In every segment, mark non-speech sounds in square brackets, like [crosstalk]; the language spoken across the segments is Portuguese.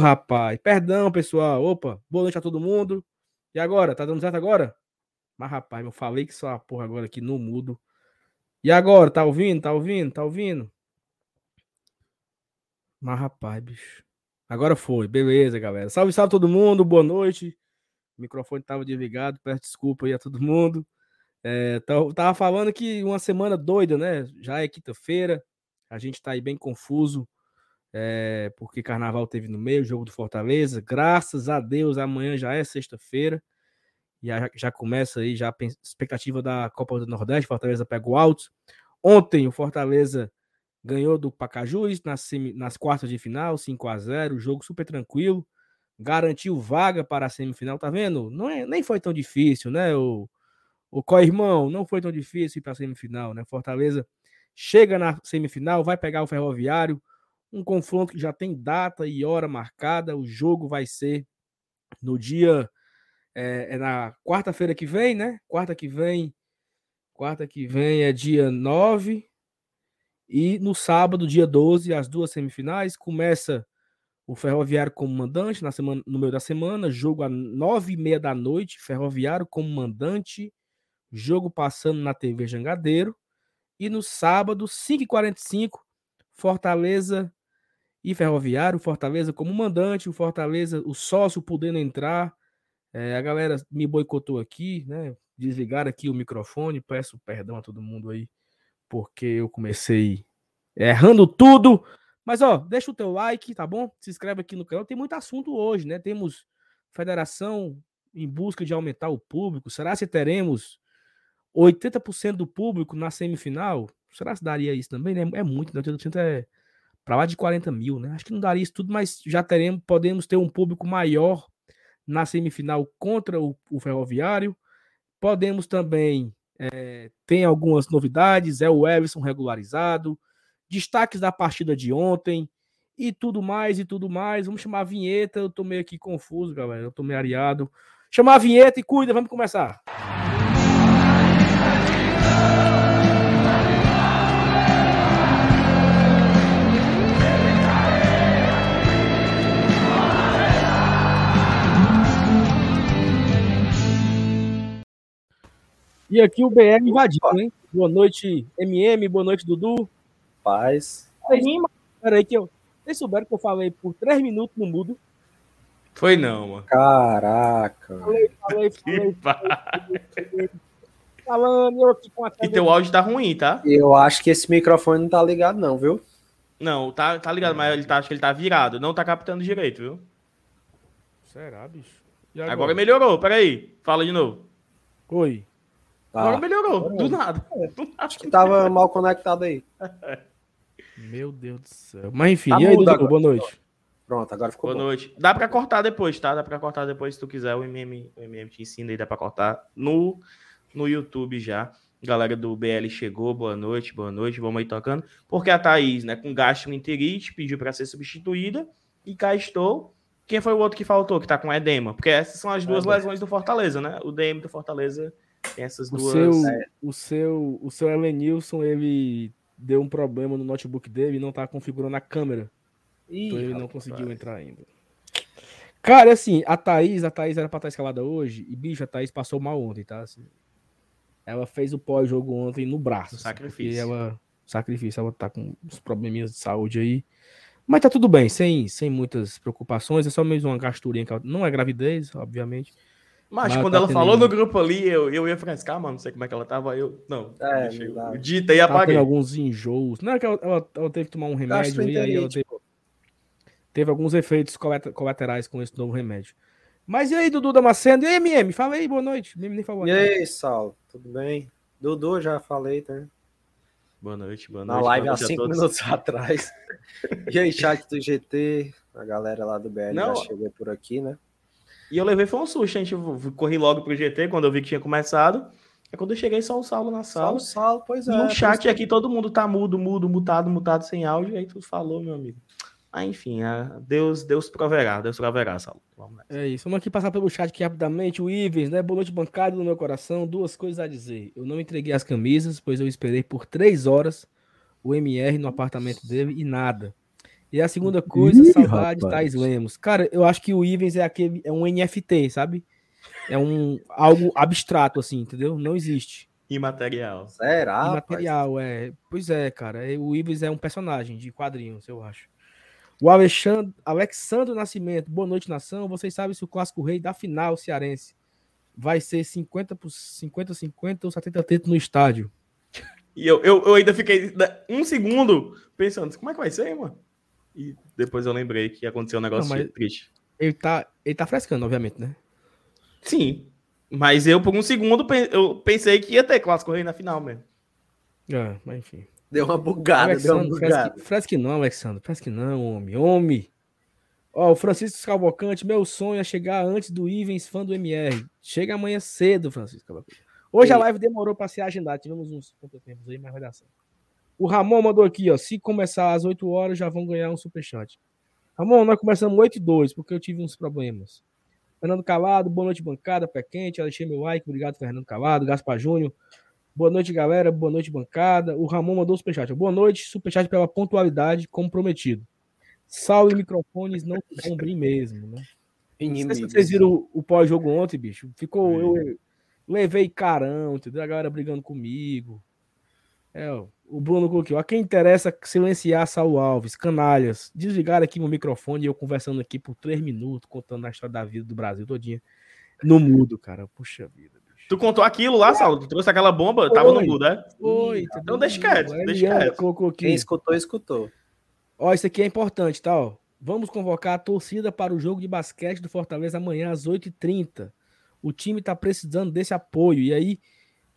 rapaz. Perdão, pessoal. Opa, boa noite a todo mundo. E agora? Tá dando certo agora? Mas, rapaz, eu falei que só a porra agora aqui no mudo. E agora? Tá ouvindo? Tá ouvindo? Tá ouvindo? Mas, rapaz, bicho. Agora foi. Beleza, galera. Salve, salve todo mundo. Boa noite. O microfone tava desligado. Peço desculpa aí a todo mundo. É, tava falando que uma semana doida, né? Já é quinta-feira. A gente tá aí bem confuso. É, porque carnaval teve no meio, jogo do Fortaleza. Graças a Deus, amanhã já é sexta-feira. E já, já começa aí já a expectativa da Copa do Nordeste. Fortaleza pega o alto. Ontem o Fortaleza ganhou do Pacajus nas, nas quartas de final, 5 a 0 jogo super tranquilo, garantiu vaga para a semifinal, tá vendo? Não é, nem foi tão difícil, né? O, o co-irmão, não foi tão difícil ir para a semifinal, né? Fortaleza chega na semifinal, vai pegar o Ferroviário, um confronto que já tem data e hora marcada, o jogo vai ser no dia é, é na quarta-feira que vem, né? Quarta que vem, quarta que vem é dia 9 e no sábado, dia 12, as duas semifinais. Começa o Ferroviário como mandante na semana, no meio da semana, jogo às nove e meia da noite, Ferroviário como mandante, jogo passando na TV Jangadeiro. E no sábado, 5h45, Fortaleza e Ferroviário, Fortaleza como mandante, o Fortaleza, o sócio podendo entrar. É, a galera me boicotou aqui, né? Desligaram aqui o microfone, peço perdão a todo mundo aí porque eu comecei errando tudo. Mas ó, deixa o teu like, tá bom? Se inscreve aqui no canal. Tem muito assunto hoje, né? Temos federação em busca de aumentar o público. Será que teremos 80% do público na semifinal? Será que daria isso também? Né? É muito, né? 80% é para lá de 40 mil, né? Acho que não daria isso tudo, mas já teremos, podemos ter um público maior na semifinal contra o, o Ferroviário. Podemos também é, algumas novidades, é o Everson regularizado, destaques da partida de ontem e tudo mais e tudo mais. Vamos chamar a vinheta. Eu tô meio aqui confuso, galera. Eu tô meio areado. Chamar a vinheta e cuida, vamos começar. E aqui o BR invadiu, hein? Boa noite, MM, boa noite, Dudu. Paz. Peraí, que eu. Vocês souberam que eu falei por três minutos no mudo? Foi não, mano. Caraca. Falei, falei, [laughs] falei. falei, Falando, eu aqui com a E teu áudio tá ruim, tá? Eu acho que esse microfone não tá ligado, não, viu? Não, tá, tá ligado, mas ele tá, acho que ele tá virado. Não tá captando direito, viu? Será, bicho? Agora? agora melhorou, peraí. Fala de novo. Oi. Tá. Agora melhorou, do nada. É. do nada. Acho que tava mal conectado aí. Meu Deus do céu. Mas enfim, tá e aí, Dudu, boa noite. Pronto, agora ficou Boa bom. noite. Dá pra cortar depois, tá? Dá pra cortar depois se tu quiser. O MM, o MM te ensina aí, dá pra cortar no, no YouTube já. Galera do BL chegou, boa noite, boa noite, vamos aí tocando. Porque a Thaís, né, com gastroenterite, pediu para ser substituída e cá estou. Quem foi o outro que faltou, que tá com edema? Porque essas são as duas é, lesões do Fortaleza, né? O DM do Fortaleza tem essas duas. O seu, é. o seu, o seu Elenilson, ele deu um problema no notebook dele e não tá configurando a câmera. Ih, então ele não conseguiu entrar ainda. Cara, assim, a Thaís, a Thaís era pra estar escalada hoje, e bicho, a Thaís passou mal ontem, tá? Assim, ela fez o pós-jogo ontem no braço. Assim, sacrifício. ela, sacrifício, ela tá com uns probleminhas de saúde aí. Mas tá tudo bem, sem, sem muitas preocupações, é só mesmo uma gasturinha, não é gravidez, obviamente. Mas, quando tá ela falou no grupo ali, eu, eu ia frescar, mano, não sei como é que ela tava, eu, não, é, o dita e apaguei. Tá alguns enjoos, não é que ela, ela, ela, teve que tomar um remédio e aí ela teve, teve, alguns efeitos colaterais com esse novo remédio. Mas e aí, Dudu Damasceno? E aí, MM? Fala aí, boa noite. MM nem falou. E aí, Saulo, tudo bem? Dudu, já falei, tá? Boa noite, boa noite. Na live há cinco minutos [laughs] atrás. e aí, chat do GT, a galera lá do BL não, já chegou por aqui, né? E eu levei foi um susto, a gente corri logo pro GT quando eu vi que tinha começado. É quando eu cheguei só o Saulo na sala. Só o Saulo, pois é. E no chat aqui todo mundo tá mudo, mudo, mutado, mutado, sem áudio. E aí tu falou, meu amigo. Ah, enfim, é, Deus, Deus proverá, Deus proverá, Saulo. Vamos é isso. Vamos aqui passar pelo chat aqui rapidamente. O Ivens, né? Boa noite, bancada no meu coração. Duas coisas a dizer. Eu não entreguei as camisas, pois eu esperei por três horas o MR no apartamento dele e nada. E a segunda coisa, Ih, saudade, Thais Lemos. Cara, eu acho que o Ivens é aquele, é um NFT, sabe? É um algo abstrato, assim, entendeu? Não existe. Imaterial. Será? Imaterial, rapaz? é. Pois é, cara. O Ivens é um personagem de quadrinhos, eu acho. O Alexandre, Alexandre Nascimento, boa noite, nação. Vocês sabem se o clássico rei da final cearense vai ser 50 por 50, 50 ou 70 30 no estádio? E eu, eu, eu ainda fiquei um segundo pensando, como é que vai ser, mano? E depois eu lembrei que aconteceu um negócio Não, triste. Ele tá, ele tá frescando, obviamente, né? Sim. Mas eu, por um segundo, eu pensei que ia ter clássico rei na final mesmo. É, mas enfim. Deu uma bugada, deu uma bugada. Fresque, não, Alexandre. Fresque não, homem. Homem. Ó, o Francisco Cavalcante, meu sonho é chegar antes do Ivens, fã do MR. Chega amanhã cedo, Francisco Cavalcante. Hoje a live demorou para ser agendada. Tivemos uns tempos aí, mas vai dar certo. O Ramon mandou aqui, ó. Se começar às 8 horas, já vão ganhar um superchat. Ramon, nós começamos 8 e 2, porque eu tive uns problemas. Fernando Calado, boa noite, bancada, pé quente. Alexandre meu like, obrigado, Fernando Calado. Gaspar Júnior, boa noite, galera. Boa noite, bancada. O Ramon mandou o superchat. Boa noite, superchat pela pontualidade, como prometido. Sal e microfones não abrir mesmo, né? Não sei se vocês viram o, o pós-jogo ontem, bicho. Ficou. É. Eu, levei carão, entendeu? A galera brigando comigo. É, o Bruno colocou. A quem interessa silenciar Saulo Alves, canalhas. Desligaram aqui meu microfone e eu conversando aqui por três minutos, contando a história da vida do Brasil todinha. No mudo, cara. Puxa vida. Bicho. Tu contou aquilo lá, Saulo? Tu trouxe aquela bomba? Foi, tava no mudo, né? Foi. Então deixa quieto, deixa quieto. Colocou aqui. Quem escutou, escutou. Ó, isso aqui é importante, tá? Ó. Vamos convocar a torcida para o jogo de basquete do Fortaleza amanhã às 8h30. O time tá precisando desse apoio. E aí,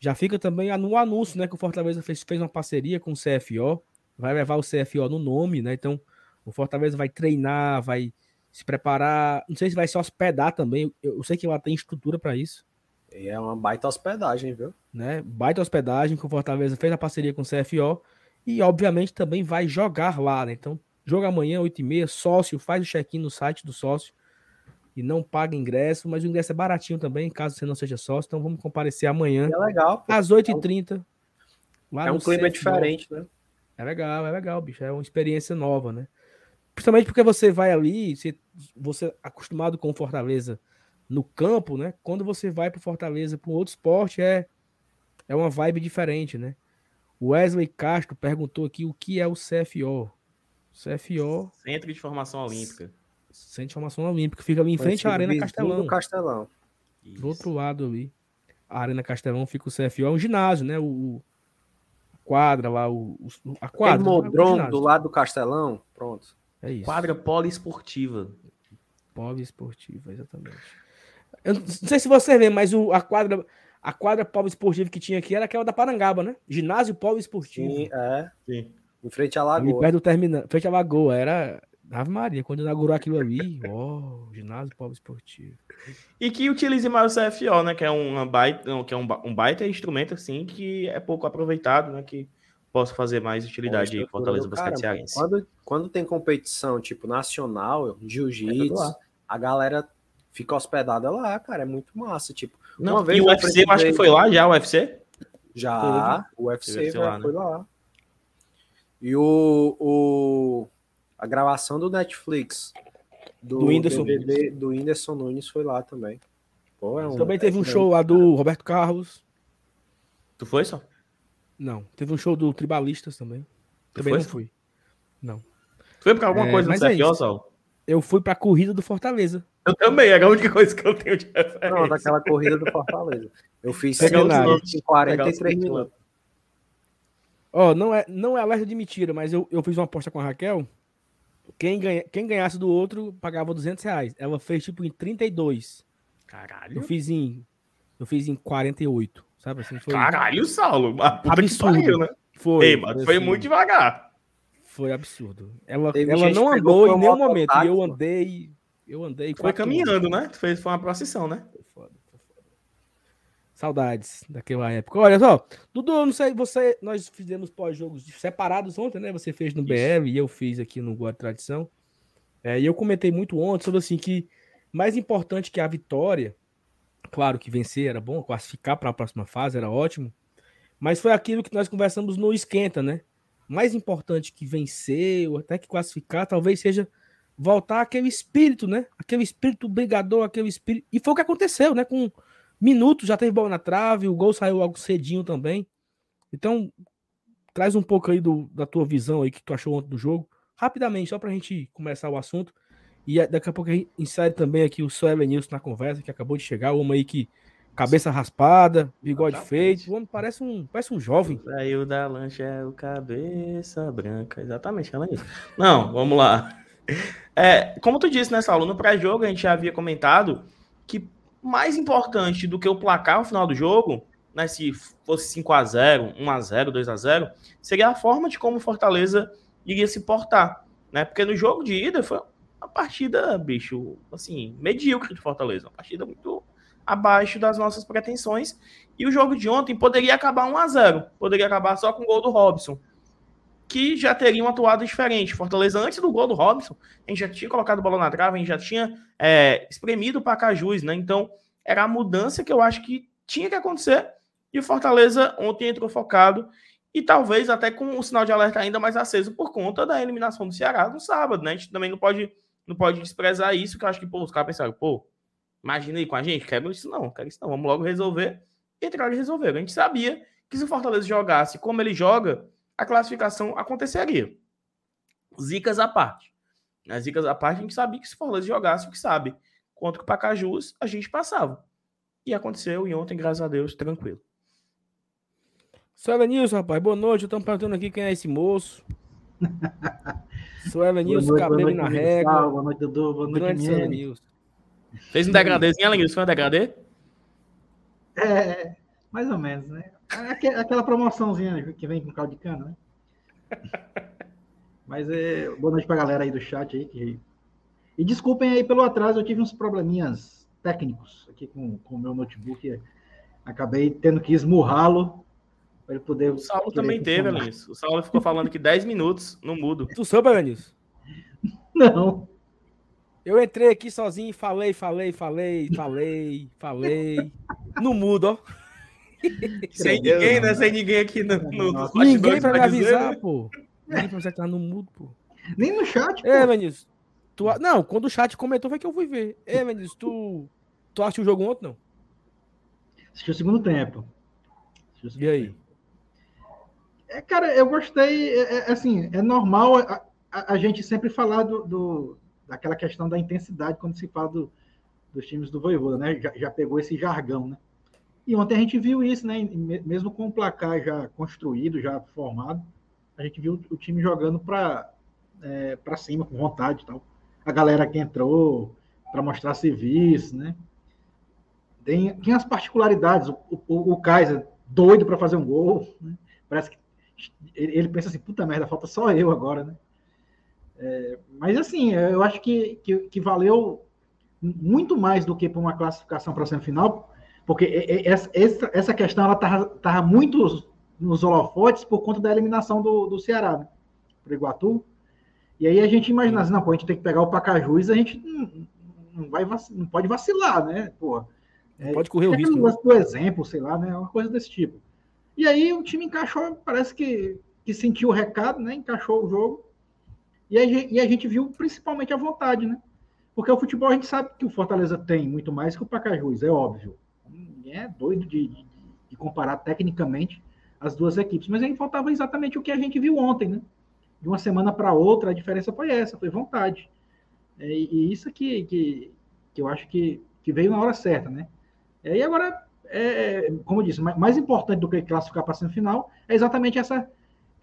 já fica também no anúncio, né? Que o Fortaleza fez, fez uma parceria com o CFO, vai levar o CFO no nome, né? Então, o Fortaleza vai treinar, vai se preparar. Não sei se vai se hospedar também. Eu, eu sei que lá tem estrutura para isso. E é uma baita hospedagem, viu? Né? Baita hospedagem que o Fortaleza fez a parceria com o CFO. E, obviamente, também vai jogar lá, né? Então, joga amanhã, 8h30, sócio, faz o check-in no site do sócio e não paga ingresso, mas o ingresso é baratinho também, caso você não seja sócio. Então vamos comparecer amanhã. É legal. Pô. Às 8h30. é um clima diferente, né? É legal, é legal, bicho. É uma experiência nova, né? Principalmente porque você vai ali, você, você é acostumado com Fortaleza no campo, né? Quando você vai para Fortaleza para um outro esporte, é, é uma vibe diferente, né? O Wesley Castro perguntou aqui o que é o CFO. CFO. Centro de Formação Olímpica. Centro de Formação Olímpica. Fica ali em frente à Arena Castelão. Castelão. Do outro lado ali. A Arena Castelão fica o CFO, é um ginásio, né? O, a quadra lá, o, a quadra. Aquele né? do lado do Castelão, pronto. É isso. Quadra poliesportiva. Poliesportiva, exatamente. Eu não sei se você vê, mas o, a quadra a quadra poliesportiva que tinha aqui era aquela da Parangaba, né? Ginásio poliesportivo. Sim, é. Sim. Em frente à lagoa. Ali perto do terminal, frente à lagoa, era Ave Maria, quando inaugurou aquilo ali, ó, oh, ginásio povo esportivo. E que utilize mais o CFO, né? Que é, uma baita, que é um, um baita instrumento, assim, que é pouco aproveitado, né? Que possa fazer mais utilidade em Fortaleza Basquete Cearense. Quando, quando tem competição, tipo, nacional, jiu-jitsu, é a galera fica hospedada lá, cara, é muito massa, tipo... Não, uma vez e o UFC, eu acho que foi lá já, o UFC? Já, o UFC, o UFC lá, foi né? lá. E o, o a gravação do Netflix do, do Whindersson, DVD, do Whindersson Nunes foi lá também. Pô, é um, também teve um show lá do Roberto Carlos. Tu foi só? Não, teve um show do Tribalistas também. Tu também foi? não fui. Não. Tu foi por alguma é, coisa no CFO, é Sal? Eu fui pra corrida do Fortaleza. Eu também, é a única coisa que eu tenho de referência. Não, daquela corrida do Fortaleza. Eu fiz 43 minutos. Ó, oh, não é, não é alerta de mentira, mas eu, eu fiz uma aposta com a Raquel quem, ganha, quem ganhasse do outro pagava 200 reais. Ela fez tipo em 32. Caralho. Eu fiz em. Eu fiz em 48. Sabe assim? Foi... Caralho, Saulo. Absurdo. Pariu, né? Foi. Ei, mano, foi muito devagar. Foi absurdo. Ela, ela não andou em nenhum momento. E eu andei. Eu andei. Foi caminhando, né? Fez, foi uma procissão, né? Saudades daquela época. Olha só, Dudu, não sei, você, nós fizemos pós-jogos separados ontem, né? Você fez no Isso. BR e eu fiz aqui no Guarda Tradição. É, e eu comentei muito ontem sobre assim que mais importante que a vitória, claro que vencer era bom, classificar para a próxima fase era ótimo, mas foi aquilo que nós conversamos no esquenta, né? mais importante que vencer ou até que classificar, talvez seja voltar aquele espírito, né? Aquele espírito brigador, aquele espírito. E foi o que aconteceu, né? Com minutos já teve bola na trave, o gol saiu algo cedinho também. Então, traz um pouco aí do, da tua visão aí que tu achou ontem do jogo, rapidamente, só pra gente começar o assunto. E daqui a pouco a gente insere também aqui o Suelen Nilson na conversa, que acabou de chegar, o homem aí que cabeça raspada, bigode feito, o homem parece um, parece um jovem. Saiu da lancha é o cabeça branca, exatamente, ela é isso. Não, vamos lá. É, como tu disse, né, Saulo, no pré-jogo a gente já havia comentado que mais importante do que o placar no final do jogo, né, se fosse 5 a 0 1 a 0 2 a 0 seria a forma de como o Fortaleza iria se portar, né? Porque no jogo de ida foi uma partida, bicho, assim, medíocre de Fortaleza, uma partida muito abaixo das nossas pretensões. E o jogo de ontem poderia acabar 1 a 0 poderia acabar só com o gol do Robson, que já teria uma atuada diferente. Fortaleza, antes do gol do Robson, a gente já tinha colocado bola na trave, a gente já tinha é, espremido o Pacajus, né? Então, era a mudança que eu acho que tinha que acontecer. E o Fortaleza ontem entrou focado e talvez até com o sinal de alerta ainda mais aceso por conta da eliminação do Ceará no sábado, né? A gente também não pode, não pode desprezar isso, que eu acho que pô, os caras pensaram, pô, Imagina aí com a gente, quero isso não, quero isso não, vamos logo resolver. E entrar e resolver. A gente sabia que se o Fortaleza jogasse como ele joga, a classificação aconteceria. Zicas à parte. As zicas à parte, a gente sabia que se o Fortaleza jogasse o que sabe contra o Pacajus, a gente passava. E aconteceu, e ontem, graças a Deus, tranquilo. Suela Nilson, rapaz, boa noite. Estamos perguntando aqui quem é esse moço. [laughs] Suela Nilson, cabelo na régua. Boa noite, Dudu. Boa noite, Suela Nilson. Fez um degradêzinho, Alan Foi um degradê? É, mais ou menos, né? Aquela promoçãozinha que vem com caldo de cana, né? [laughs] Mas é, boa noite pra galera aí do chat aí. Que... E desculpem aí pelo atraso, eu tive uns probleminhas técnicos aqui com, com o meu notebook. Acabei tendo que esmurrá-lo para ele poder. O Saulo também teve, Alanis. O Saulo ficou falando que 10 minutos no mudo. Tu soube, Alanis? [laughs] Não. Eu entrei aqui sozinho e falei, falei, falei, falei, falei. No mudo, ó. [laughs] Sem ninguém, né? Sem ninguém aqui no, no Ninguém pra me avisar, dizer, pô. Ninguém pra você estar no mudo, pô. Nem no chat, pô. É, Vinícius. Tu... Não, quando o chat comentou foi que eu fui ver. É, Vinícius, tu... Tu assistiu o jogo ontem, não? Assisti o segundo tempo. O segundo e aí? Tempo. É, cara, eu gostei. É, é, assim, é normal a, a, a gente sempre falar do, do daquela questão da intensidade quando se fala do, dos times do Voivoda, né? Já, já, pegou esse jargão, né? E ontem a gente viu isso, né? Mesmo com o placar já construído, já formado, a gente viu o time jogando para é, para cima, com vontade e tal. A galera que entrou para mostrar serviço, né? Tem, tem as particularidades. O, o, o Kaiser, doido para fazer um gol, né? Parece que ele, ele pensa assim: puta merda, falta só eu agora, né? É, mas assim, eu acho que, que, que, valeu muito mais do que para uma classificação para a semifinal, porque essa, essa questão ela estava muito nos holofotes por conta da eliminação do, do Ceará, né, para o Iguatu. E aí a gente imagina assim, não, pô, a gente tem que pegar o Pacajus, a gente não, não, vai, não pode vacilar, né? Pô, é, pode correr o risco. Né? Do exemplo, sei lá, né? Uma coisa desse tipo. E aí o time encaixou, parece que, que sentiu o recado, né? Encaixou o jogo e a, gente, e a gente viu principalmente a vontade, né? Porque o futebol a gente sabe que o Fortaleza tem muito mais que o Pacajus, é óbvio. É doido de, de, de comparar tecnicamente as duas equipes. Mas aí faltava exatamente o que a gente viu ontem, né? De uma semana para outra, a diferença foi essa, foi vontade. É, e isso que, que, que eu acho que, que veio na hora certa, né? É, e agora, é, como eu disse, mais importante do que classificar para a semifinal é exatamente essa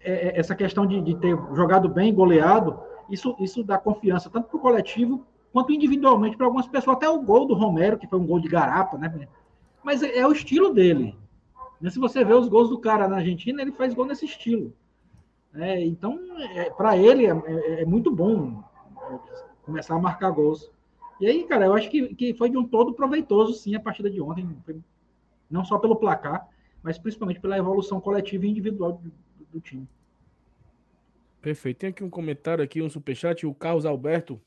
é, é, essa questão de, de, ter jogado bem, goleado, isso, isso dá confiança tanto para o coletivo quanto individualmente para algumas pessoas. Até o gol do Romero, que foi um gol de garapa, né? Mas é, é o estilo dele. Né? Se você vê os gols do cara na Argentina, ele faz gol nesse estilo. É, então, é, para ele é, é, é, muito bom começar a marcar gols. E aí, cara, eu acho que, que foi de um todo proveitoso, sim, a partida de ontem. Não só pelo placar, mas principalmente pela evolução coletiva e individual do time. Perfeito. Tem aqui um comentário aqui, um superchat. O Carlos Alberto,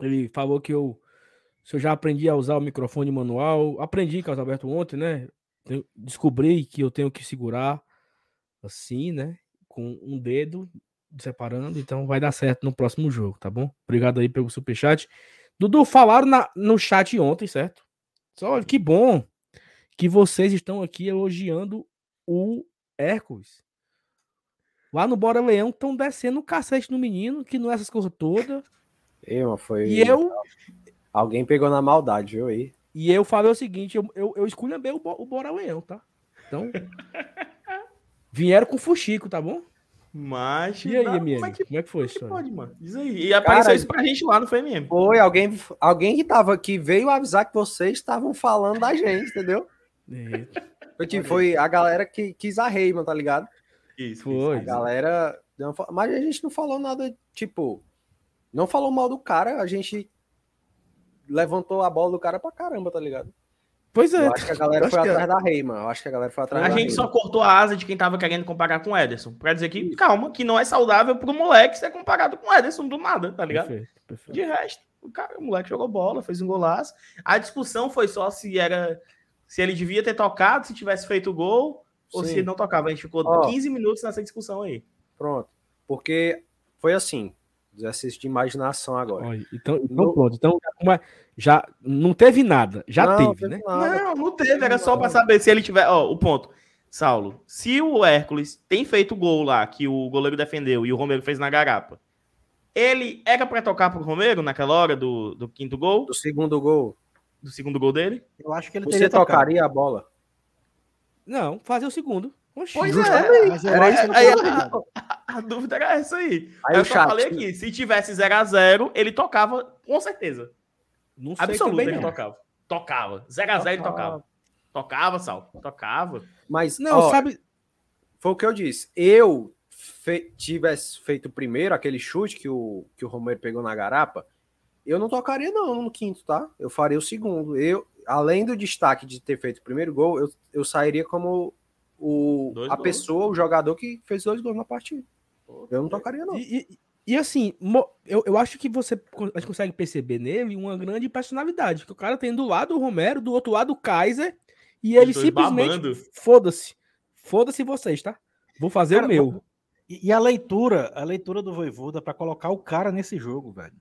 ele falou que eu, se eu já aprendi a usar o microfone manual. Aprendi, Carlos Alberto, ontem, né? Descobri que eu tenho que segurar assim, né? com um dedo separando, então vai dar certo no próximo jogo, tá bom? Obrigado aí pelo superchat. Dudu, falaram na, no chat ontem, certo? Só que bom que vocês estão aqui elogiando o Hércules. Lá no Bora Leão estão descendo o cacete no menino, que não é essas coisas todas. Eu, foi... E eu. Alguém pegou na maldade, viu aí? E eu falei o seguinte: eu, eu, eu escolhi bem o, o Bora Leão, tá? Então. [laughs] vieram com fuxico, tá bom? Mas. E aí, MM? Como é que, como é que foi isso? Pode, mano. Diz aí. E apareceu Cara, isso pra gente lá no FMM. Foi, alguém, alguém que tava aqui veio avisar que vocês estavam falando da gente, entendeu? Foi, tipo, foi a galera que quis a Reyman, tá ligado? Isso, foi. A galera. Mas a gente não falou nada, tipo. Não falou mal do cara, a gente levantou a bola do cara pra caramba, tá ligado? Pois é. Eu acho que a galera foi atrás é. da Reima. Eu acho que a galera foi atrás a da A gente só cortou a asa de quem tava querendo comparar com o Ederson. Pra dizer que, calma, que não é saudável pro moleque ser comparado com o Ederson do nada, tá ligado? Perfeito, perfeito. De resto, o, cara, o moleque jogou bola, fez um golaço. A discussão foi só se era. Se ele devia ter tocado, se tivesse feito o gol, Sim. ou se ele não tocava. A gente ficou Ó, 15 minutos nessa discussão aí. Pronto. Porque foi assim. Exercício de imaginação agora. Olha, então, então no... pronto. Então, já não teve nada. Já não, teve, teve, né? Nada. Não, não teve. Era só para saber se ele tiver. Ó, o ponto. Saulo, se o Hércules tem feito o gol lá, que o goleiro defendeu e o Romero fez na garapa, ele era para tocar pro Romero naquela hora do, do quinto gol? Do segundo gol. Do segundo gol dele? Eu acho que ele Você tocaria a bola? Não, fazer o segundo. Oxi, pois é, mas era isso aí, a, a, a, dúvida era essa aí. aí eu só falei aqui, se tivesse 0x0, ele tocava com certeza. Não sei Absoluto, ele não. tocava. Tocava. 0x0 ele tocava. Tocava, Sal. Tocava. Mas, não, ó, sabe. Foi o que eu disse. Eu fe... tivesse feito primeiro aquele chute que o, que o Romero pegou na garapa, eu não tocaria, não, no quinto, tá? Eu faria o segundo. Eu, além do destaque de ter feito o primeiro gol, eu, eu sairia como o, a gols. pessoa, o jogador que fez dois gols na partida. Eu não tocaria, não. E, e, e assim, eu, eu acho que você consegue perceber nele uma grande personalidade. Que o cara tem do lado o Romero, do outro lado o Kaiser, e ele simplesmente. Foda-se. Foda-se vocês, tá? Vou fazer cara, o meu. E, e a leitura, a leitura do Voivoda para colocar o cara nesse jogo, velho.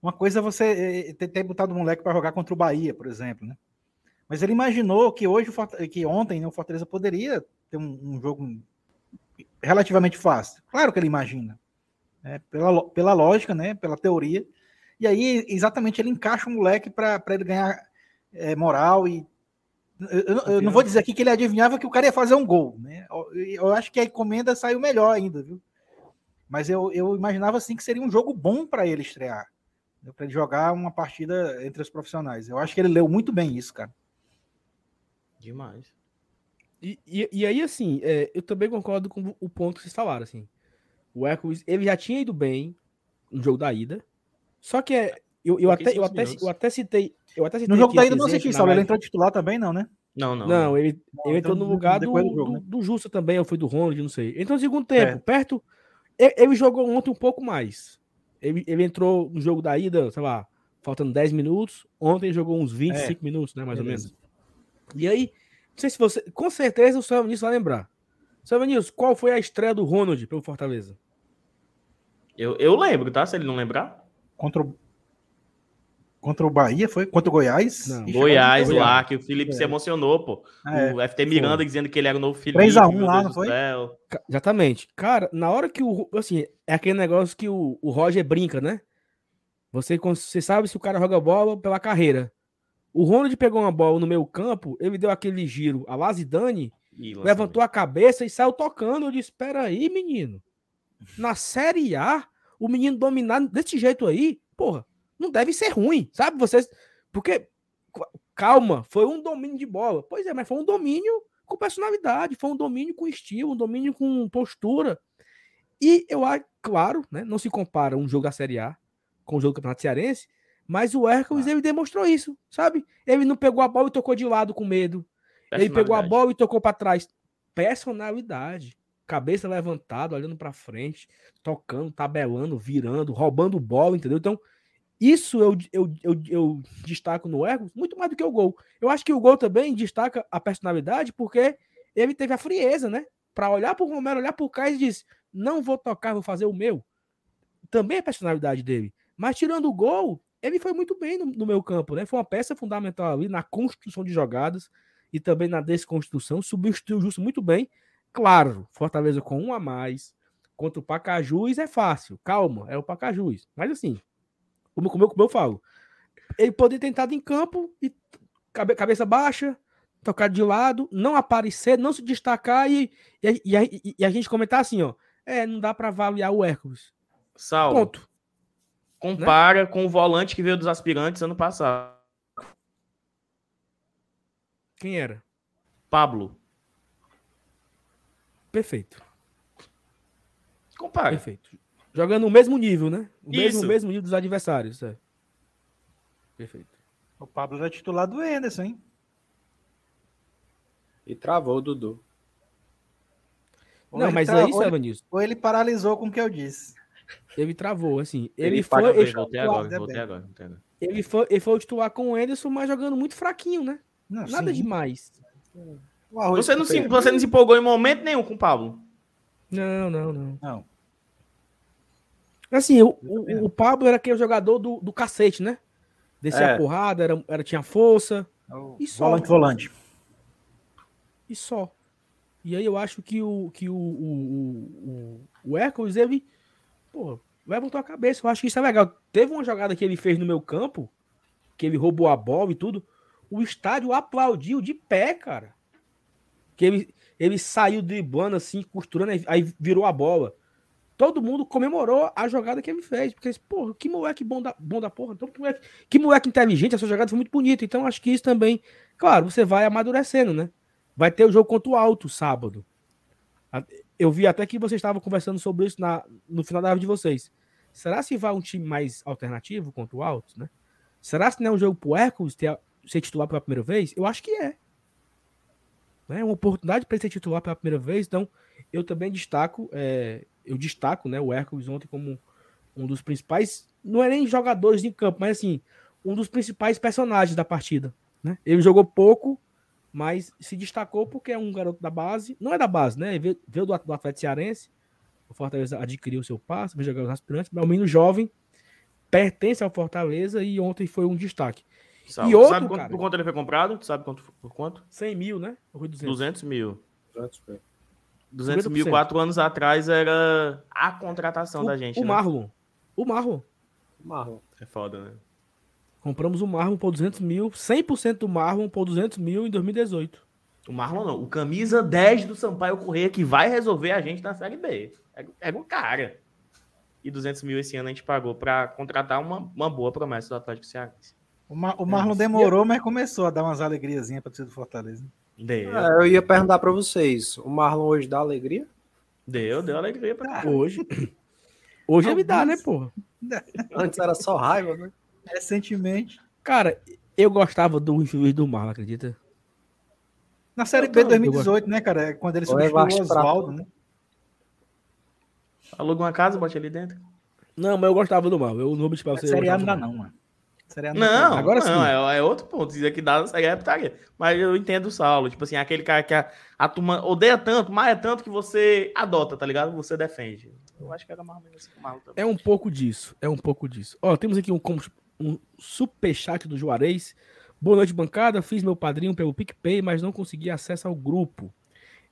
Uma coisa é você ter, ter botado o moleque para jogar contra o Bahia, por exemplo, né? Mas ele imaginou que hoje, que ontem, né, o Fortaleza poderia ter um, um, jogo relativamente fácil. Claro que ele imagina, né, pela, pela lógica, né, pela teoria. E aí, exatamente, ele encaixa o moleque para ele ganhar é, moral e eu, eu, não vou dizer aqui que ele adivinhava que o cara ia fazer um gol, né? Eu, eu acho que a encomenda saiu melhor ainda, viu? Mas eu, eu imaginava assim que seria um jogo bom para ele estrear, né? para ele jogar uma partida entre os profissionais. Eu acho que ele leu muito bem isso, cara. Demais. E, e, e aí, assim, é, eu também concordo com o ponto que vocês falaram, assim. O Hércules, ele já tinha ido bem no jogo da ida. Só que é, eu, eu, até, eu, até, eu até citei. Eu até citei no jogo da ida não assisti, Saulo. Ele entrou titular também, não, né? Não, não. Não, ele, não, ele então, entrou no lugar do, do, jogo, né? do, Justa também, ou foi do Ronald, não sei. Entrou no segundo tempo, é. perto. Ele, ele, jogou ontem um pouco mais. Ele, ele entrou no jogo da ida, sei lá, faltando 10 minutos. Ontem jogou uns 25 é. minutos, né, mais Beleza. ou menos. E aí, não sei se você. Com certeza o Sérgio Vinícius vai lembrar. Sérgio Vinícius, qual foi a estreia do Ronald pelo Fortaleza? Eu, eu lembro, tá? Se ele não lembrar. Contra o. Contra o Bahia, foi? Contra o Goiás? Não. Goiás, lá, que o Felipe é. se emocionou, pô. É, o FT Miranda foi. dizendo que ele era o novo Felipe. 3x1 lá, não foi? Céu. Exatamente. Cara, na hora que o. Assim, é aquele negócio que o, o Roger brinca, né? Você, você sabe se o cara joga bola pela carreira. O Ronald pegou uma bola no meio campo, ele deu aquele giro a Lazidane, levantou a cabeça e saiu tocando. Eu disse: Espera aí, menino. Na Série A, o menino dominar desse jeito aí, porra, não deve ser ruim, sabe? Vocês. Porque, calma, foi um domínio de bola. Pois é, mas foi um domínio com personalidade, foi um domínio com estilo, um domínio com postura. E eu acho, claro, né, não se compara um jogo da Série A com o jogo do Campeonato Cearense, mas o Hércules, ah. ele demonstrou isso, sabe? Ele não pegou a bola e tocou de lado com medo. Ele pegou a bola e tocou para trás. Personalidade. Cabeça levantada, olhando para frente, tocando, tabelando, virando, roubando bola, entendeu? Então, isso eu, eu, eu, eu destaco no Hércules muito mais do que o gol. Eu acho que o gol também destaca a personalidade porque ele teve a frieza, né? para olhar pro Romero, olhar pro Caio e disse: não vou tocar, vou fazer o meu. Também é a personalidade dele. Mas tirando o gol, ele foi muito bem no, no meu campo, né? Foi uma peça fundamental ali na construção de jogadas e também na desconstrução. Substituiu o Justo muito bem. Claro, Fortaleza com um a mais. Contra o Pacajus é fácil. Calma, é o Pacajus. Mas assim, como, como, eu, como eu falo, ele poderia ter tentado em campo e cabeça baixa, tocar de lado, não aparecer, não se destacar e, e, e, e a gente comentar assim, ó. É, não dá para avaliar o Hércules. Salvo. Ponto. Compara né? com o volante que veio dos aspirantes ano passado. Quem era? Pablo. Perfeito. Compara. Perfeito. Jogando o mesmo nível, né? O mesmo, mesmo nível dos adversários. É. Perfeito. O Pablo era titular do Anderson, hein? E travou o Dudu. Ou não, mas aí, Savanilson. Ou ele paralisou com o que eu disse. Ele travou, assim. Ele, ele foi. Ele, voltei agora, voltei agora, Ele foi, ele foi titular com o Anderson, mas jogando muito fraquinho, né? Não, Nada sim. demais. Você não, se, você não se empolgou em momento nenhum com o Pablo? Não, não, não. Não. Assim, o, o, o Pablo era aquele jogador do, do cacete, né? Descia é. a porrada, era, era, tinha força. É o e só. Volante, volante. E só. E aí eu acho que o, que o, o, o, o Hércules, ele, pô, levantou a cabeça. Eu acho que isso é legal. Teve uma jogada que ele fez no meu campo, que ele roubou a bola e tudo. O estádio aplaudiu de pé, cara. Que ele, ele saiu driblando assim, costurando, aí virou a bola. Todo mundo comemorou a jogada que ele fez. Porque, porra, que moleque bom da, bom da porra. Então, que, moleque, que moleque inteligente, essa jogada foi muito bonita. Então, acho que isso também, claro, você vai amadurecendo, né? Vai ter o jogo contra o Alto sábado. Eu vi até que vocês estavam conversando sobre isso na, no final da live de vocês. Será se vai um time mais alternativo contra o Alto, né? Será se não é um jogo pro Hércules ter, ser titular pela primeira vez? Eu acho que é. É uma oportunidade para ele ser titular pela primeira vez. Então, eu também destaco, é, eu destaco né, o Hércules ontem como um dos principais, não é nem jogadores em campo, mas assim, um dos principais personagens da partida. Né? Ele jogou pouco, mas se destacou porque é um garoto da base, não é da base, né? Veio, veio do, do Atlético Cearense, o Fortaleza adquiriu seu passe, vai jogar os aspirantes, mas o menino jovem pertence ao Fortaleza e ontem foi um destaque. Sabe, e outro, sabe quanto, cara, por quanto ele foi comprado? sabe quanto, por quanto? 100 mil, né? 200. 200 mil. 200 mil, quatro anos atrás era a contratação o, da gente. O né? Marlon. O Marlon. O Marlon. É foda, né? Compramos o Marlon por 200 mil, 100% do Marlon por 200 mil em 2018. O Marlon não, o camisa 10 do Sampaio Correia que vai resolver a gente na Série B. É, é um cara. E 200 mil esse ano a gente pagou para contratar uma, uma boa promessa do Atlético Cearense. O, Mar o Marlon é. demorou, mas começou a dar umas alegriazinhas para do Fortaleza. Deu. É, eu ia perguntar para vocês, o Marlon hoje dá alegria? Deu, deu alegria para ah, hoje. [laughs] Hoje ele dá, né, porra? [laughs] Antes era só raiva, né? Recentemente. Cara, eu gostava do infeliz do Marlon, acredita? Na Série B de 2018, né, cara? É quando ele substituiu o Oswaldo, né? Aluga uma casa, bote ali dentro. Não, mas eu gostava do Mal. Eu não me tipo, Série A não dá, não, mano. Série não, agora não, sim. É, é, outro ponto. Dizer que dá Série A é putaria. Mas eu entendo o Saulo. Tipo assim, aquele cara que a, a turma odeia tanto, mas é tanto que você adota, tá ligado? Você defende. Eu acho que era mais ou menos assim também. É um pouco disso. É um pouco disso. Ó, temos aqui um, um superchat do Juarez. Boa noite, bancada. Fiz meu padrinho pelo PicPay, mas não consegui acesso ao grupo.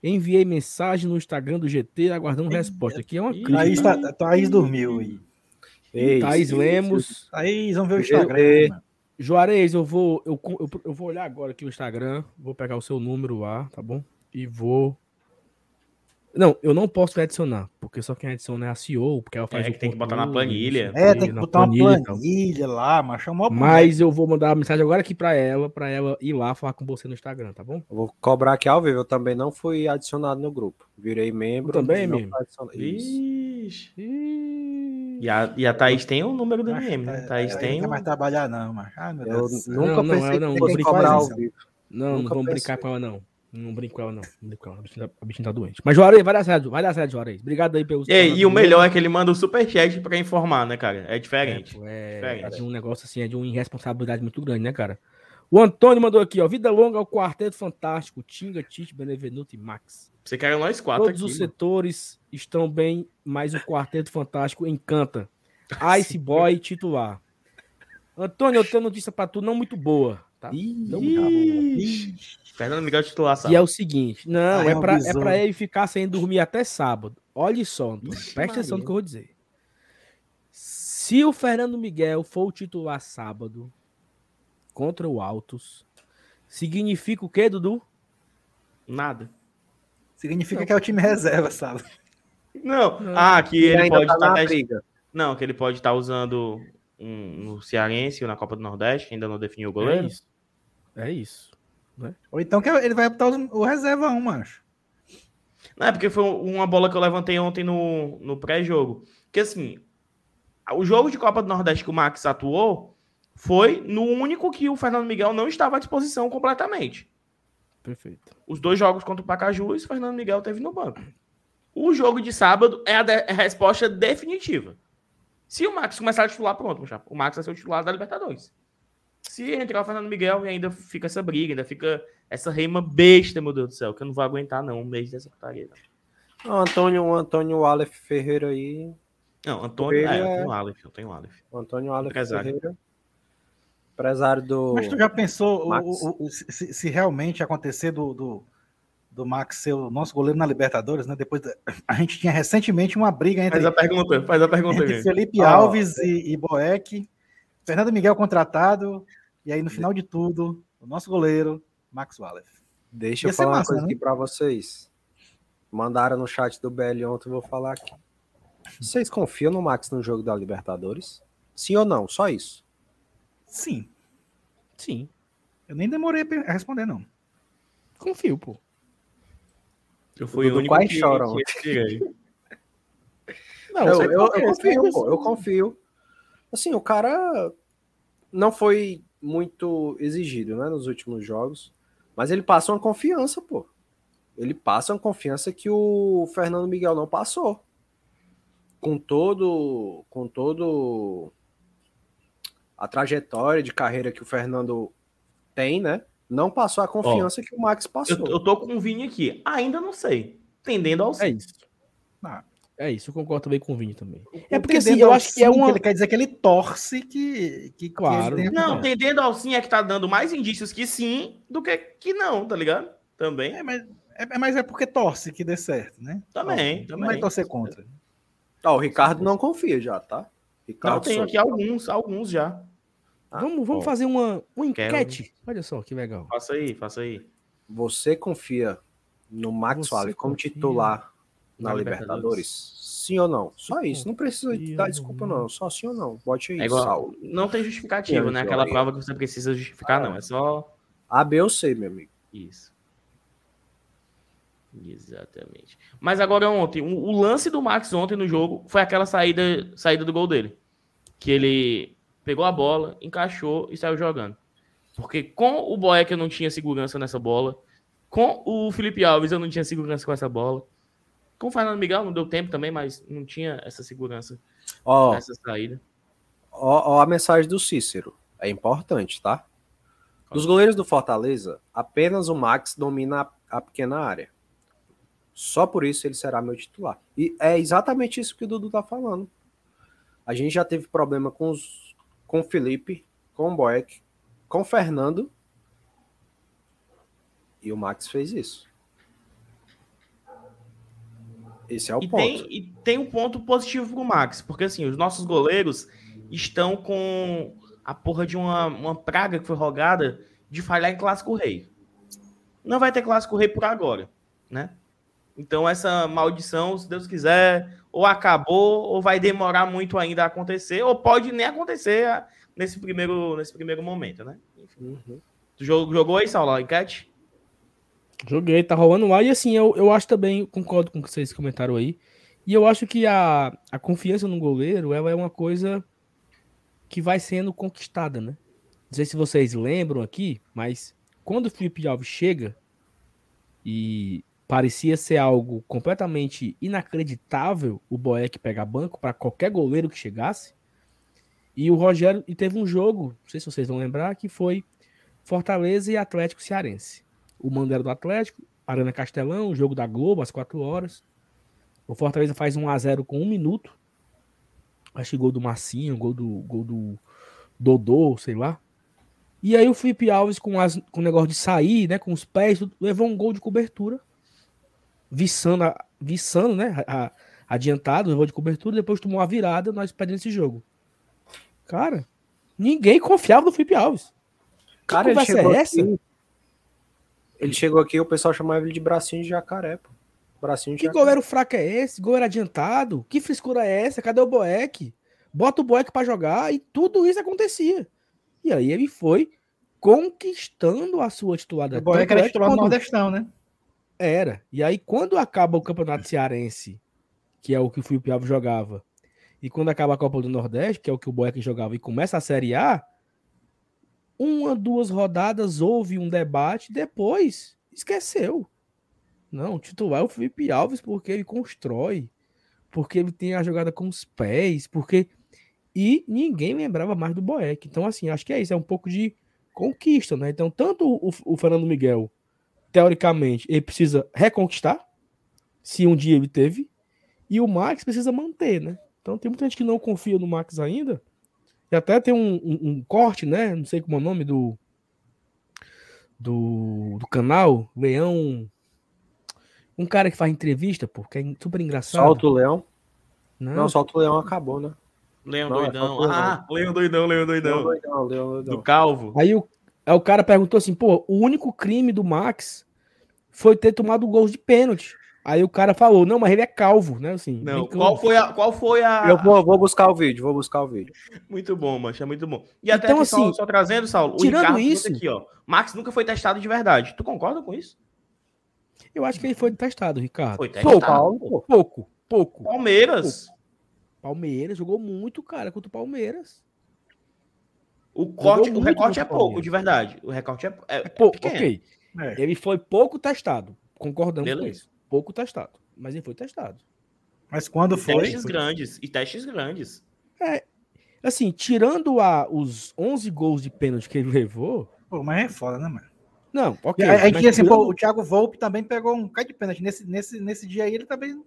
Enviei mensagem no Instagram do GT, aguardando Ei, resposta. Aqui é uma crítica. Thaís, tá, Thaís dormiu aí. Ei, Thaís Lemos. Thaís, vamos ver o Instagram. Eu, Juarez, eu vou, eu, eu, eu, vou olhar agora aqui o Instagram, vou pegar o seu número lá, tá bom? E vou não, eu não posso adicionar, porque só quem adiciona é a CEO, porque ela faz é, o tem que botar na planilha. É, tem que botar planilha, uma planilha lá, mas chamou Mas eu vou mandar uma mensagem agora aqui para ela, para ela ir lá falar com você no Instagram, tá bom? Eu vou cobrar aqui ao vivo, eu também não fui adicionado no grupo. Virei membro. Eu também, mesmo. Ixi. E a, e a Thaís tem o número do MM, né? Thaís tem. Não quer mais trabalhar, não, mas. Ai, meu Deus. Eu nunca não, pensei não, não, que cobrar ao vivo. Não, não vamos brincar com ela, não. Não brinco com ela, não. Não brinco com ela. A bichinha, tá, a bichinha tá doente. Mas, Juarez, vai dar certo. Vai dar certo, Juarez. Obrigado aí pelo. E, e o melhor é que ele manda o superchat pra informar, né, cara? É diferente. É, é, é, de um negócio assim, é de uma irresponsabilidade muito grande, né, cara? O Antônio mandou aqui, ó. Vida longa ao Quarteto Fantástico. Tinga, Tite, Benevenuto e Max. Você quer nós quatro Todos aqui, os mano. setores estão bem, mas o Quarteto Fantástico encanta. [laughs] Ice Boy titular. Antônio, eu tenho notícia pra tu, não muito boa. Tá? não boa. Fernando Miguel titular, sabe? E é o seguinte: não, Ai, é, pra, é pra ele ficar sem dormir até sábado. Olha só, Antônio. Ixi, presta atenção no que eu vou dizer. Se o Fernando Miguel for o titular sábado contra o Altos, significa o quê, Dudu? Nada. Significa não. que é o time reserva, sabe? Não. não. Ah, que ele, ele pode tá estar. Tá briga. Não, que ele pode estar tá usando um, no Cearense ou na Copa do Nordeste, ainda não definiu o goleiro. É isso. É isso. Né? Ou então que ele vai botar o reserva 1, macho. Não, é porque foi uma bola que eu levantei ontem no, no pré-jogo. Que assim, o jogo de Copa do Nordeste que o Max atuou foi no único que o Fernando Miguel não estava à disposição completamente. Perfeito. Os dois jogos contra o Pacajus, o Fernando Miguel teve no banco. O jogo de sábado é a, de é a resposta definitiva. Se o Max começar a titular, pronto, o Max vai ser o titular da Libertadores. Se entrar o Fernando Miguel, e ainda fica essa briga, ainda fica essa reima besta, meu Deus do céu, que eu não vou aguentar, não, um mês dessa putaria. O Antônio, o Antônio Aleph Ferreira aí não, Antônio, é, eu tenho o Aleph, eu tenho o Aleph. Antônio Aleph empresário. Ferreira. Empresário do. Mas tu já pensou o, o, o, se, se, realmente acontecer do, do, do, Max ser o nosso goleiro na Libertadores, né? Depois da, [clears throat] a gente tinha recentemente uma briga entre. Faz a pergunta, faz a pergunta. Entre Felipe ah, Alves e, e Boeck, Fernando Miguel contratado, e aí no final de tudo, o nosso goleiro, Max Wallace. Deixa Ia eu falar massa, uma coisa né? aqui para vocês. Mandaram no chat do BL ontem, eu vou falar aqui. Vocês confiam no Max no jogo da Libertadores? Sim ou não? Só isso. Sim. Sim. Eu nem demorei a responder, não. Confio, pô. Eu fui o único que choram. [laughs] não, eu, eu, eu confio, pô. Eu confio. Assim, o cara não foi muito exigido, né, nos últimos jogos, mas ele passa uma confiança, pô. Ele passa uma confiança que o Fernando Miguel não passou com todo com todo a trajetória de carreira que o Fernando tem, né? Não passou a confiança que o Max passou. Eu, eu tô com o Vini aqui. Ainda não sei. Tendendo ao sim. É isso. Ah, é isso, eu concordo também com o Vini também. É porque assim, eu acho que é uma. Que ele quer dizer que ele torce que. que claro. Que não, tendendo ao sim é que tá dando mais indícios que sim do que que não, tá ligado? Também. É, mas é, mas é porque torce que dê certo, né? Também. também. Não vai torcer contra. Ah, o Ricardo não confia já, tá? Ricardo não, tem aqui alguns, alguns já. Ah, vamos vamos fazer uma, uma enquete. Quero... Olha só que legal. Faça aí, faça aí. Você confia no Max Wallace como titular na, na Libertadores? Libertadores? Sim ou não? Só isso. Não precisa dar desculpa, não. Só sim ou não. Bote aí. É igual, não tem justificativo, né? Aquela prova que você precisa justificar, ah, não. É só. A, B ou C, meu amigo. Isso. Exatamente. Mas agora ontem, o, lance do Max ontem no jogo foi aquela saída, saída do gol dele. Que ele pegou a bola, encaixou e saiu jogando. Porque com o Boeck eu não tinha segurança nessa bola. Com o Felipe Alves eu não tinha segurança com essa bola. Com o Fernando Miguel não deu tempo também, mas não tinha essa segurança oh, nessa saída. Ó, oh, a mensagem do Cícero. É importante, tá? Dos goleiros do Fortaleza, apenas o Max domina a, a pequena área. Só por isso ele será meu titular. E é exatamente isso que o Dudu tá falando. A gente já teve problema com os, com o Felipe, com o Boeck, com o Fernando. E o Max fez isso. Esse é o e ponto. Tem, e tem um ponto positivo pro Max, porque assim, os nossos goleiros estão com a porra de uma, uma praga que foi rogada de falhar em Clássico Rei. Não vai ter Clássico Rei por agora, né? Então, essa maldição, se Deus quiser, ou acabou, ou vai demorar muito ainda a acontecer, ou pode nem acontecer nesse primeiro, nesse primeiro momento, né? Uhum. Tu jogou aí, Saulo, a enquete? Joguei, tá rolando lá. E assim, eu, eu acho também, concordo com o que vocês comentaram aí. E eu acho que a, a confiança no goleiro ela é uma coisa que vai sendo conquistada, né? Não sei se vocês lembram aqui, mas quando o Felipe Alves chega e parecia ser algo completamente inacreditável o Boeck pegar banco para qualquer goleiro que chegasse. E o Rogério e teve um jogo, não sei se vocês vão lembrar, que foi Fortaleza e Atlético Cearense. O mando era do Atlético, Arena Castelão, jogo da Globo às 4 horas. O Fortaleza faz 1 a 0 com um minuto. Acho que gol do Massinho, gol do, gol do Dodô, sei lá. E aí o Felipe Alves, com, as, com o negócio de sair, né? Com os pés, levou um gol de cobertura. Viçando, viçando né? A, adiantado, levou de cobertura, depois tomou a virada, nós perdemos esse jogo. Cara, ninguém confiava no Felipe Alves. Cara, ele chegou é essa? Aqui, ele chegou aqui o pessoal chamava ele de bracinho de jacaré, pô. Bracinho de que jacaré. goleiro fraco é esse? Goleiro adiantado? Que frescura é essa? Cadê o Boeck? Bota o Boeck para jogar e tudo isso acontecia. E aí ele foi conquistando a sua titularidade. O Boeck era é titular do Nordestão, né? Era. E aí, quando acaba o Campeonato Cearense, que é o que o Felipe Alves jogava, e quando acaba a Copa do Nordeste, que é o que o Boeck jogava, e começa a Série A, uma, duas rodadas houve um debate, depois esqueceu. Não, o titular é o Felipe Alves porque ele constrói, porque ele tem a jogada com os pés, porque. E ninguém lembrava mais do Boeck. Então, assim, acho que é isso, é um pouco de conquista, né? Então, tanto o, o Fernando Miguel, teoricamente, ele precisa reconquistar, se um dia ele teve, e o Max precisa manter, né? Então, tem muita gente que não confia no Max ainda. E até tem um, um, um corte, né? Não sei como é o nome do, do, do canal, Leão um cara que faz entrevista, pô, que é super engraçado. Solta o Leão. Não, não Solta o Leão acabou, né? Leão não, é doidão. É ah, Leão doidão, Leão doidão. Leão doidão, Leão doidão. Do Calvo. Aí o, aí o cara perguntou assim, pô, o único crime do Max foi ter tomado gol de pênalti. Aí o cara falou, não, mas ele é calvo, né? Assim, não, qual foi a. Qual foi a... Eu vou, vou, buscar o vídeo, vou buscar o vídeo. Muito bom, mancha, muito bom. E até então, assim, só, só, trazendo, Saulo, tirando isso aqui, ó. Max nunca foi testado de verdade. Tu concorda com isso? Eu acho que ele foi testado, Ricardo. Foi testado. Pouco, pouco, pouco. Palmeiras. Pouco. Palmeiras jogou muito, cara, contra o Palmeiras. O, corte, o recorte é pouco, de verdade. O recorte é, é, é pouco. Ok. É. Ele foi pouco testado. Concordamos Beleza. com isso. Pouco testado. Mas ele foi testado. Mas quando foi? Testes foi... grandes. E testes grandes. É. Assim, tirando a, os 11 gols de pênalti que ele levou. Pô, mas é foda, né, mano? Não, ok. A, gente, assim, pô, o Thiago Volpe também pegou um cai de pênalti. Nesse, nesse, nesse dia aí ele também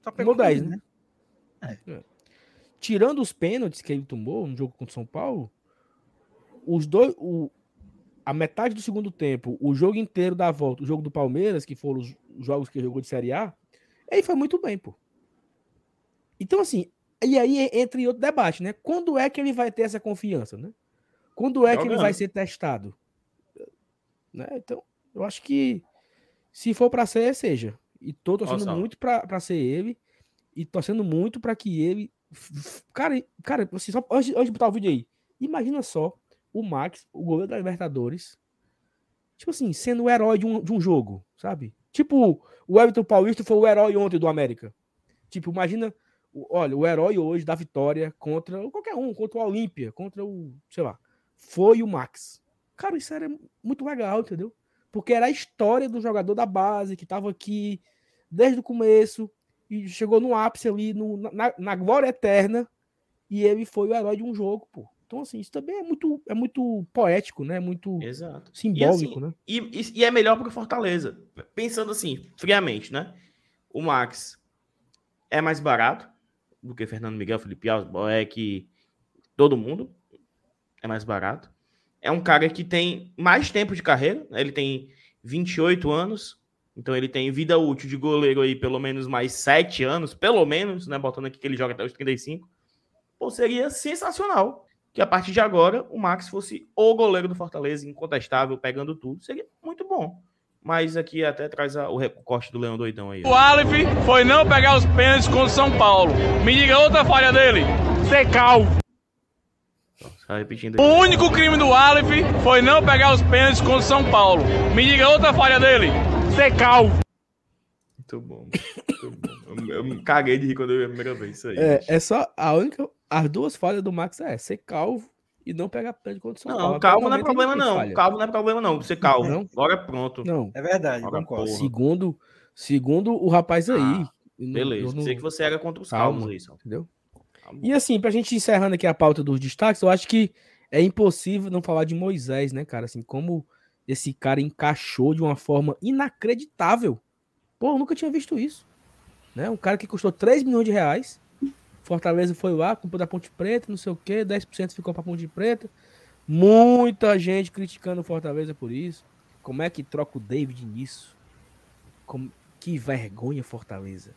só pegou 10, né? né? É. É. Tirando os pênaltis que ele tomou no jogo contra o São Paulo, os dois, o, a metade do segundo tempo, o jogo inteiro da volta, o jogo do Palmeiras, que foram os jogos que jogou de Série A, ele foi muito bem, pô. Então, assim, e aí entra em outro debate, né? Quando é que ele vai ter essa confiança, né? Quando é que ele vai ser testado? Né? Então, eu acho que se for para ser, seja. E tô torcendo Nossa. muito para ser ele. E torcendo muito para que ele. Cara, cara assim, só, antes, antes de botar o vídeo aí, imagina só o Max, o goleiro da Libertadores, tipo assim, sendo o herói de um, de um jogo, sabe? Tipo, o Everton Paulista foi o herói ontem do América. Tipo, imagina, olha, o herói hoje da vitória contra qualquer um, contra o Olímpia, contra o, sei lá, foi o Max. Cara, isso era muito legal, entendeu? Porque era a história do jogador da base que estava aqui desde o começo e chegou no ápice ali, no, na, na, glória eterna, e ele foi o herói de um jogo, pô. Então, assim, isso também é muito, é muito poético, né? Muito Exato. simbólico, e assim, né? E, e, é melhor porque Fortaleza. Pensando assim, friamente, né? O Max é mais barato do que Fernando Miguel, Felipe Alves, Boeck, todo mundo. É mais barato. É um cara que tem mais tempo de carreira, né? ele tem 28 anos, então ele tem vida útil de goleiro aí pelo menos mais 7 anos, pelo menos, né? Botando aqui que ele joga até os 35. Pô, seria sensacional que a partir de agora o Max fosse o goleiro do Fortaleza, incontestável, pegando tudo. Seria muito bom. Mas aqui até traz a, o recorte do Leão Doidão aí. Ó. O Aleph foi não pegar os pênaltis contra o São Paulo. Me diga outra falha dele. Ser calvo. Tá repetindo. O único crime do Aleph foi não pegar os pênaltis contra o São Paulo. Me diga outra falha dele. Ser calvo. Muito bom. Muito bom. Eu, eu me caguei de rir quando eu vi a primeira vez isso aí. É, é só a única. As duas falhas do Max é ser calvo e não pegar pênalti contra o São não, Paulo. Calvo não é problema, não. Calvo não é problema, não. Ser calvo. Não. Agora é pronto. Não. É verdade, Agora concordo. Segundo, segundo o rapaz aí. Ah, beleza. Não, Sei que você era contra os calvos aí, Entendeu? Tá e assim, pra gente encerrando aqui a pauta dos destaques, eu acho que é impossível não falar de Moisés, né, cara? Assim, como esse cara encaixou de uma forma inacreditável. Pô, eu nunca tinha visto isso. Né? Um cara que custou 3 milhões de reais. Fortaleza foi lá, comprou da Ponte Preta, não sei o quê, 10% ficou pra Ponte Preta. Muita gente criticando o Fortaleza por isso. Como é que troca o David nisso? Como... Que vergonha, Fortaleza.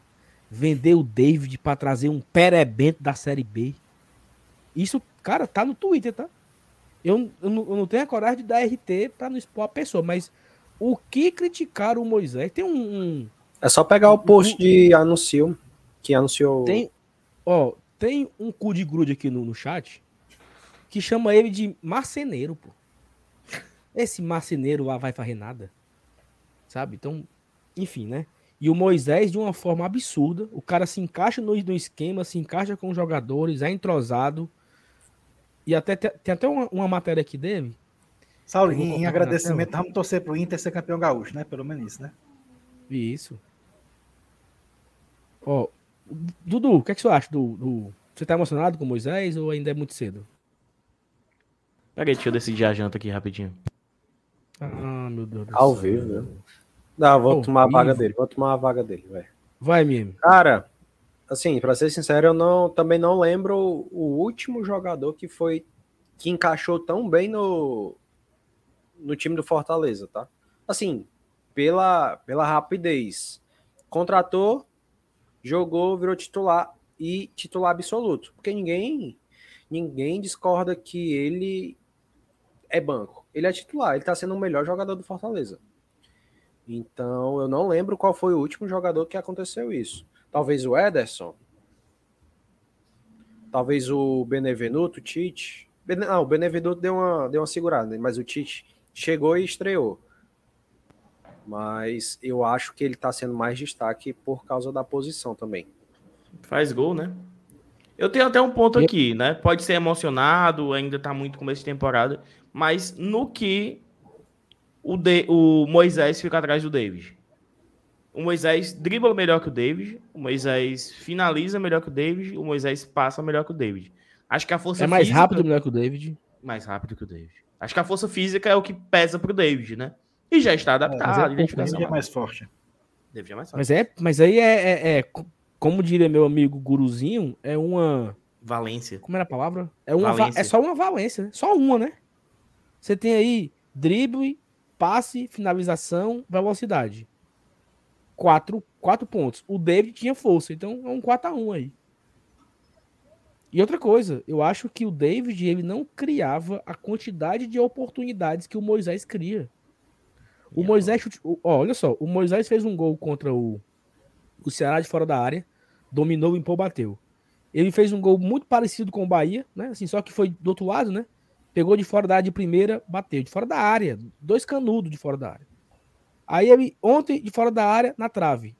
Vender o David para trazer um perebento da Série B. Isso, cara, tá no Twitter, tá? Eu, eu, não, eu não tenho a coragem de dar RT para não expor a pessoa, mas o que criticaram o Moisés? Tem um. um é só pegar o post um, de anúncio que anunciou. Tem, ó, tem um cu de grude aqui no, no chat que chama ele de marceneiro, pô. Esse marceneiro lá vai fazer nada. Sabe? Então, enfim, né? E o Moisés, de uma forma absurda, o cara se encaixa no, no esquema, se encaixa com os jogadores, é entrosado e até tem até uma, uma matéria aqui dele. Saulo, em, em agradecimento, vamos torcer pro Inter ser campeão gaúcho, né? Pelo menos isso, né? Isso. Ó, Dudu, o que, é que você acha do, do, Você tá emocionado com o Moisés ou ainda é muito cedo? Peraí, deixa eu decidir a janta aqui rapidinho. Ah, meu Deus do Ao vivo, né? Não, vou Ao tomar a vaga dele, vou tomar a vaga dele, velho. Vai, Mime. Cara, assim, para ser sincero, eu não, também não lembro o último jogador que foi que encaixou tão bem no, no time do Fortaleza, tá? Assim, pela, pela rapidez. Contratou, jogou, virou titular e titular absoluto. Porque ninguém ninguém discorda que ele é banco. Ele é titular, ele tá sendo o melhor jogador do Fortaleza. Então, eu não lembro qual foi o último jogador que aconteceu isso. Talvez o Ederson. Talvez o Benevenuto, o Tite. Não, o Benevenuto deu uma, deu uma segurada, mas o Tite chegou e estreou. Mas eu acho que ele está sendo mais destaque por causa da posição também. Faz gol, né? Eu tenho até um ponto aqui, né? Pode ser emocionado, ainda tá muito começo de temporada, mas no que o, de, o Moisés fica atrás do David. O Moisés dribla melhor que o David, o Moisés finaliza melhor que o David, o Moisés passa melhor que o David. Acho que a força É mais física... rápido melhor que o David. Mais rápido que o David. Acho que a força física é o que pesa pro David, né? E já está adaptado. É, mas é, é mais forte. É mais forte. Mas, é, mas aí é, é, é, como diria meu amigo Guruzinho, é uma. Valência. Como era a palavra? É, uma, valência. é só uma valência, né? Só uma, né? Você tem aí drible, passe, finalização, velocidade quatro, quatro pontos. O David tinha força, então é um 4 a 1 aí. E outra coisa, eu acho que o David ele não criava a quantidade de oportunidades que o Moisés cria. O Moisés, ó, olha só, o Moisés fez um gol contra o, o Ceará de fora da área, dominou, limpou, bateu. Ele fez um gol muito parecido com o Bahia, né? Assim, só que foi do outro lado, né? Pegou de fora da área de primeira, bateu de fora da área, dois canudos de fora da área. Aí ele, ontem, de fora da área, na trave.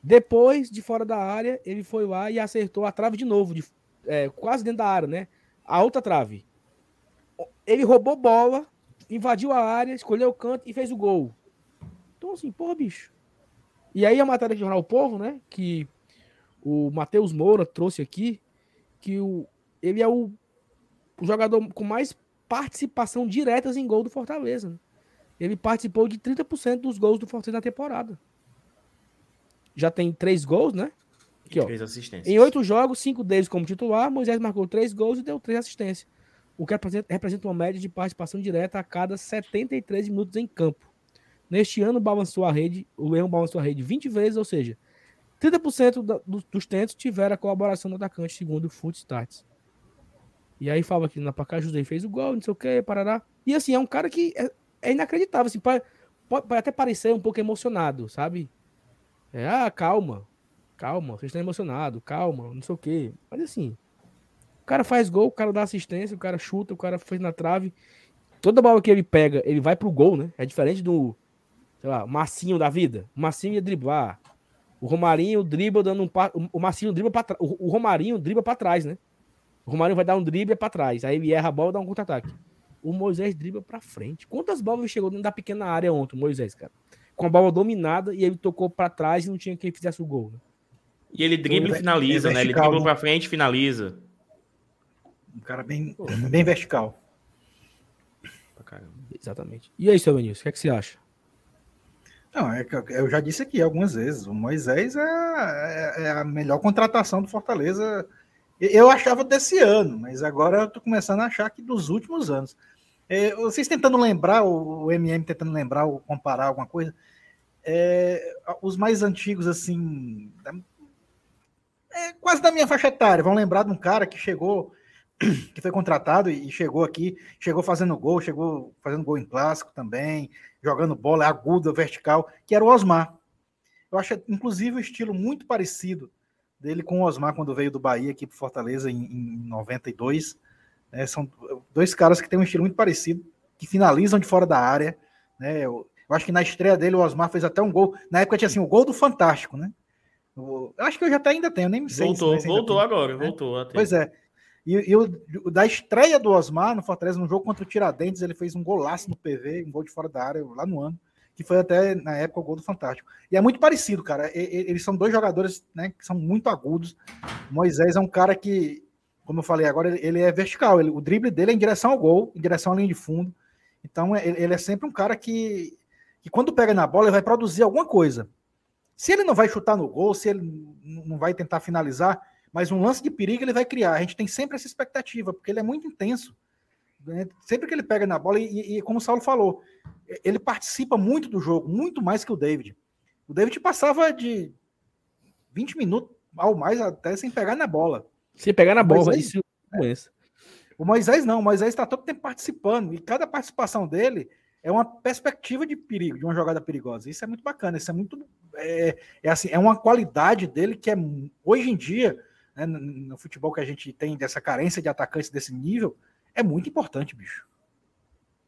Depois, de fora da área, ele foi lá e acertou a trave de novo, de, é, quase dentro da área, né? A outra trave. Ele roubou bola, invadiu a área, escolheu o canto e fez o gol. Então, assim, porra, bicho. E aí a matéria do Jornal o Povo, né? Que o Matheus Moura trouxe aqui, que o, ele é o, o jogador com mais participação diretas em gol do Fortaleza. Né? Ele participou de 30% dos gols do Fortaleza na temporada. Já tem três gols, né? Aqui. Três assistências. Em oito jogos, cinco deles como titular, Moisés marcou três gols e deu três assistências. O que representa uma média de participação direta a cada 73 minutos em campo. Neste ano, balançou a rede, o Leão balançou a rede 20 vezes, ou seja, 30% da, dos, tentos tiveram a colaboração do atacante, segundo o Foot Stats. E aí fala que na Pacá José fez o gol, não sei o que, parará. E assim, é um cara que é, é inacreditável. Assim, pode, pode, até parecer um pouco emocionado, sabe? É, ah, calma, calma, vocês estão emocionados, calma, não sei o quê. Mas assim, cara faz gol, o cara dá assistência, o cara chuta, o cara fez na trave. Toda bola que ele pega, ele vai pro gol, né? É diferente do, sei lá, Massinho da vida. O Massinho ia driblar. O Romarinho dribla dando um. O Massinho dribla pra trás. O Romarinho dribla pra trás, né? O Romarinho vai dar um drible pra trás. Aí ele erra a bola e dá um contra-ataque o Moisés dribla pra frente. Quantas bolas ele chegou dentro da pequena área ontem, o Moisés, cara? Com a bola dominada e ele tocou para trás e não tinha quem fizesse o gol. Né? E ele dribla e finaliza, né? Ele dribla pra frente e finaliza. Um cara bem, bem vertical. Exatamente. E aí, seu Vinícius, o que, é que você acha? Não, é que eu já disse aqui algumas vezes, o Moisés é, é, é, a melhor contratação do Fortaleza. Eu achava desse ano, mas agora eu tô começando a achar que dos últimos anos. É, vocês tentando lembrar, o MM tentando lembrar ou comparar alguma coisa, é, os mais antigos, assim, é, quase da minha faixa etária, vão lembrar de um cara que chegou, [clears throat] que foi contratado e chegou aqui, chegou fazendo gol, chegou fazendo gol em clássico também, jogando bola aguda, vertical, que era o Osmar. Eu acho, inclusive, o estilo muito parecido dele com o Osmar quando veio do Bahia aqui para Fortaleza em, em 92. Né? São dois caras que têm um estilo muito parecido, que finalizam de fora da área. Né? Eu, eu, acho que na estreia dele o Osmar fez até um gol. Na época tinha assim, o gol do Fantástico, né? Eu, eu acho que eu já até ainda tenho, nem sei. Voltou, se, voltou agora, né? voltou. Até. Pois é. E, e o, da estreia do Osmar no Fortaleza, no jogo contra o Tiradentes, ele fez um golaço no PV, um gol de fora da área lá no ano, que foi até na época o gol do Fantástico. E é muito parecido, cara. E, e, eles são dois jogadores né, que são muito agudos. O Moisés é um cara que como eu falei agora, ele, ele é vertical. Ele, o drible dele é em direção ao gol, em direção à linha de fundo. Então, ele, ele, é sempre um cara que, que, quando pega na bola, ele vai produzir alguma coisa. Se ele não vai chutar no gol, se ele não vai tentar finalizar, mas um lance de perigo ele vai criar. A gente tem sempre essa expectativa, porque ele é muito intenso. Né? Sempre que ele pega na bola, e, e como o Saulo falou, ele participa muito do jogo, muito mais que o David. O David passava de 20 minutos ao mais até sem pegar na bola. Se pegar na bola, isso é. O Moisés não, o Moisés está todo tempo participando, e cada participação dele é uma perspectiva de perigo, de uma jogada perigosa. Isso é muito bacana, isso é muito. É, é assim, é uma qualidade dele que é hoje em dia, né, no, no futebol que a gente tem dessa carência de atacantes desse nível, é muito importante, bicho.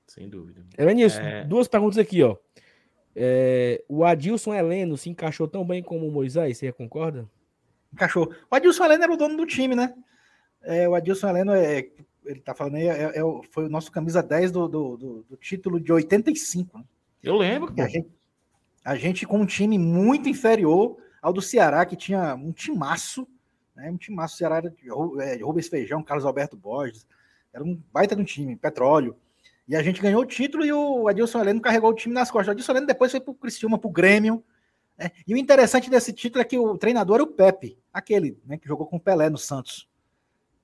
Sem dúvida. É nisso. É... Duas perguntas aqui, ó. É, o Adilson Heleno se encaixou tão bem como o Moisés, você concorda? encaixou. O Adilson Heleno era o dono do time, né? É, o Adilson Heleno é, ele tá falando aí, é, é, foi o nosso camisa 10 do, do, do, do título de 85. Né? Eu lembro. A gente, a gente, com um time muito inferior ao do Ceará, que tinha um timaço, né? Um timaço, o Ceará era de, é, de Rubens Feijão, Carlos Alberto Borges, era um baita de um time, petróleo. E a gente ganhou o título e o Adilson Heleno carregou o time nas costas. O Adilson Heleno depois foi pro Criciúma, pro Grêmio, é, e o interessante desse título é que o treinador era o Pepe, aquele né, que jogou com o Pelé no Santos.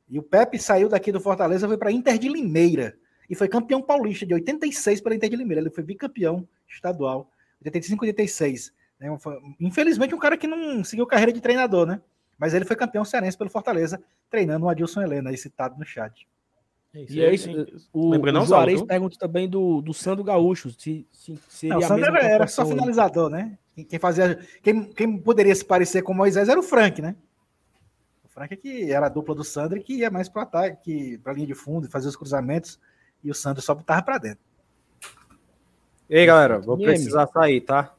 E o Pepe saiu daqui do Fortaleza, foi para Inter de Limeira e foi campeão paulista de 86 pela Inter de Limeira. Ele foi bicampeão estadual, 85 86. Né? Infelizmente, um cara que não seguiu carreira de treinador, né? Mas ele foi campeão cearense pelo Fortaleza, treinando o Adilson Helena, aí citado no chat. É isso, e é isso. O, o Juarez pergunta também do, do Sandro Gaúcho. Se, se seria não, o Sandro era só finalizador, né? Quem fazia. Quem, quem poderia se parecer com Moisés era o Frank, né? O Frank é que era a dupla do Sandro que ia mais para ataque, para linha de fundo, fazia os cruzamentos, e o Sandro só botava para dentro. Ei, galera, vou precisar sair, tá?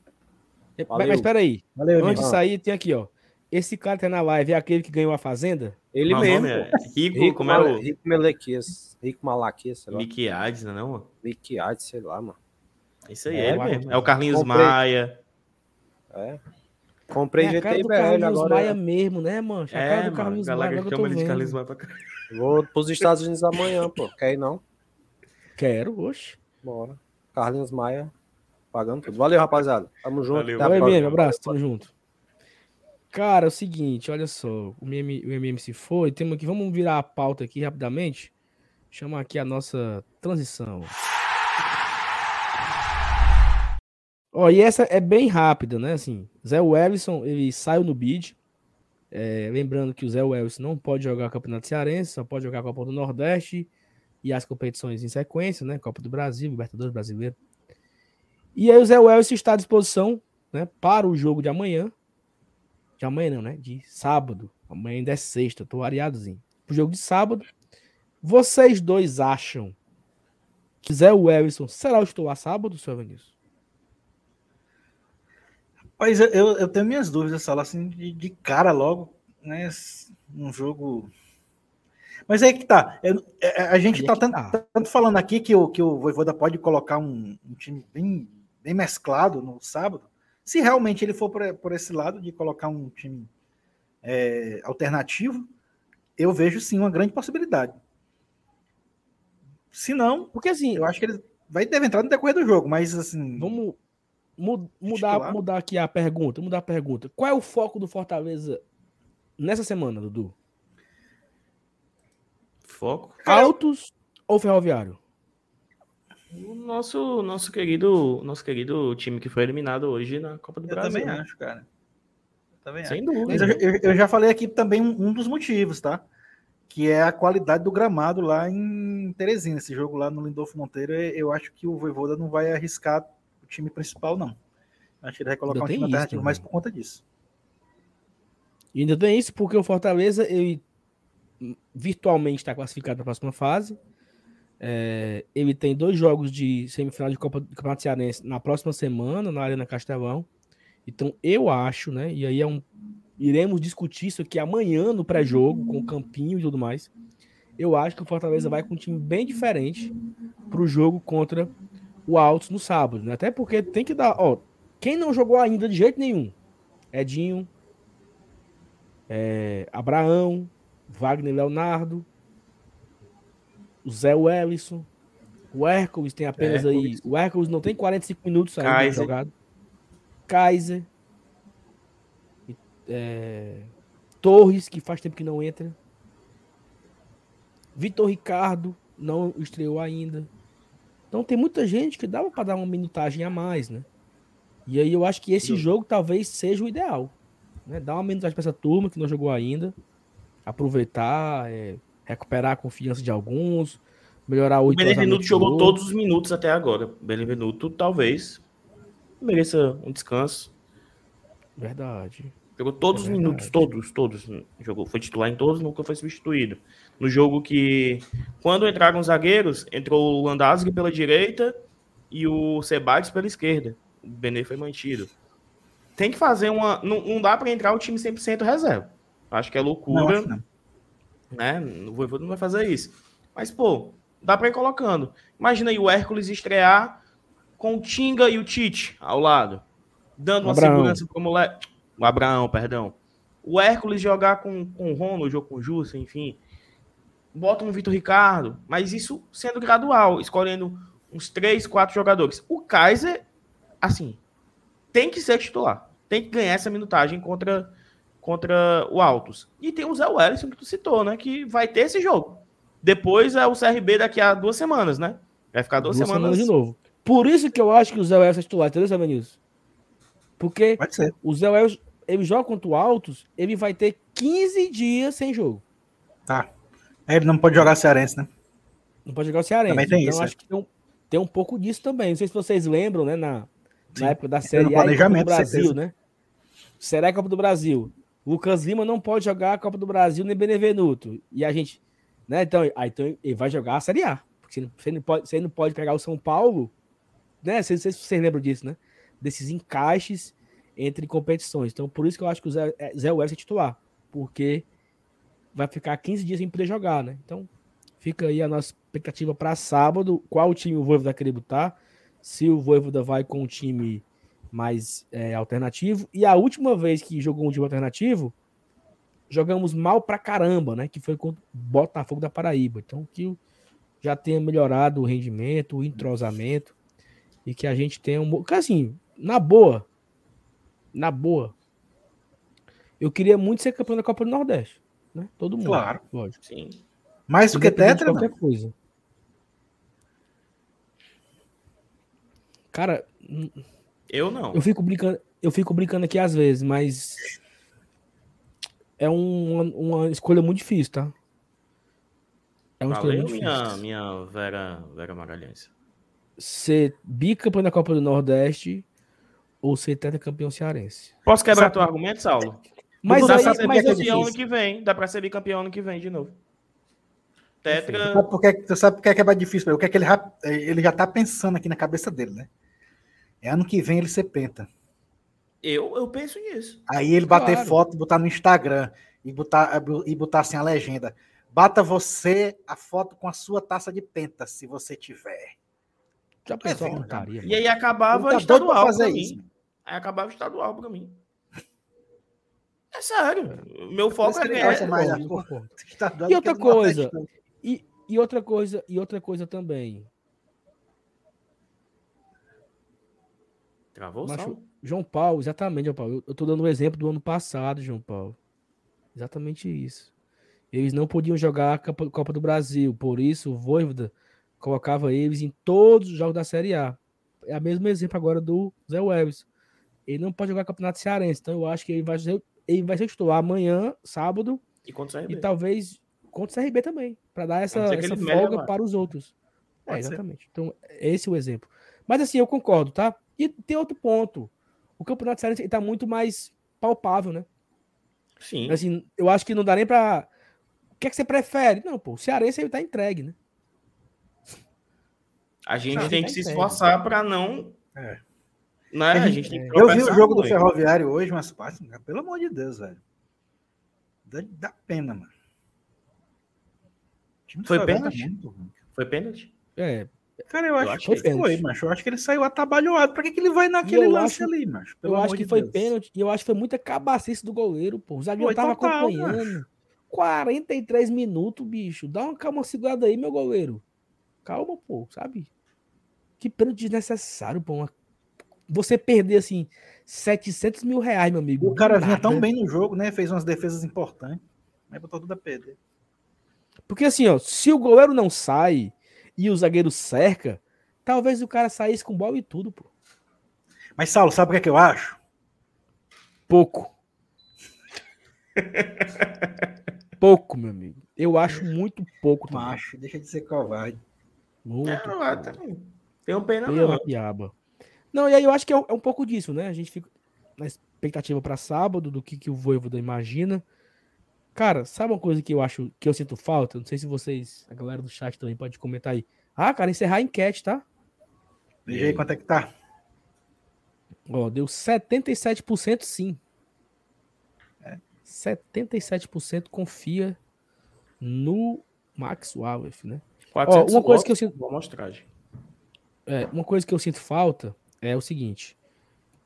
Valeu. Mas espera aí. Valeu, Antes de sair, tem aqui, ó. Esse cara que tá na live é aquele que ganhou a Fazenda? Ele Não, mesmo. É Rico, Rico, como é o. Rico Melequias. Rico Malaquias, sei lá. Mickey Ades, não é não, mano? Mickey Ades, sei lá, mano. Isso aí é, é mesmo. É o Carlinhos Comprei. Maia. É. Comprei é GT BL agora. Maia mesmo, né, mano? A é, do Carlinhos mano, Maia. chama de Carlinhos Maia pra Vou pros Estados Unidos amanhã, pô. Quer ir não? Quero, oxe. Bora. Carlinhos Maia pagando tudo. Valeu, rapaziada. Tamo junto. Valeu, Valeu mesmo, abraço, tamo junto. Cara, é o seguinte, olha só, o MM, se foi, temos aqui, vamos virar a pauta aqui rapidamente. Chama aqui a nossa transição. Ó, e essa é bem rápida, né? Assim, Zé Wellison, ele saiu no bid. É, lembrando que o Zé Wellison não pode jogar Campeonato Cearense, só pode jogar Copa do Nordeste e as competições em sequência, né? Copa do Brasil, Libertadores Brasileiro. E aí o Zé Wellison está à disposição, né? Para o jogo de amanhã. De amanhã não, né? De sábado. Amanhã ainda é sexta, tô areadozinho. O jogo de sábado. Vocês dois acham que Zé Wellison será o titular sábado, seu Evanilson? Mas eu, eu tenho minhas dúvidas, Sala, assim, de, de, cara logo, né? Um jogo. Mas aí que tá. Eu, é, é, a gente tá, tanto, tá. tanto, falando aqui que o, que o Voivoda pode colocar um, um, time bem, bem mesclado no sábado. Se realmente ele for por, por esse lado de colocar um time é, alternativo, eu vejo sim uma grande possibilidade. Se não, porque assim, eu acho que ele vai deve entrar no decorrer do jogo, mas assim, vamos mudar, mudar aqui a pergunta, mudar a pergunta. Qual é o foco do Fortaleza nessa semana, Dudu? Foco? Altos ou Ferroviário? O nosso, nosso querido, nosso querido time que foi eliminado hoje na Copa do eu Brasil. Eu também acho, cara. Eu também Sem acho. dúvida. Mas eu, eu, já falei aqui também um, um, dos motivos, tá? Que é a qualidade do gramado lá em Teresina. Esse jogo lá no Lindolfo Monteiro, eu acho que o Voivoda não vai arriscar o time principal, não. Acho que ele vai colocar um time alternativo mais por conta disso. E ainda tem isso, porque o Fortaleza ele virtualmente está classificado na próxima fase. É, ele tem dois jogos de semifinal de Copa do Campeonato Cearense na próxima semana, na Arena Castelão. Então, eu acho, né? E aí é um. Iremos discutir isso aqui amanhã no pré-jogo, com o Campinho e tudo mais. Eu acho que o Fortaleza vai com um time bem diferente para o jogo contra o Altos no sábado, né? Até porque tem que dar. Ó, quem não jogou ainda de jeito nenhum? Edinho, é, Abraão, Wagner Leonardo, o Zé Wellison, o Hércules tem apenas Hércules. aí. O Hércules não tem 45 minutos ainda jogado. Kaiser. É, Torres, que faz tempo que não entra. Vitor Ricardo não estreou ainda. Então tem muita gente que dava para dar uma minutagem a mais, né? E aí eu acho que esse jogo talvez seja o ideal. Né? Dar uma minutagem para essa turma que não jogou ainda. Aproveitar, é, recuperar a confiança de alguns, melhorar o O Benevenuto jogou todos os minutos até agora. Benevenuto talvez mereça um descanso. Verdade. Jogou todos é os minutos, todos, todos. Jogou, foi titular em todos, nunca foi substituído. No jogo que, quando entraram os zagueiros, entrou o Landazzi pela direita e o Sebastião pela esquerda. O Benê foi mantido. Tem que fazer uma. Não, não dá para entrar o time 100% reserva. Acho que é loucura. Não, não né? O Voivoda não vai fazer isso. Mas, pô, dá para ir colocando. Imagina aí o Hércules estrear com o Tinga e o Tite ao lado, dando uma Abraão. segurança pro moleque. O Abraão, perdão. O Hércules jogar com, com o Ronald ou com o Justo, enfim. Bota um Vitor Ricardo, mas isso sendo gradual, escolhendo uns três, quatro jogadores. O Kaiser, assim, tem que ser titular. Tem que ganhar essa minutagem contra contra o Altos. E tem o Zé Wellison que tu citou, né? Que vai ter esse jogo. Depois é o CRB daqui a duas semanas, né? Vai ficar duas, duas semanas... semanas... de novo. Por isso que eu acho que o Zé Wellison é titular, entendeu, Zé Benilson? Porque o Zé Wellison, ele joga contra o Altos, ele vai ter 15 dias sem jogo. Tá. Ele não pode jogar Cearense, né? Não pode jogar o Cearense. Também tem então, isso. acho é. que tem um, tem um pouco disso também. Não sei se vocês lembram, né? Na, na época da Série A do Brasil, certeza. né? Será Copa do Brasil. Lucas Lima não pode jogar a Copa do Brasil nem Benevenuto. E a gente, né? Então, aí, então ele vai jogar a Série A. Porque você não pode, você não pode pegar o São Paulo, né? Não sei se vocês lembram disso, né? Desses encaixes entre competições. Então, por isso que eu acho que o Zé, é, Zé Welles é titular. Porque vai ficar 15 dias sem poder jogar, né? Então, fica aí a nossa expectativa para sábado. Qual time o Voivoda querer botar? Se o Voivoda vai com o time mais é, alternativo. E a última vez que jogou um time alternativo, jogamos mal pra caramba, né? Que foi contra o Botafogo da Paraíba. Então, que já tenha melhorado o rendimento, o entrosamento e que a gente tenha um. Porque, assim, na boa, na boa, eu queria muito ser campeão da Copa do Nordeste, né? Todo mundo. Claro. Lógico. Sim. Mais do que Tetra, qualquer coisa. Cara, eu não. Eu fico brincando, eu fico brincando aqui às vezes, mas é um, uma, escolha muito difícil, tá? É uma Valeu escolha muito minha, difícil. Minha Vera, Vera Magalhães. Ser bicampeão da Copa do Nordeste ou ser tetracampeão cearense. Posso quebrar Sabe? teu argumento, Saulo? Mas dá aí, pra ser mas bicampeão ano que vem. Dá pra ser bicampeão ano que vem de novo. Tetra. Sabe por que, sabe por que é mais difícil? O que é que ele já, ele já tá pensando aqui na cabeça dele, né? É ano que vem ele ser penta. Eu, eu penso nisso. Aí ele bater claro. foto, botar no Instagram e botar, e botar assim a legenda. Bata você a foto com a sua taça de penta, se você tiver. Já pensou é E aí acabava tá estadual fazer isso. Mim. Aí acabava estadual pra mim. É sério. Meu foco é ganhar. Mais, e outra coisa. E, e outra coisa, e outra coisa também. Travou Macho, João Paulo, exatamente, João Paulo. Eu, eu tô dando o um exemplo do ano passado, João Paulo. Exatamente isso. Eles não podiam jogar a Copa do Brasil, por isso o Voivoda colocava eles em todos os jogos da Série A. É o mesmo exemplo agora do Zé Welles. Ele não pode jogar Campeonato Cearense, então eu acho que ele vai ser, ele vai ser titular amanhã, sábado, e, contra e talvez contra o CRB também, para dar essa, essa folga para os outros. É, exatamente. Ser. Então, esse é o exemplo. Mas assim, eu concordo, tá? E tem outro ponto. O Campeonato Cearense está muito mais palpável, né? Sim. Assim, eu acho que não dá nem para o que é que você prefere? Não, pô, o Cearense ele tá entregue, né? A gente tem que tá se esforçar para não. É. Né? A gente tem que eu vi o jogo do Ferroviário hoje, mas pelo amor de Deus, velho. Dá, dá pena, mano. Foi pênalti? Foi pênalti? É. Cara, eu acho, eu acho que, foi, foi mas eu acho que ele saiu atabalhoado. Pra que, que ele vai naquele lance acho, ali, mas Eu acho que de foi Deus. pênalti e eu acho que foi muita cabacice do goleiro, pô. O zagueiro tava total, acompanhando. Macho. 43 minutos, bicho. Dá uma calma segurada aí, meu goleiro. Calma, pô, sabe? Que pênalti desnecessário, pô. Você perder, assim, 700 mil reais, meu amigo. O cara vinha tão bem no jogo, né? Fez umas defesas importantes. Mas botou tudo a perder. Porque, assim, ó, se o goleiro não sai e o zagueiro cerca, talvez o cara saísse com bola e tudo, pô. Mas, Saulo, sabe o que, é que eu acho? Pouco. [laughs] pouco, meu amigo. Eu acho muito pouco. Macho, deixa de ser covarde. Muito. É, não, também. Tem um pena Pela piaba. Não, e aí eu acho que é um, é um, pouco disso, né? A gente fica na expectativa para sábado do que, que o Voivoda imagina. Cara, sabe uma coisa que eu acho que eu sinto falta? Não sei se vocês, a galera do chat também pode comentar aí. Ah, cara, encerrar a enquete, tá? Veja aí quanto é que tá. Ó, deu 77% sim. 77% confia no Max Wallace, né? Ó, uma coisa que eu sinto. É, uma coisa que eu sinto falta é o seguinte.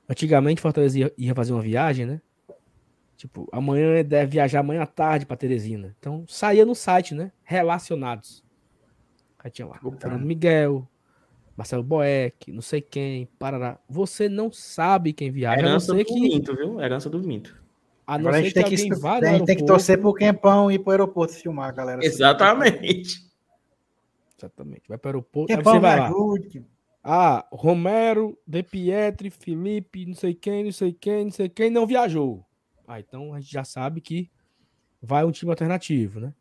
Antigamente, Fortaleza ia, ia fazer uma viagem, né? Tipo, amanhã deve viajar amanhã à tarde para Teresina. Então, saía no site, né? Relacionados. Aí tinha lá, Fernando Miguel, Marcelo Boeck, não sei quem, Parará. Você não sabe quem viaja. Herança do que... Minto, viu? Herança do Minto. A não Agora ser que, alguém que, vá A gente tem que torcer pro Quempão ir pro aeroporto filmar, galera. Exatamente. Exatamente. Vai para o aeroporto. Quempão, você vai lá. Ajude. Ah, Romero, De Pietri, Felipe, não sei quem, não sei quem, não sei quem, não viajou. Ah, então a gente já sabe que vai um time alternativo, né?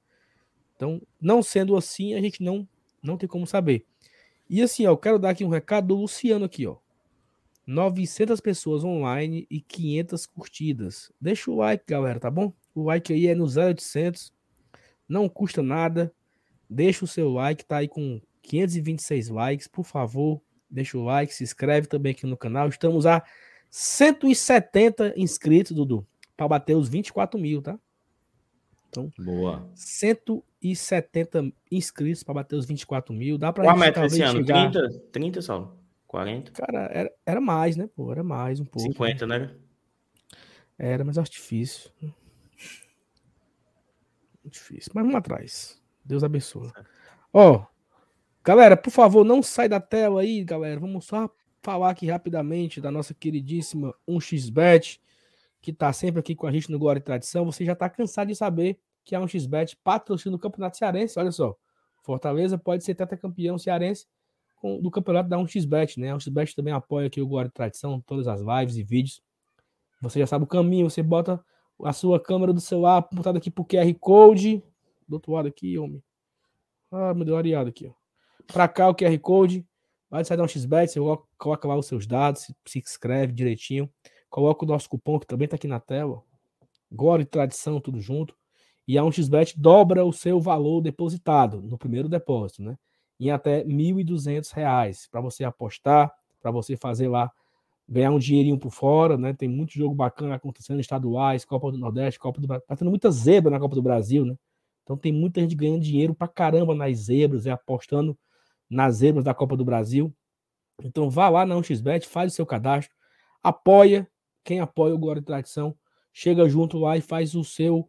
Então, não sendo assim, a gente não, não tem como saber. E assim, ó, eu quero dar aqui um recado do Luciano aqui, ó. 900 pessoas online e 500 curtidas. Deixa o like, galera, tá bom? O like aí é no 0800, não custa nada. Deixa o seu like, tá aí com 526 likes, por favor. Deixa o like, se inscreve também aqui no canal. Estamos a 170 inscritos, Dudu, para bater os 24 mil, tá? Então, boa. 170 inscritos para bater os 24 mil. Dá para Qual a meta esse ano? Chegar... 30, 30, Saulo? 40? Cara, era, era mais, né, pô? Era mais um pouco. 50, né? Era, mas acho difícil. Difícil. Mas vamos atrás. Deus abençoe. Ó, galera, por favor, não sai da tela aí, galera. Vamos só falar aqui rapidamente da nossa queridíssima 1xBet, que tá sempre aqui com a gente no Glória e Tradição. Você já tá cansado de saber que a 1xBet patrocina o Campeonato Cearense. Olha só. Fortaleza pode ser campeão cearense com, do campeonato da 1xBet, né? A 1xBet também apoia aqui o Guarda Tradição, todas as lives e vídeos. Você já sabe o caminho, você bota a sua câmera do celular apontada aqui pro QR Code. Do outro lado aqui, homem. Ah, me deu areado aqui, ó. Cá o QR Code. Vai sair da 1xBet, você coloca lá os seus dados, se inscreve direitinho. Coloca o nosso cupom que também tá aqui na tela. Glória e tradição, tudo junto. E a 1xBet dobra o seu valor depositado no primeiro depósito, né? em até R$ 1.200 para você apostar, para você fazer lá, ganhar um dinheirinho por fora, né? Tem muito jogo bacana acontecendo, estaduais, Copa do Nordeste, Copa do Brasil. Tá tendo muita zebra na Copa do Brasil, né? Então tem muita gente ganhando dinheiro pra caramba nas zebras e apostando nas zebras da Copa do Brasil. Então vá lá na 1xBet, faz o seu cadastro, apoia, quem apoia o Glória e Tradição, chega junto lá e faz o seu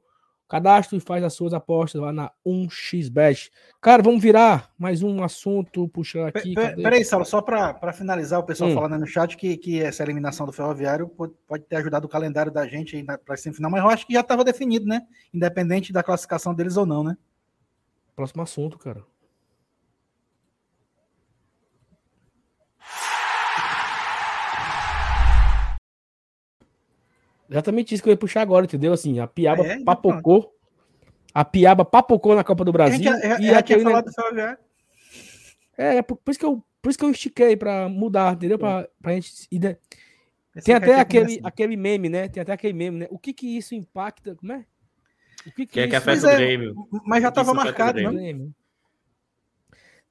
Cadastro e faz as suas apostas lá na 1xBet. Cara, vamos virar mais um assunto puxando aqui. Peraí, Saulo, só para finalizar, o pessoal hum. falando no chat que, que essa eliminação do Ferroviário pode, pode ter ajudado o calendário da gente para semifinal, mas eu acho que já estava definido, né? Independente da classificação deles ou não, né? Próximo assunto, cara. Exatamente isso que eu ia puxar agora, entendeu? Assim, a Piaba é, papocou. A Piaba papocou na Copa do Brasil. É, é, e aquele... É, é por, por, isso que eu, por isso que eu estiquei pra mudar, entendeu? Pra, pra gente. Tem até aquele, aquele meme, né? Tem até aquele meme, né? O que que isso impacta? Como é? O que que, que é que a festa do Grêmio? Mas já tava marcado, né?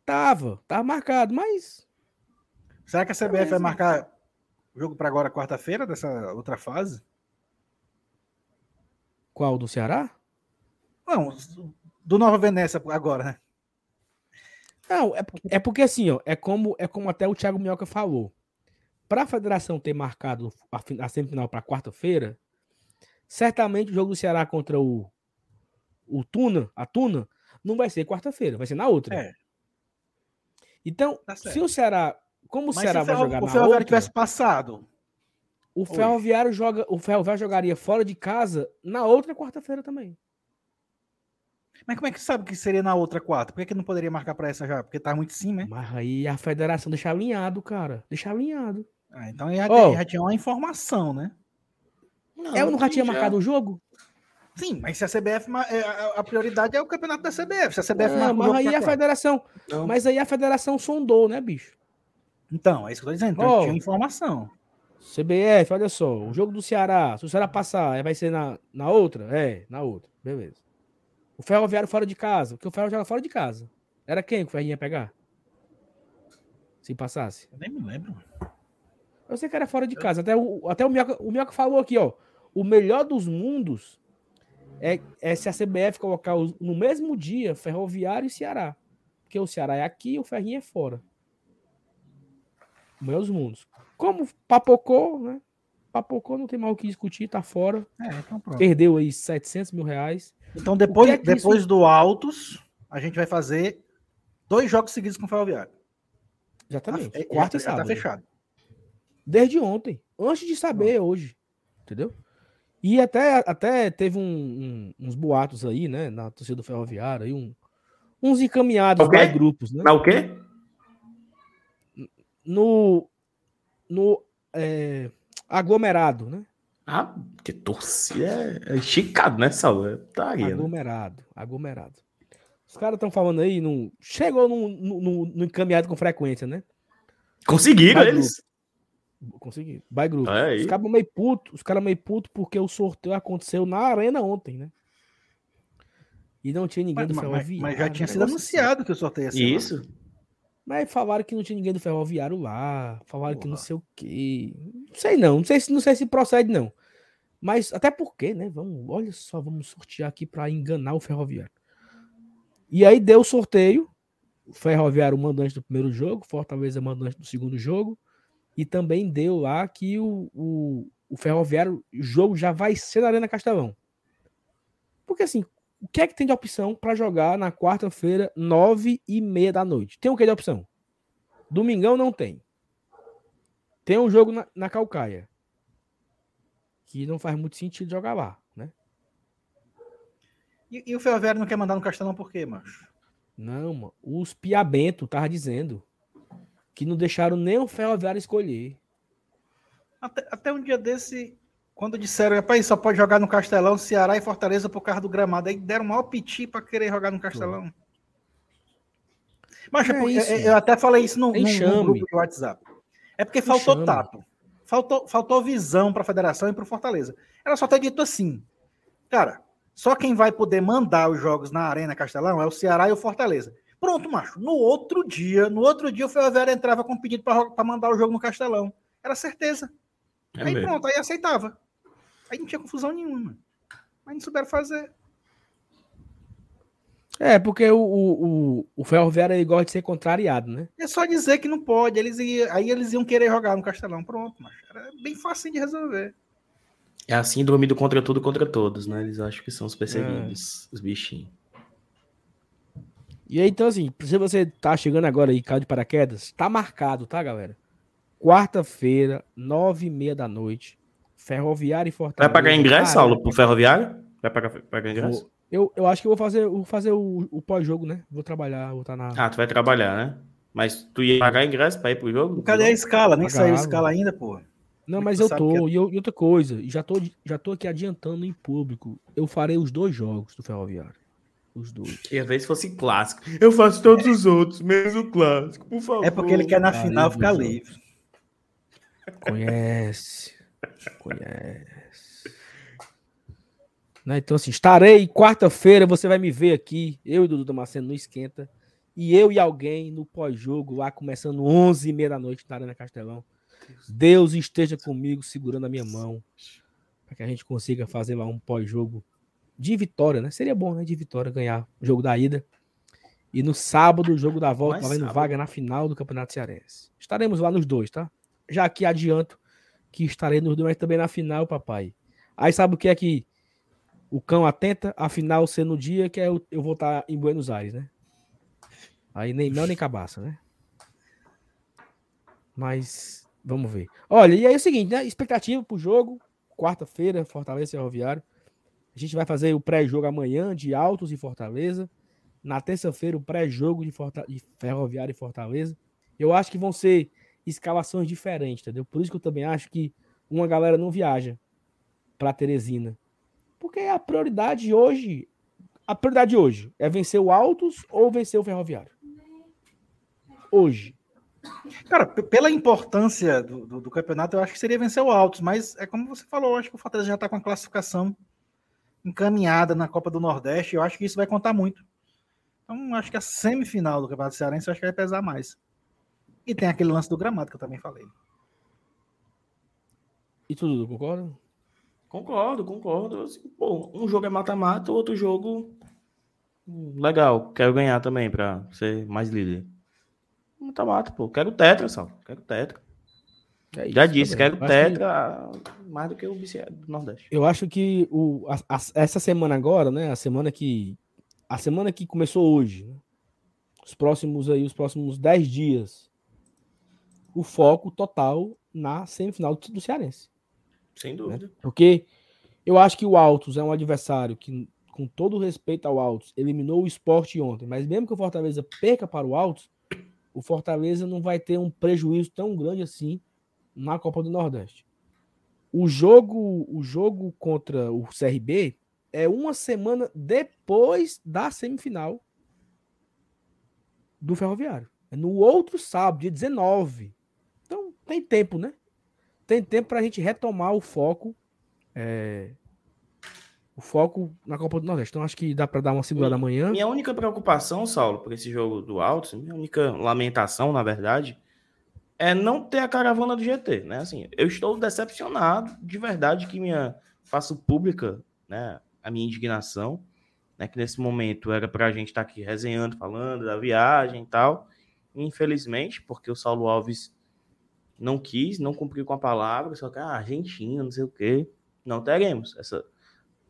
Tava, tava marcado, mas. Será que a CBF vai marcar o jogo para agora, quarta-feira, dessa outra fase? Qual? Do Ceará? Não, do Nova Venécia agora, né? Não, é, é porque assim, ó, é como, é como até o Thiago Minhoca falou. Para a federação ter marcado a, a semifinal para quarta-feira, certamente o jogo do Ceará contra o, o Tuna, a Tuna, não vai ser quarta-feira, vai ser na outra. É. Então, tá se o Ceará, como o Mas Ceará vai jogar o na outra, tivesse passado, o Ferroviário joga, o Ferroviário jogaria fora de casa na outra quarta-feira também. Mas como é que sabe que seria na outra quarta? Por que, que não poderia marcar para essa já? Porque tá muito em cima, hein? Mas aí a federação deixa alinhado, cara. Deixa alinhado. Ah, então já, oh. já, tinha uma informação, né? Não, Eu nunca tinha já. marcado o jogo? Sim, mas se a CBF. É, a prioridade é o campeonato da CBF. Se a CBF não, mas aí a federação. Não. Mas aí a federação sondou, né, bicho? Então, é isso que eu tô dizendo. Então, oh. tinha informação. CBF, olha só, o jogo do Ceará, se o Ceará passar, vai ser na, na outra? É, na outra, beleza. O Ferroviário fora de casa, porque o Ferro joga fora de casa. Era quem que o Ferrinho ia pegar? Se passasse? Eu nem me lembro. Eu sei que era fora de casa. Até o, até o Mioca, o Mioca falou aqui, ó. O melhor dos mundos é, é se a CBF colocar os, no mesmo dia Ferroviário e Ceará. Porque o Ceará é aqui e o Ferrinho é fora. Dos mundos. Como papocou, né? Papocou, não tem mais o que discutir, tá fora. É, então Perdeu aí 700 mil reais. Então, depois, é depois isso... do Altos, a gente vai fazer dois jogos seguidos com o Ferroviário. Exatamente. Tá, Quarta já, e sábado. Já tá fechado. Desde ontem. Antes de saber hoje. Entendeu? E até, até teve um, um, uns boatos aí, né? Na torcida do Ferroviário, aí, um, uns encaminhados para grupos, né? Na o quê? No, no é, aglomerado, né? Ah, que torcida é, esticado, né, Saulo? Tá aí, né? aglomerado, né? aglomerado. Os caras estão falando aí, no, chegou no, no, no, encaminhado com frequência, né? Conseguiram eles. Conseguiram. By group. É os caras meio puto, os caras meio puto porque o sorteio aconteceu na arena ontem, né? E não tinha ninguém mas, do Mas, mas já tinha sido anunciado que o sorteio ia ser. Isso. Lá. Mas falaram que não tinha ninguém do ferroviário lá. Falaram Porra. que não sei o quê. Não sei não. Não sei se, não sei se procede, não. Mas até porque, né? Vamos, olha só, vamos sortear aqui para enganar o ferroviário. E aí deu o sorteio. O ferroviário mandante do primeiro jogo, Fortaleza mandante do segundo jogo. E também deu lá que o, o, o ferroviário, o jogo já vai ser na Arena Castelão. Porque assim, o que é que tem de opção para jogar na quarta-feira, nove e meia da noite? Tem o que de opção? Domingão não tem. Tem um jogo na, na Calcaia. Que não faz muito sentido jogar lá, né? E, e o Ferroviário não quer mandar no Castelão por quê, macho? Não, mano. Os Piabento tava dizendo que não deixaram nem o Ferroviário escolher. Até, até um dia desse, quando disseram, rapaz, só pode jogar no Castelão, Ceará e Fortaleza por causa do gramado. Aí deram maior piti para querer jogar no Castelão. Mas é, é isso, eu até falei isso no, no, grupo do WhatsApp. É porque faltou tato. Faltou, faltou visão para a federação e para o Fortaleza. Era só ter dito assim, cara, só quem vai poder mandar os jogos na Arena Castelão é o Ceará e o Fortaleza. Pronto, macho. No outro dia, no outro dia o Ferroviário entrava com pedido para mandar o jogo no Castelão. Era certeza. É aí mesmo. pronto, aí aceitava. Aí não tinha confusão nenhuma. Mas não souberam fazer. É, porque o, o, o Ferroviário gosta de ser contrariado, né? É só dizer que não pode. Eles iam, aí eles iam querer jogar no Castelão. Pronto, mas era bem fácil de resolver. É assim dormido contra tudo contra todos, né? Eles acham que são os perseguidos, é. os bichinhos. E aí, então, assim, se você tá chegando agora aí, caiu de paraquedas, tá marcado, tá, galera? Quarta-feira, nove e meia da noite, Ferroviário e Fortaleza. Vai pagar ingresso, Saulo, pro Ferroviário? Vai pagar, pagar ingresso? Vou, eu, eu acho que eu vou fazer, vou fazer o, o pós-jogo, né? Vou trabalhar, vou estar tá na. Ah, tu vai trabalhar, né? Mas tu ia pagar ingresso pra ir pro jogo? Cadê a escala? Nem Pagava. saiu a escala ainda, pô. Não, mas eu tô. É... E, e, outra coisa, já tô, já tô aqui adiantando em público. Eu farei os dois jogos do Ferroviário. Os dois. E às vezes fosse clássico. Eu faço todos os outros, menos o clássico, por favor. É porque ele quer na final ficar livre. Conhece. Conhece. Né? Então, assim, estarei quarta-feira. Você vai me ver aqui, eu e Dudu Damasceno no Esquenta. E eu e alguém no pós-jogo, lá começando 11h30 da noite na Arena Castelão. Deus esteja comigo, segurando a minha mão, para que a gente consiga fazer lá um pós-jogo de vitória, né? Seria bom, né? De vitória ganhar o jogo da ida. E no sábado, o jogo da volta, valendo vaga na final do Campeonato Cearense. Estaremos lá nos dois, tá? Já aqui adianto que estarei nos dois, também na final, papai. Aí sabe o que é que o cão atenta? A final ser no dia que eu, eu vou estar em Buenos Aires, né? Aí nem mel nem cabaça, né? Mas vamos ver. Olha, e aí é o seguinte, né? Expectativa pro jogo. Quarta-feira, Fortaleza Ferroviário. A gente vai fazer o pré-jogo amanhã de Altos e Fortaleza. Na terça-feira, o pré-jogo de, Forta... de Ferroviário e Fortaleza. Eu acho que vão ser escalações diferentes, entendeu? Por isso que eu também acho que uma galera não viaja para Teresina. Porque a prioridade hoje, a prioridade hoje é vencer o Altos ou vencer o Ferroviário. Hoje. Cara, pela importância do, do, do, campeonato, eu acho que seria vencer o Altos, mas é como você falou, eu acho que o Fortaleza já está com a classificação encaminhada na Copa do Nordeste, eu acho que isso vai contar muito. Então, acho que a semifinal do Campeonato Cearense eu acho que vai pesar mais. E tem aquele lance do gramado que eu também falei. E tudo, concorda? Concordo, concordo. Assim, pô, um jogo é mata-mata, outro jogo. Legal, quero ganhar também para ser mais líder. Mata-mata, pô. Quero tetra, só. Quero tetra. É isso, Já disse, também. quero tetra que... mais do que o BC do Nordeste. Eu acho que o, a, a, essa semana agora, né? A semana que. A semana que começou hoje, né, os próximos aí, os próximos 10 dias, o foco total na semifinal do, do Cearense. Sem né? dúvida. Né? Porque eu acho que o Altos é um adversário que, com todo respeito ao Altos, eliminou o esporte ontem. Mas mesmo que o Fortaleza perca para o Altos, o Fortaleza não vai ter um prejuízo tão grande assim na Copa do Nordeste. O jogo, o jogo contra o CRB é uma semana depois da semifinal do Ferroviário. É no outro sábado, dia 19 tem tempo, né? Tem tempo para a gente retomar o foco. É, o foco na Copa do Nordeste. Então acho que dá para dar uma segurada amanhã. Minha única preocupação, Saulo, por esse jogo do Alto, minha única lamentação, na verdade, é não ter a caravana do GT, né? Assim, eu estou decepcionado, de verdade, que minha faço pública, né, a minha indignação, né, que nesse momento era para a gente estar tá aqui resenhando, falando da viagem e tal. Infelizmente, porque o Saulo Alves não quis, não cumpriu com a palavra, só que a ah, Argentina, não sei o quê. Não teremos essa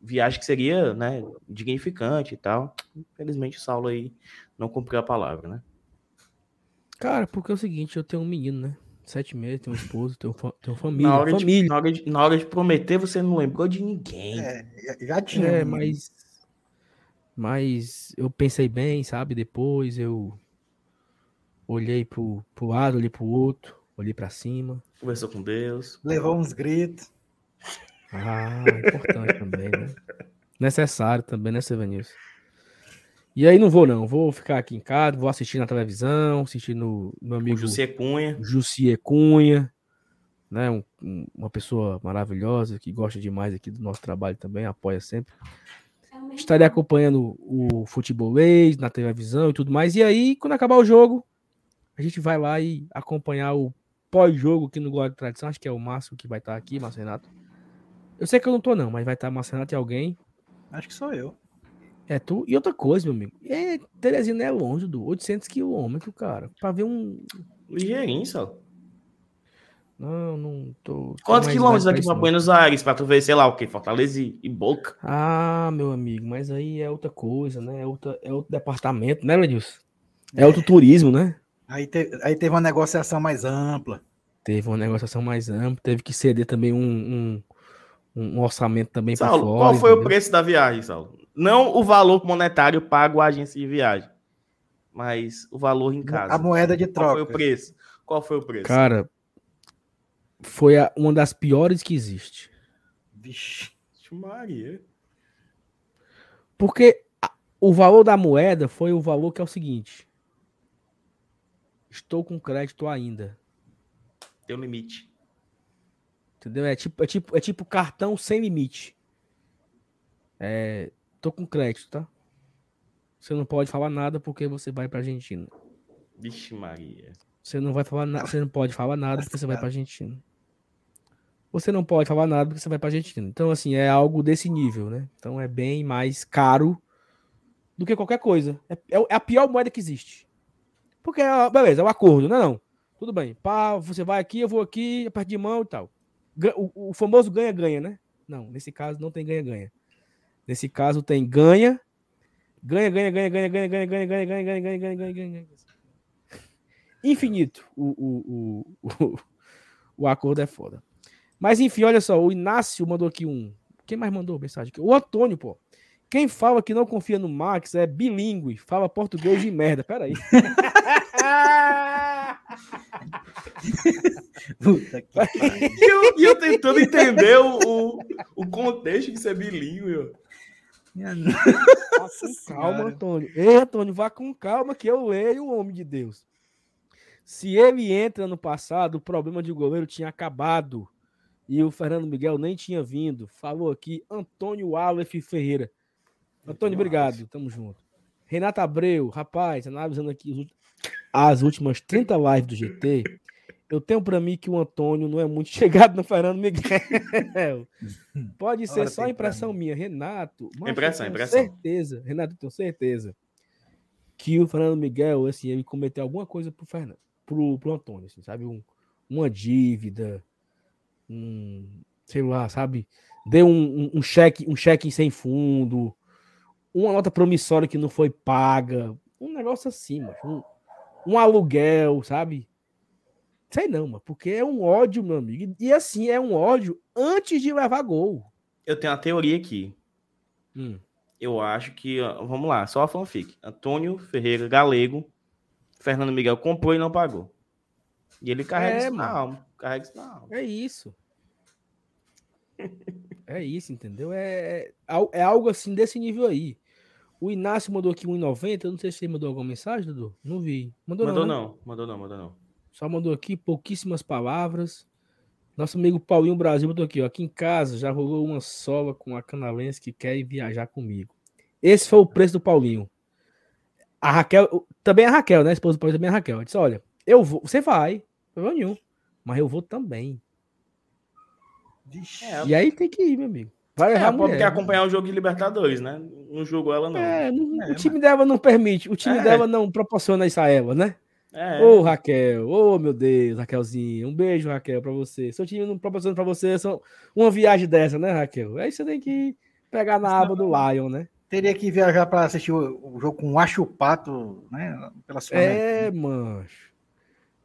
viagem que seria, né, dignificante e tal. Infelizmente o Saulo aí não cumpriu a palavra, né? Cara, porque é o seguinte, eu tenho um menino, né? Sete meses, tenho um esposo, tenho, tenho família. Na hora, família. De, na, hora de, na hora de prometer, você não lembrou de ninguém. É, já tinha. É, mas. Mas eu pensei bem, sabe? Depois eu olhei pro, pro lado, olhei pro outro. Olhei para cima. Conversou com Deus. Levou uns gritos. Ah, importante também, né? Necessário também, né, Sevanilson? E aí não vou, não. Vou ficar aqui em casa, vou assistir na televisão, assistir no meu amigo Jussie Cunha. Jussie Cunha, né? Um, um, uma pessoa maravilhosa que gosta demais aqui do nosso trabalho também, apoia sempre. Estarei acompanhando o futebolês na televisão e tudo mais. E aí, quando acabar o jogo, a gente vai lá e acompanhar o pós-jogo aqui no Glória de Tradição. Acho que é o Márcio que vai estar aqui, Márcio Renato. Eu sei que eu não tô, não, mas vai estar Márcio Renato e alguém. Acho que sou eu. É tu. E outra coisa, meu amigo. É, Teresina é longe do 800 quilômetros, cara. Pra ver um. Ligeirinho, só. Não, não tô. Quantos quilômetros daqui pra Buenos Aires pra tu ver, sei lá o que? Fortaleza e Boca? Ah, meu amigo, mas aí é outra coisa, né? É, outra, é outro departamento, né, Lenilson? É, é outro turismo, né? Aí, te, aí teve uma negociação mais ampla. Teve uma negociação mais ampla, teve que ceder também um, um, um orçamento também para fora. Qual foi entendeu? o preço da viagem, Saulo? Não o valor monetário pago à agência de viagem, mas o valor em casa. A moeda de troca. Qual foi o preço? Qual foi o preço? Cara, foi a, uma das piores que existe. Vixe, Maria. Porque a, o valor da moeda foi o valor que é o seguinte: estou com crédito ainda. Tem um limite. Entendeu? É tipo, é tipo, é tipo cartão sem limite. É, tô com crédito, tá? Você não pode falar nada porque você vai pra Argentina. Vixe Maria. Você não vai falar nada, você não pode falar nada porque você vai pra Argentina. Você não pode falar nada porque você vai pra Argentina. Então, assim, é algo desse nível, né? Então é bem mais caro do que qualquer coisa. É, é a pior moeda que existe. Porque, beleza, é o um acordo, não é não? Tudo bem. Pá, você vai aqui, eu vou aqui, aperto de mão e tal. O, o famoso ganha-ganha, né? Não, nesse caso não tem ganha-ganha. Nesse caso tem ganha, ganha, ganha, ganha, ganha, ganha, ganha, ganha, ganha, ganha, ganha, ganha, ganha, ganha, ganha. Infinito. O, o, o, o, acordo é foda. Mas enfim, olha só, o Inácio mandou aqui um. Quem mais mandou mensagem aqui? O Antônio, pô. Quem fala que não confia no Max é bilíngue, fala português de merda. Peraí. [laughs] Puta que e, eu, e eu tentando entender o, o, contexto de ser bilíngue. Nossa, calma, Antônio. Ei, Antônio, vá com calma que eu leio o homem de Deus. Se ele entra no passado, o problema de goleiro tinha acabado. E o Fernando Miguel nem tinha vindo. Falou aqui Antônio Aleph Ferreira. Antônio, obrigado. Tamo junto. Renata Abreu, rapaz, analisando aqui as últimas 30 lives do GT, eu tenho para mim que o Antônio não é muito [laughs] chegado no Fernando Miguel. Pode ser só impressão minha, Renato. Impressão, impressão. Certeza, Renato, tenho certeza que o Fernando Miguel, assim, ele cometeu alguma coisa pro Fernando, pro, pro Antônio, assim, sabe? Um, uma dívida, um, sei lá, sabe? Deu um, um, um cheque, um cheque sem fundo, uma nota promissória que não foi paga, um negócio assim, mano. Um, um aluguel, sabe? Sei não, mano, porque é um ódio, meu amigo. E assim, é um ódio antes de levar gol. Eu tenho uma teoria aqui. Hum. Eu acho que, vamos lá, só a fanfic. Antônio Ferreira Galego, Fernando Miguel comprou e não pagou. E ele carrega é, isso na alma. Carrega isso na alma. É isso. [laughs] é isso, entendeu? É, é, é algo assim desse nível aí. O Inácio mandou aqui 1,90. Eu não sei se ele mandou alguma mensagem, Dudu. Não vi. Mandou, mandou não, né? não. Mandou não, mandou não. Só mandou aqui pouquíssimas palavras. Nosso amigo Paulinho Brasil mandou aqui, ó. Aqui em casa já rolou uma sola com a canalense que quer viajar comigo. Esse foi o preço do Paulinho. A Raquel, também a Raquel, né? A esposa do Paulinho também é a Raquel. Eu disse: olha, eu vou, você vai, problema nenhum. Mas eu vou também. É, e aí tem que ir, meu amigo. Vai errar é, pode quer acompanhar o jogo de Libertadores, né? Não jogou ela, não. É, não é, o time mas... dela não permite, o time é. dela não proporciona isso a ela, né? É. Ô, Raquel, ô, meu Deus, Raquelzinha, um beijo, Raquel, pra você. Seu time não proporciona pra você só uma viagem dessa, né, Raquel? Aí você tem que pegar na aba do Lion, né? Teria que viajar para assistir o, jogo com o Achupato, né? Pela sua é, mancho.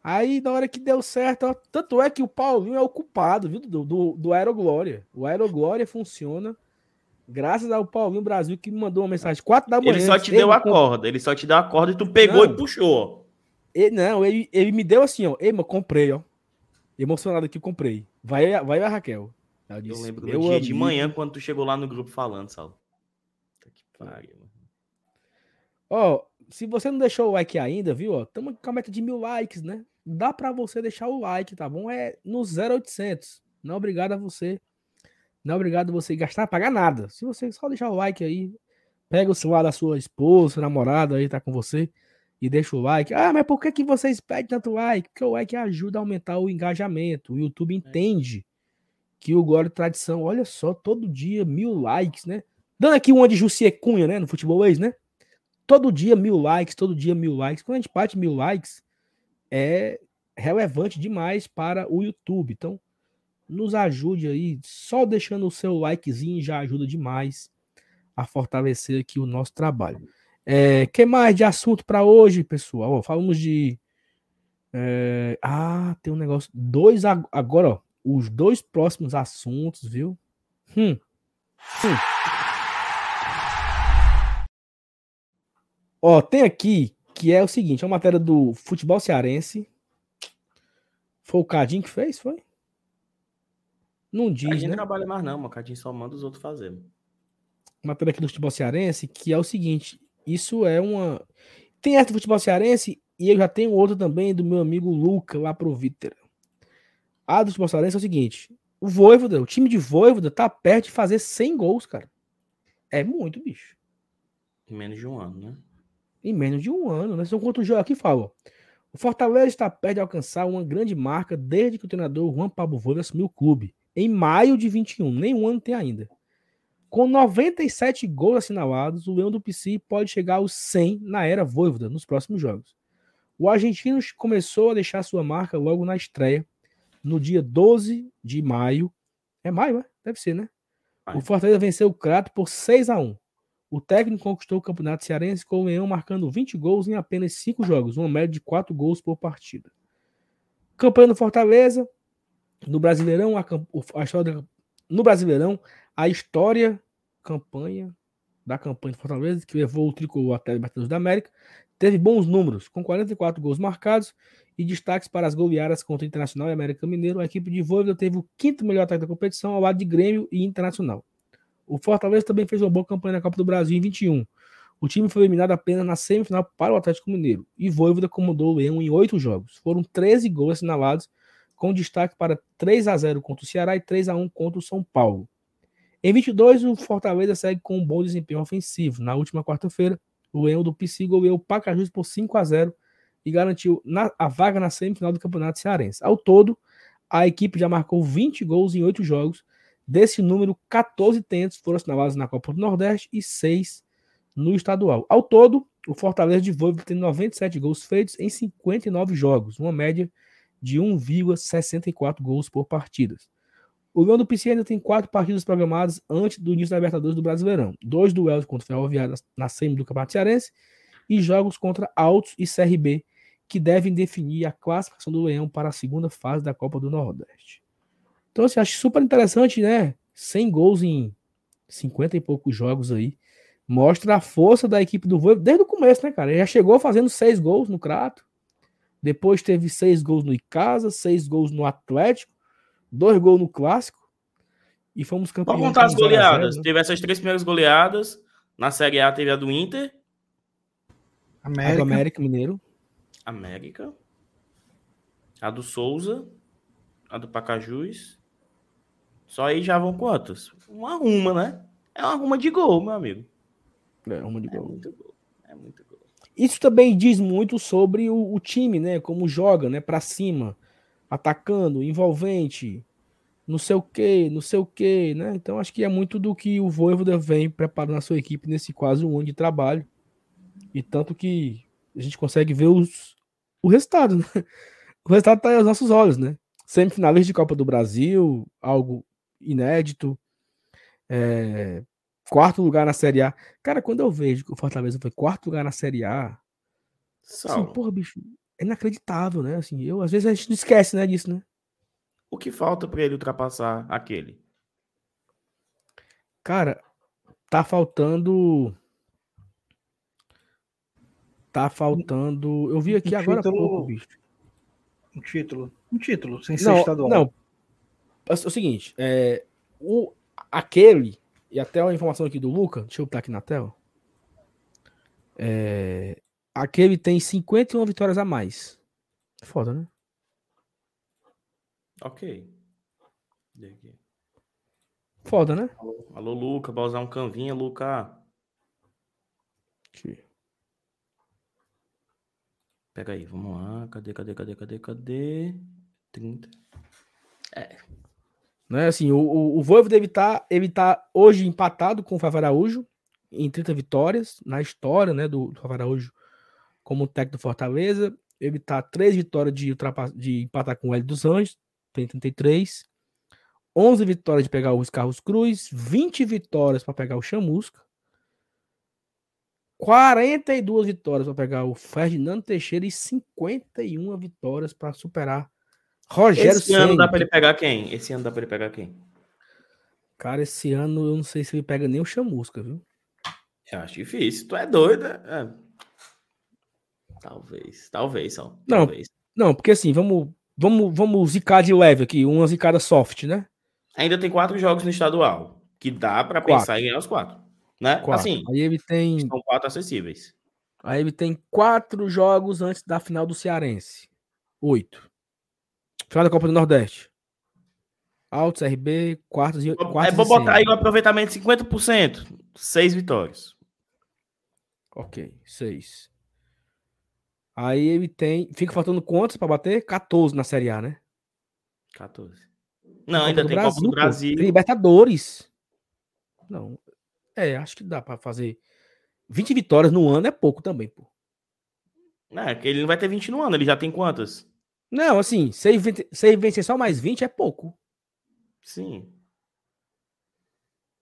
Aí, na hora que deu certo, ó, tanto é que o Paulinho é o culpado, viu, do, do, do Aeroglória. O Aeroglória funciona graças ao Paulinho Brasil que me mandou uma mensagem 4 da manhã. Ele só te deu a corda, ele só te deu a corda e tu pegou não, e puxou. Ele, não, ele, ele me deu assim, ó. Ei, mano, comprei, ó. Emocionado aqui, comprei. Vai, vai a Raquel. Disse, eu lembro do dia amigo. de manhã quando tu chegou lá no grupo falando, Saulo. Que pariu, mano. Ó, se você não deixou o like ainda, viu? Ó, estamos com a meta de mil likes, né? Dá para você deixar o like, tá bom? É no 0800. Não é obrigado a você. Não é obrigado a você gastar, pagar nada. Se você só deixar o like aí, pega o celular da sua esposa, namorada aí, tá com você, e deixa o like. Ah, mas por que, que vocês pedem tanto like? Porque o like ajuda a aumentar o engajamento. O YouTube é. entende que o Glória Tradição, olha só, todo dia mil likes, né? Dando aqui uma de Jussier Cunha, né? No futebol ex, né? Todo dia mil likes, todo dia mil likes. Quando a gente bate mil likes, é relevante demais para o YouTube. Então, nos ajude aí, só deixando o seu likezinho já ajuda demais a fortalecer aqui o nosso trabalho. É, que mais de assunto para hoje, pessoal? Ó, falamos de. É, ah, tem um negócio. Dois agora, ó, os dois próximos assuntos, viu? Hum. Hum. Ó, tem aqui que é o seguinte: é uma matéria do futebol cearense. Foi o Cadinho que fez? Foi? Não diz. Cadinho né? trabalha mais, não, o Cadinho só manda os outros fazer. Uma matéria aqui do futebol cearense que é o seguinte: isso é uma. Tem essa do futebol cearense e eu já tenho outra também do meu amigo Luca lá pro Vitor. A do futebol cearense é o seguinte: o Voivoda, o time de Voivoda tá perto de fazer 100 gols, cara. É muito, bicho. Em menos de um ano, né? Em menos de um ano, né? São quantos jogos aqui, falou? O Fortaleza está perto de alcançar uma grande marca desde que o treinador Juan Pablo Voivoda assumiu o clube. Em maio de 21, nem um ano tem ainda. Com 97 gols assinalados, o Leão do PC pode chegar aos 100 na era Voivoda nos próximos jogos. O argentino começou a deixar sua marca logo na estreia, no dia 12 de maio. É maio, né? Deve ser, né? O Fortaleza venceu o Crato por 6 a 1 O técnico conquistou o Campeonato Cearense com o Leão marcando 20 gols em apenas 5 jogos, uma média de 4 gols por partida. Campanha do Fortaleza, no Brasileirão, a, a história, no Brasileirão, a história campanha da campanha de Fortaleza, que levou o tricolor até a Libertadores da América, teve bons números, com 44 gols marcados e destaques para as goleadas contra o Internacional e América Mineiro. A equipe de Voivoda teve o quinto melhor ataque da competição ao lado de Grêmio e Internacional. O Fortaleza também fez uma boa campanha na Copa do Brasil em 21. O time foi eliminado apenas na semifinal para o Atlético Mineiro e Voivoda comandou o Leão em oito jogos. Foram 13 gols assinalados, com destaque para 3 a 0 contra o Ceará e 3 a 1 contra o São Paulo. Em 22, o Fortaleza segue com um bom desempenho ofensivo. Na última quarta-feira, o Leão do PC goleou o Pacajus por 5 a 0 e garantiu a vaga na semifinal do Campeonato Cearense. Ao todo, a equipe já marcou 20 gols em 8 jogos. Desse número, 14 tentos foram assinalados na Copa do Nordeste e 6 no estadual. Ao todo, o Fortaleza de Voivoda tem 97 gols feitos em 59 jogos, uma média de 1,64 gols por partidas. O Leão do PC ainda tem quatro partidas programadas antes do início da Libertadores do Brasileirão. Dois duelos contra o Ferroviário na semi do Campeonato Cearense e jogos contra Altos e CRB, que devem definir a classificação do Leão para a segunda fase da Copa do Nordeste. Então, assim, acho super interessante, né? 100 gols em 50 e poucos jogos aí. Mostra a força da equipe do Voivoda desde o começo, né, cara? Ele já chegou fazendo seis gols no Crato. Depois teve seis gols no Icasa, seis gols no Atlético dois gols no clássico e fomos campeões. Vamos contar as goleadas. 0, né? Teve essas três primeiras goleadas. Na Série A teve a do Inter. América. A do América Mineiro. América. A do Souza. A do Pacajus. Só aí já vão quantas? Uma ruma, né? É uma ruma de gol, meu amigo. É, uma de é gol. Muito gol. É muito gol. Isso também diz muito sobre o, o time, né? Como joga, né? Para cima atacando, envolvente, não sei o que, não sei o que, né? Então acho que é muito do que o Voivoda vem preparando a sua equipe nesse quase um ano de trabalho. E tanto que a gente consegue ver os, o resultado, né? [laughs] O resultado tá aí aos nossos olhos, né? Semifinalista de Copa do Brasil, algo inédito. É, quarto lugar na Série A. Cara, quando eu vejo que o Fortaleza foi quarto lugar na Série A, assim, porra, bicho, é inacreditável, né? Assim, eu às vezes a gente não esquece, né, disso, né? O que falta para ele ultrapassar aquele? Cara, tá faltando tá faltando, eu vi aqui um agora título... pouco, bicho. Um título, um título, sem ser não, estadual. Não. É o seguinte, é o aquele e até uma informação aqui do Luca, deixa eu botar aqui na tela. É, Aquele tem 51 vitórias a mais. Foda, né? Ok. Foda, né? Alô, alô Luca, vai usar um canvinha, Luca. Aqui. Pega aí, vamos lá. Cadê, cadê, cadê, cadê, cadê? 30. É. Né, assim, o, o, o Voivo deve estar tá, ele tá hoje empatado com o Fábio Araújo em 30 vitórias na história, né, do, do Fábio Araújo como técnico do Fortaleza. ele tá três vitórias de, de empatar com o L dos Anjos, tem 33. 11 vitórias de pegar os Carros Cruz, 20 vitórias para pegar o Chamusca. 42 vitórias para pegar o Ferdinando Teixeira e 51 vitórias para superar Rogério Esse ano dá para ele pegar quem? Esse ano dá para ele pegar quem? Cara, esse ano eu não sei se ele pega nem o Chamusca, viu? Eu acho difícil. Tu é doido? É. Talvez, talvez só. Não, talvez. não, porque assim, vamos, vamos, vamos zicar de leve aqui, uma zicada soft, né? Ainda tem quatro jogos no estadual, que dá para pensar em ganhar os quatro. Né? Quatro. Assim, aí ele tem. São quatro acessíveis. Aí ele tem quatro jogos antes da final do Cearense. Oito. Final da Copa do Nordeste. Altos, RB, quartos e quartos É bom botar aí o aproveitamento de 50%. Seis vitórias. Ok, seis. Aí ele tem. Fica faltando quantos para bater? 14 na Série A, né? 14. Não, ainda tem Brasil, Copa do Brasil. Tem Libertadores. Não. É, acho que dá para fazer. 20 vitórias no ano é pouco também, pô. É, que ele não vai ter 20 no ano, ele já tem quantas? Não, assim, se ele, vencer, só mais 20 é pouco. Sim.